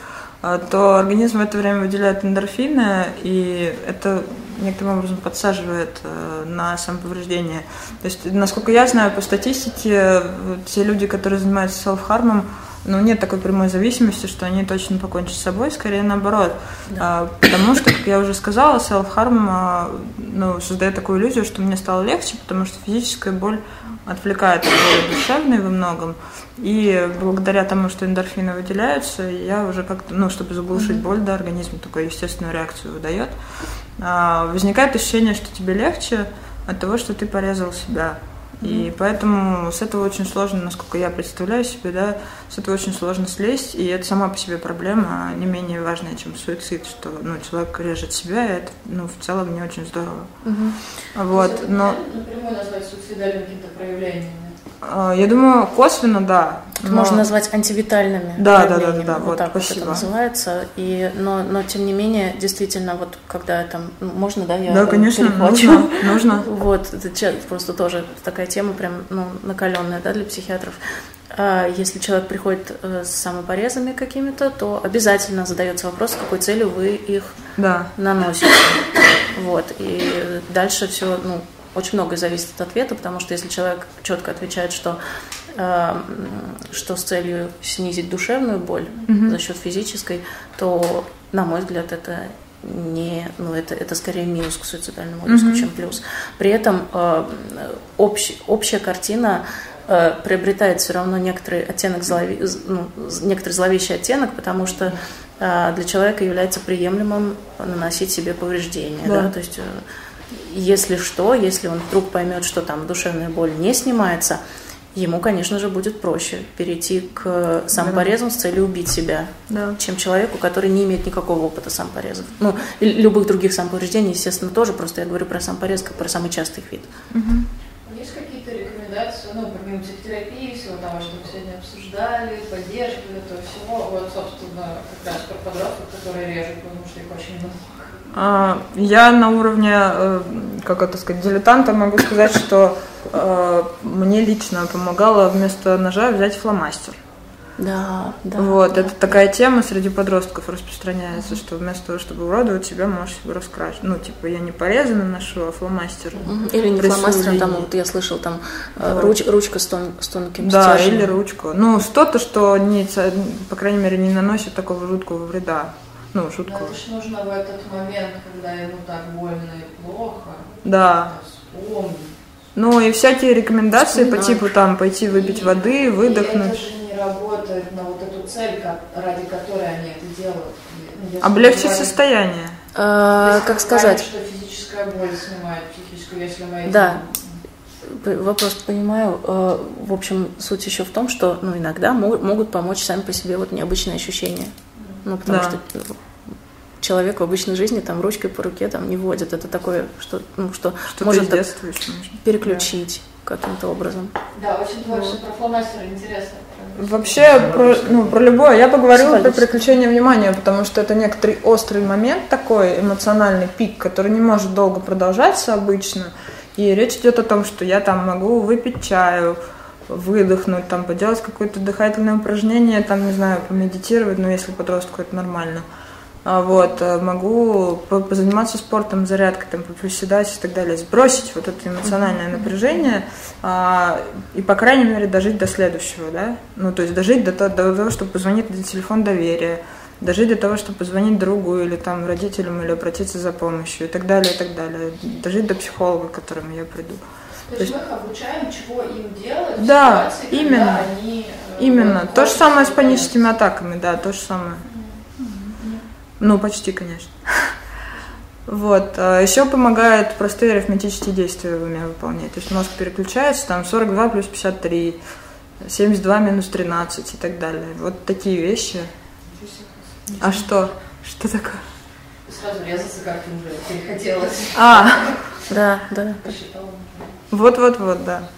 то организм в это время выделяет эндорфины, и это некоторым образом подсаживает на самоповреждение. То есть, насколько я знаю по статистике, те люди, которые занимаются селф-хармом, ну, нет такой прямой зависимости, что они точно покончат с собой, скорее наоборот. Да. А, потому что, как я уже сказала, self-harm а, ну, создает такую иллюзию, что мне стало легче, потому что физическая боль отвлекает от боли душевной во многом. И благодаря тому, что эндорфины выделяются, я уже как-то, ну, чтобы заглушить mm-hmm. боль, да, организм такую естественную реакцию выдает. А, возникает ощущение, что тебе легче от того, что ты порезал себя. И поэтому с этого очень сложно, насколько я представляю себе, да, с этого очень сложно слезть, и это сама по себе проблема, не менее важная, чем суицид, что ну, человек режет себя, и это ну, в целом не очень здорово. Угу. Вот, но... Напрямую назвать суицидальными какими-то проявлениями. А, я думаю, косвенно, да. Но... Можно назвать антивитальными. Да, да, да, да, да. Вот, вот так спасибо. вот это называется. И, но, но тем не менее, действительно, вот когда там ну, можно, да, я да, конечно, нужно, нужно. Вот это просто тоже такая тема прям ну, накаленная, да, для психиатров. А если человек приходит э, с самопорезами какими-то, то обязательно задается вопрос, с какой целью вы их да. наносите. Вот. И дальше все, ну, очень многое зависит от ответа, потому что если человек четко отвечает, что, э, что с целью снизить душевную боль mm-hmm. за счет физической, то, на мой взгляд, это не, ну это, это скорее минус к суицидальному риску, mm-hmm. чем плюс. При этом э, общ, общая картина э, приобретает все равно некоторый оттенок злове, ну, некоторый зловещий оттенок, потому что э, для человека является приемлемым наносить себе повреждения, да, да? то есть э, если что, если он вдруг поймет, что там душевная боль не снимается, ему, конечно же, будет проще перейти к самопорезам с целью убить себя, Да. чем человеку, который не имеет никакого опыта самопорезов. Ну, любых других самоповреждений, естественно, тоже, просто я говорю про самопорез как про самый частый вид. Есть какие-то рекомендации, ну, помимо психотерапии, всего того, что мы сегодня обсуждали, поддержки этого всего, вот, собственно, как раз про подростков, которые режут, потому что их очень много. А, Я на уровне, э, как это сказать, дилетанта могу сказать, что э, мне лично помогало вместо ножа взять фломастер. Да, да. Вот, это такая тема среди подростков распространяется, что вместо того, чтобы уродовать себя, можешь себя раскрасить. Ну, типа, я не порезано ношу, а фломастер. Или не Рисую фломастером, там, вот я слышал, там э, Вот. руч- ручка с, тон- с тонким Да, стержнем. или ручку. Ну, что-то, что, не, по крайней мере, не наносит такого жуткого вреда. Ну, Но жуткого. это ж нужно в этот момент, когда ему так больно и плохо, Да. вспомнить. Ну, и всякие рекомендации по Вспоминать. типу, там, пойти выпить И- воды, И это выдохнуть. же не работает на вот эту цель, ка- ради которой они это делают. Ну, если Облегчить мы говорим- состояние. А, как сказать? что физическая боль снимает психическую, если мы Да. Вопрос понимаю. Э, В общем, суть еще в том, что ну, иногда мо- могут помочь сами по себе вот необычные ощущения. Ну, потому Да. что э, человек в обычной жизни там ручкой по руке там не водит. Это такое, что, ну, что, Что-то может так переключить каким-то образом. Да, очень творчество про фломастер интересно. Вообще, про, ну, про любое. Я поговорила про переключение внимания, потому что это некоторый острый момент такой, эмоциональный пик, который не может долго продолжаться обычно. И речь идет о том, что я там могу выпить чаю, выдохнуть, там, поделать какое-то дыхательное упражнение, там, не знаю, помедитировать, ну, если подростку это нормально. А Вот, э, могу по- позаниматься спортом, зарядкой, там, поприседать и так далее, сбросить вот это эмоциональное напряжение а, и, по крайней мере, дожить до следующего, да, ну, то есть дожить до, то- до того, чтобы позвонить на телефон доверия, дожить до того, чтобы позвонить другу или там родителям, или обратиться за помощью и так далее, и так далее, дожить до психолога, к которому я приду. То есть мы их обучаем, чего им делать Да, ситуации, когда именно. они... э, Именно. То же самое с паническими атаками, да, то же самое. Ну, почти, конечно. Вот. а Еще помогает простые арифметические действия в уме выполнять. То есть мозг переключается, там 42 плюс 53, 72 минус 13 и так далее. Вот такие вещи. А что? Что такое? Сразу резаться как-то уже перехотелось. А, Да, да. Посчитала. Вот-вот-вот, да.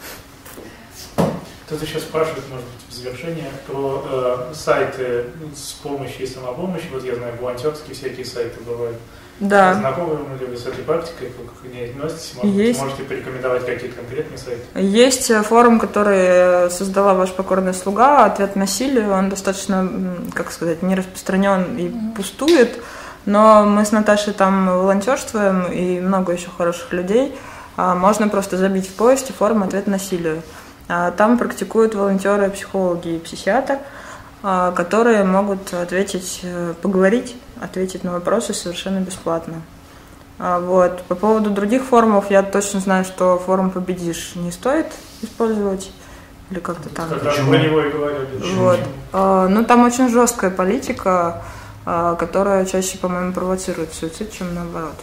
Кто-то сейчас спрашивает, может быть, в завершение, про э, сайты ну, с помощью и самопомощи. Вот я знаю, волонтерские всякие сайты бывают. Да. Знакомы ли вы с этой практикой, как к ней относитесь? Может, быть, Есть. можете порекомендовать какие-то конкретные сайты? Есть э, форум, который создала ваш покорный слуга, ответ насилию. Он достаточно, как сказать, не распространен и пустует. Но мы с Наташей там волонтерствуем, и много еще хороших людей. А, Можно просто забить в поиске форум «Ответ насилию». А, Там практикуют волонтеры, психологи и психиатр, а, которые могут ответить, э, поговорить, ответить на вопросы совершенно бесплатно. Вот. По поводу других форумов я точно знаю, что форум «Победишь» не стоит использовать. Или как-то там. Как раз Почему? про него и говорили. Вот. Ну, там очень жесткая политика, которая чаще, по-моему, провоцирует суицид, чем наоборот.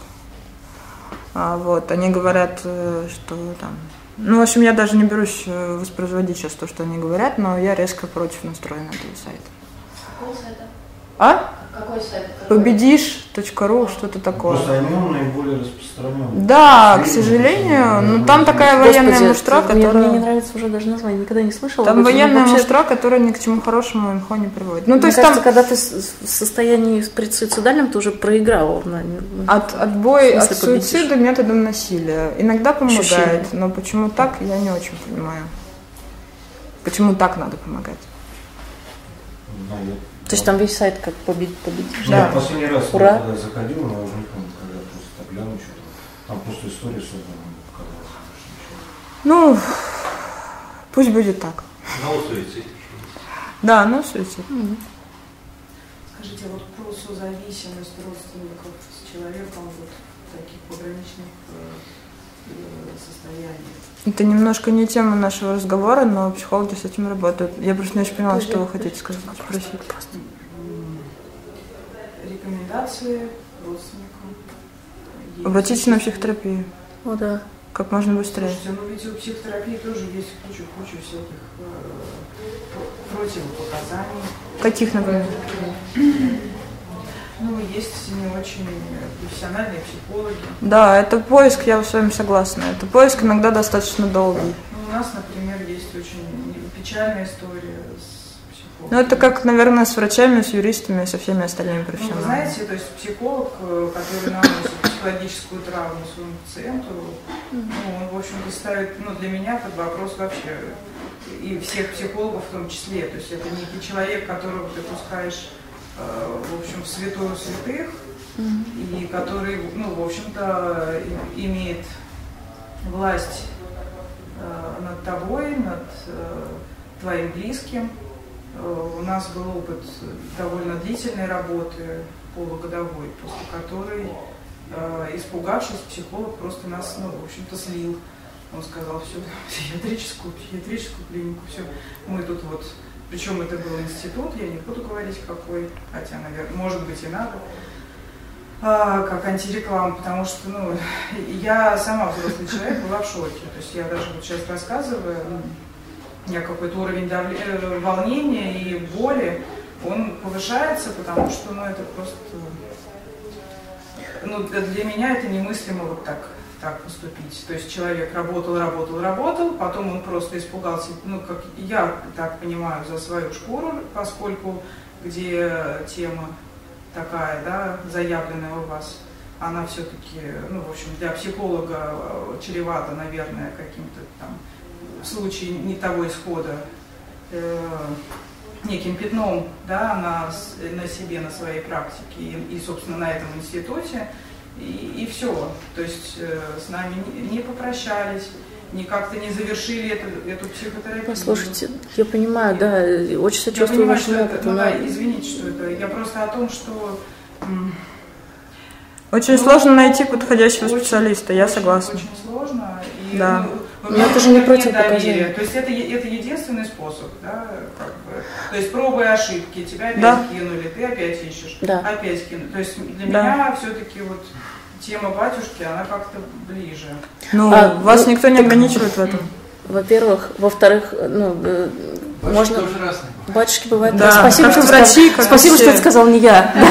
А, Вот. Они говорят, э, что там... Ну, в общем, я даже не берусь э, воспроизводить сейчас то, что они говорят, но я резко против настроена этого сайта. Какого сайта? А? Какой сайт? Победишь.ру, что-то такое. Просто наиболее распространенные. Да, к сожалению, наиболее ну там такая Господи, военная муштра, мне, мне не которая... нравится уже даже название, никогда не слышала. Там. Ну, военная вообще, муштра, которая ни к чему хорошему имхо не приводит. Ну, то Мне есть кажется, там когда ты в состоянии предсуицидальном, ты уже проиграл. на- от, отбой от победишь? суицида методом насилия. Иногда помогает, Ощущение. но почему так, я не очень понимаю. Почему так надо помогать? Да, я- То есть там весь сайт как победить, победишь. Да. Я последний раз Ура. когда заходил, но я уже не помню, когда просто так гляну что-то. Там просто история создана. Ну, пусть будет так. На суицид. Да, ну суицид. Скажите, а вот про созависимость родственников с человеком вот в таких пограничных э, э, состояниях. Это немножко не тема нашего разговора, но психологи с этим работают. Я просто не очень поняла, что вы хотите сказать, спросить. Рекомендации родственникам. Обратитесь на психотерапию. О, да. как можно быстрее. Слушайте, ну ведь у психотерапии тоже есть куча-куча всяких э, противопоказаний. Каких, например? Ну, есть не очень профессиональные психологи. Да, это поиск, я с вами согласна. Это поиск иногда достаточно долгий. Ну, у нас, например, есть очень печальная история с психологом. Ну, это как, наверное, с врачами, с юристами, со всеми остальными Ну, вы профессионалами. знаете, то есть психолог, э, который наносит психологическую травму своему пациенту, ну, он, в общем-то, ставит, ну, для меня под вопрос вообще, и всех психологов в том числе. То есть это некий человек, которого ты пускаешь, в общем, в святую святых, и который, ну, в общем-то, имеет власть э, над тобой, над э, твоим близким. Э, У нас был опыт довольно длительной работы, полугодовой, после которой, э, испугавшись, психолог просто нас, ну, в общем-то, слил. Он сказал, все, психиатрическую, психиатрическую клинику, все, мы тут вот, причем это был институт, я не буду говорить какой, хотя, наверное, может быть и надо, а, как антиреклама, потому что, ну, я сама взрослый человек была в шоке. То есть я даже вот сейчас рассказываю, ну, у меня какой-то уровень давле- э, волнения и боли, он повышается, потому что, ну, это просто, ну, для меня это немыслимо вот так, так поступить. То есть человек работал, работал, работал, потом он просто испугался, ну, как я так понимаю, за свою шкуру, поскольку где тема такая, да, заявленная у вас, она все-таки, ну, в общем, для психолога э, чревата, наверное, каким-то там, в случае не того исхода, э, неким пятном, да, на, на себе, на своей практике и, и, собственно, на этом институте, и, и все. То есть э, с нами не, не попрощались, не как-то не завершили эту, эту психотерапию. Послушайте, я понимаю, да, очень сочувствую вашему опыту. ну да, извините, что это. Я просто о том, что Очень Ну, сложно найти подходящего очень- специалиста, я очень- согласна. Очень сложно. И, Да. ну, Но это же не противопоказание. доверия. То есть это, это единственный способ, да, как бы. То есть пробы и ошибки, тебя опять Да. кинули, ты опять ищешь, Да. опять кинули. То есть для Да. меня все-таки вот тема батюшки, она как-то ближе. Ну, А, вас ну, никто не ограничивает в этом. Во-первых. Во-вторых, ну, э, можно... тоже разные. Батюшки бывают. Да, спасибо, что, врачи, сказал- спасибо, что это сказал не я.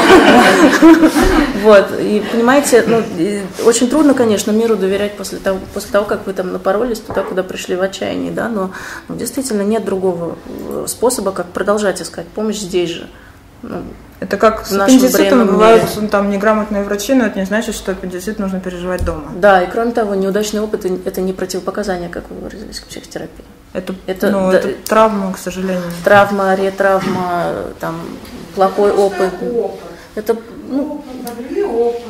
Вот. И понимаете, ну, и очень трудно, конечно, миру доверять после того, после того, как вы там напоролись туда, куда пришли в отчаянии, да, но ну, действительно нет другого э, способа, как продолжать искать помощь здесь же. Ну, Это как с аппендицитом бывают ну, там неграмотные врачи, но это не значит, что аппендицит нужно переживать дома. да, и кроме того, неудачный опыт – это не противопоказание, как вы выразились, к психотерапии. Это, Это ну, да- это травма, к сожалению. Травма, ретравма, там, плохой опыт. Опыт. Это, ну, Опыт.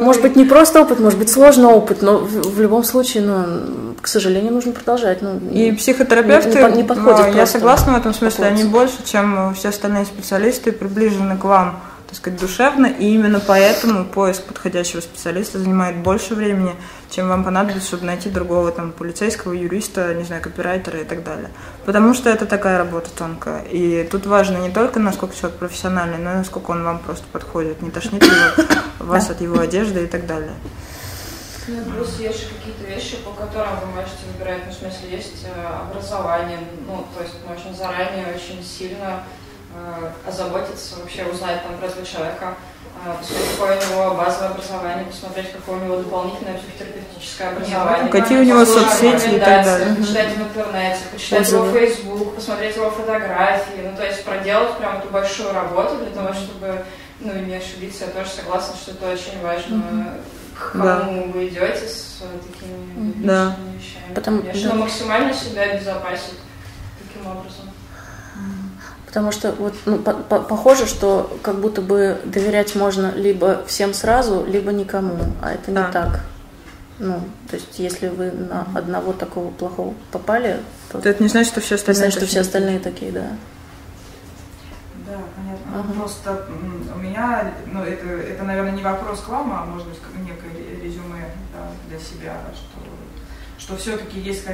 Может быть, не просто опыт, может быть, сложный опыт, но в, в любом случае, ну, к сожалению, нужно продолжать. Ну, И психотерапевты, Не- не по- не подходит а, я согласна в этом смысле, они больше, чем все остальные специалисты, приближены к вам, так сказать, душевно, и именно поэтому поиск подходящего специалиста занимает больше времени, чем вам понадобится, чтобы найти другого там полицейского, юриста, не знаю, копирайтера и так далее. Потому что это такая работа тонкая. И тут важно не только, насколько человек профессиональный, но и насколько он вам просто подходит. Не тошнит ли его- вас от его одежды и так далее. Ну, и плюс есть какие-то вещи, по которым вы можете выбирать, ну, в смысле, есть э, образование, ну, то есть можно заранее очень сильно э, озаботиться, вообще узнать там про этого человека, э, посмотреть, какое у него базовое образование, посмотреть, какое у него дополнительное психотерапевтическое образование. Какие у него соцсети и так далее. Почитать в интернете, почитать его. Facebook, посмотреть его фотографии, ну, то есть проделать прям эту большую работу для того, чтобы ну, не ошибиться, я тоже согласна, что это очень важно, к кому Да. вы идете с такими Да. вещами. Потому- Конечно, да. максимально себя обезопасить таким образом. Потому что вот, ну, по- по- похоже, что как будто бы доверять можно либо всем сразу, либо никому, а это не Да. так. Ну, то есть, если вы на одного такого плохого попали, то Это не значит, что все остальные... значит, что такие. все остальные такие, да. Да, понятно. Ага. Просто у меня, ну, это, это, наверное, не вопрос к вам, а может быть, некое ре- резюме да, для себя, что, что все-таки есть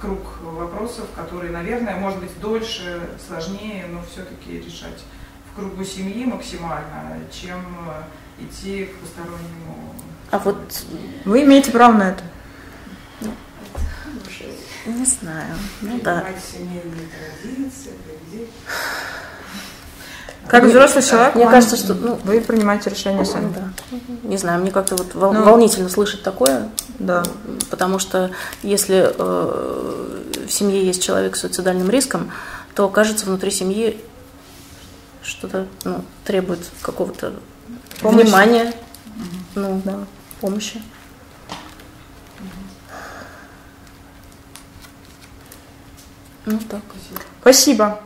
круг вопросов, которые, наверное, может быть, дольше, сложнее, но все-таки решать в кругу семьи максимально, чем э, идти к постороннему. А вот Вы имеете право на это. не знаю. Ну да. традиции, Как взрослый человек, Мне кажется, что ну, вы принимаете решение сами. да. Не знаю, мне как-то вот вол- Ну. волнительно слышать такое, Да. потому что если э, в семье есть человек с суицидальным риском, то кажется внутри семьи что-то ну, требует какого-то внимания, ну да, помощи. Ну так. Спасибо.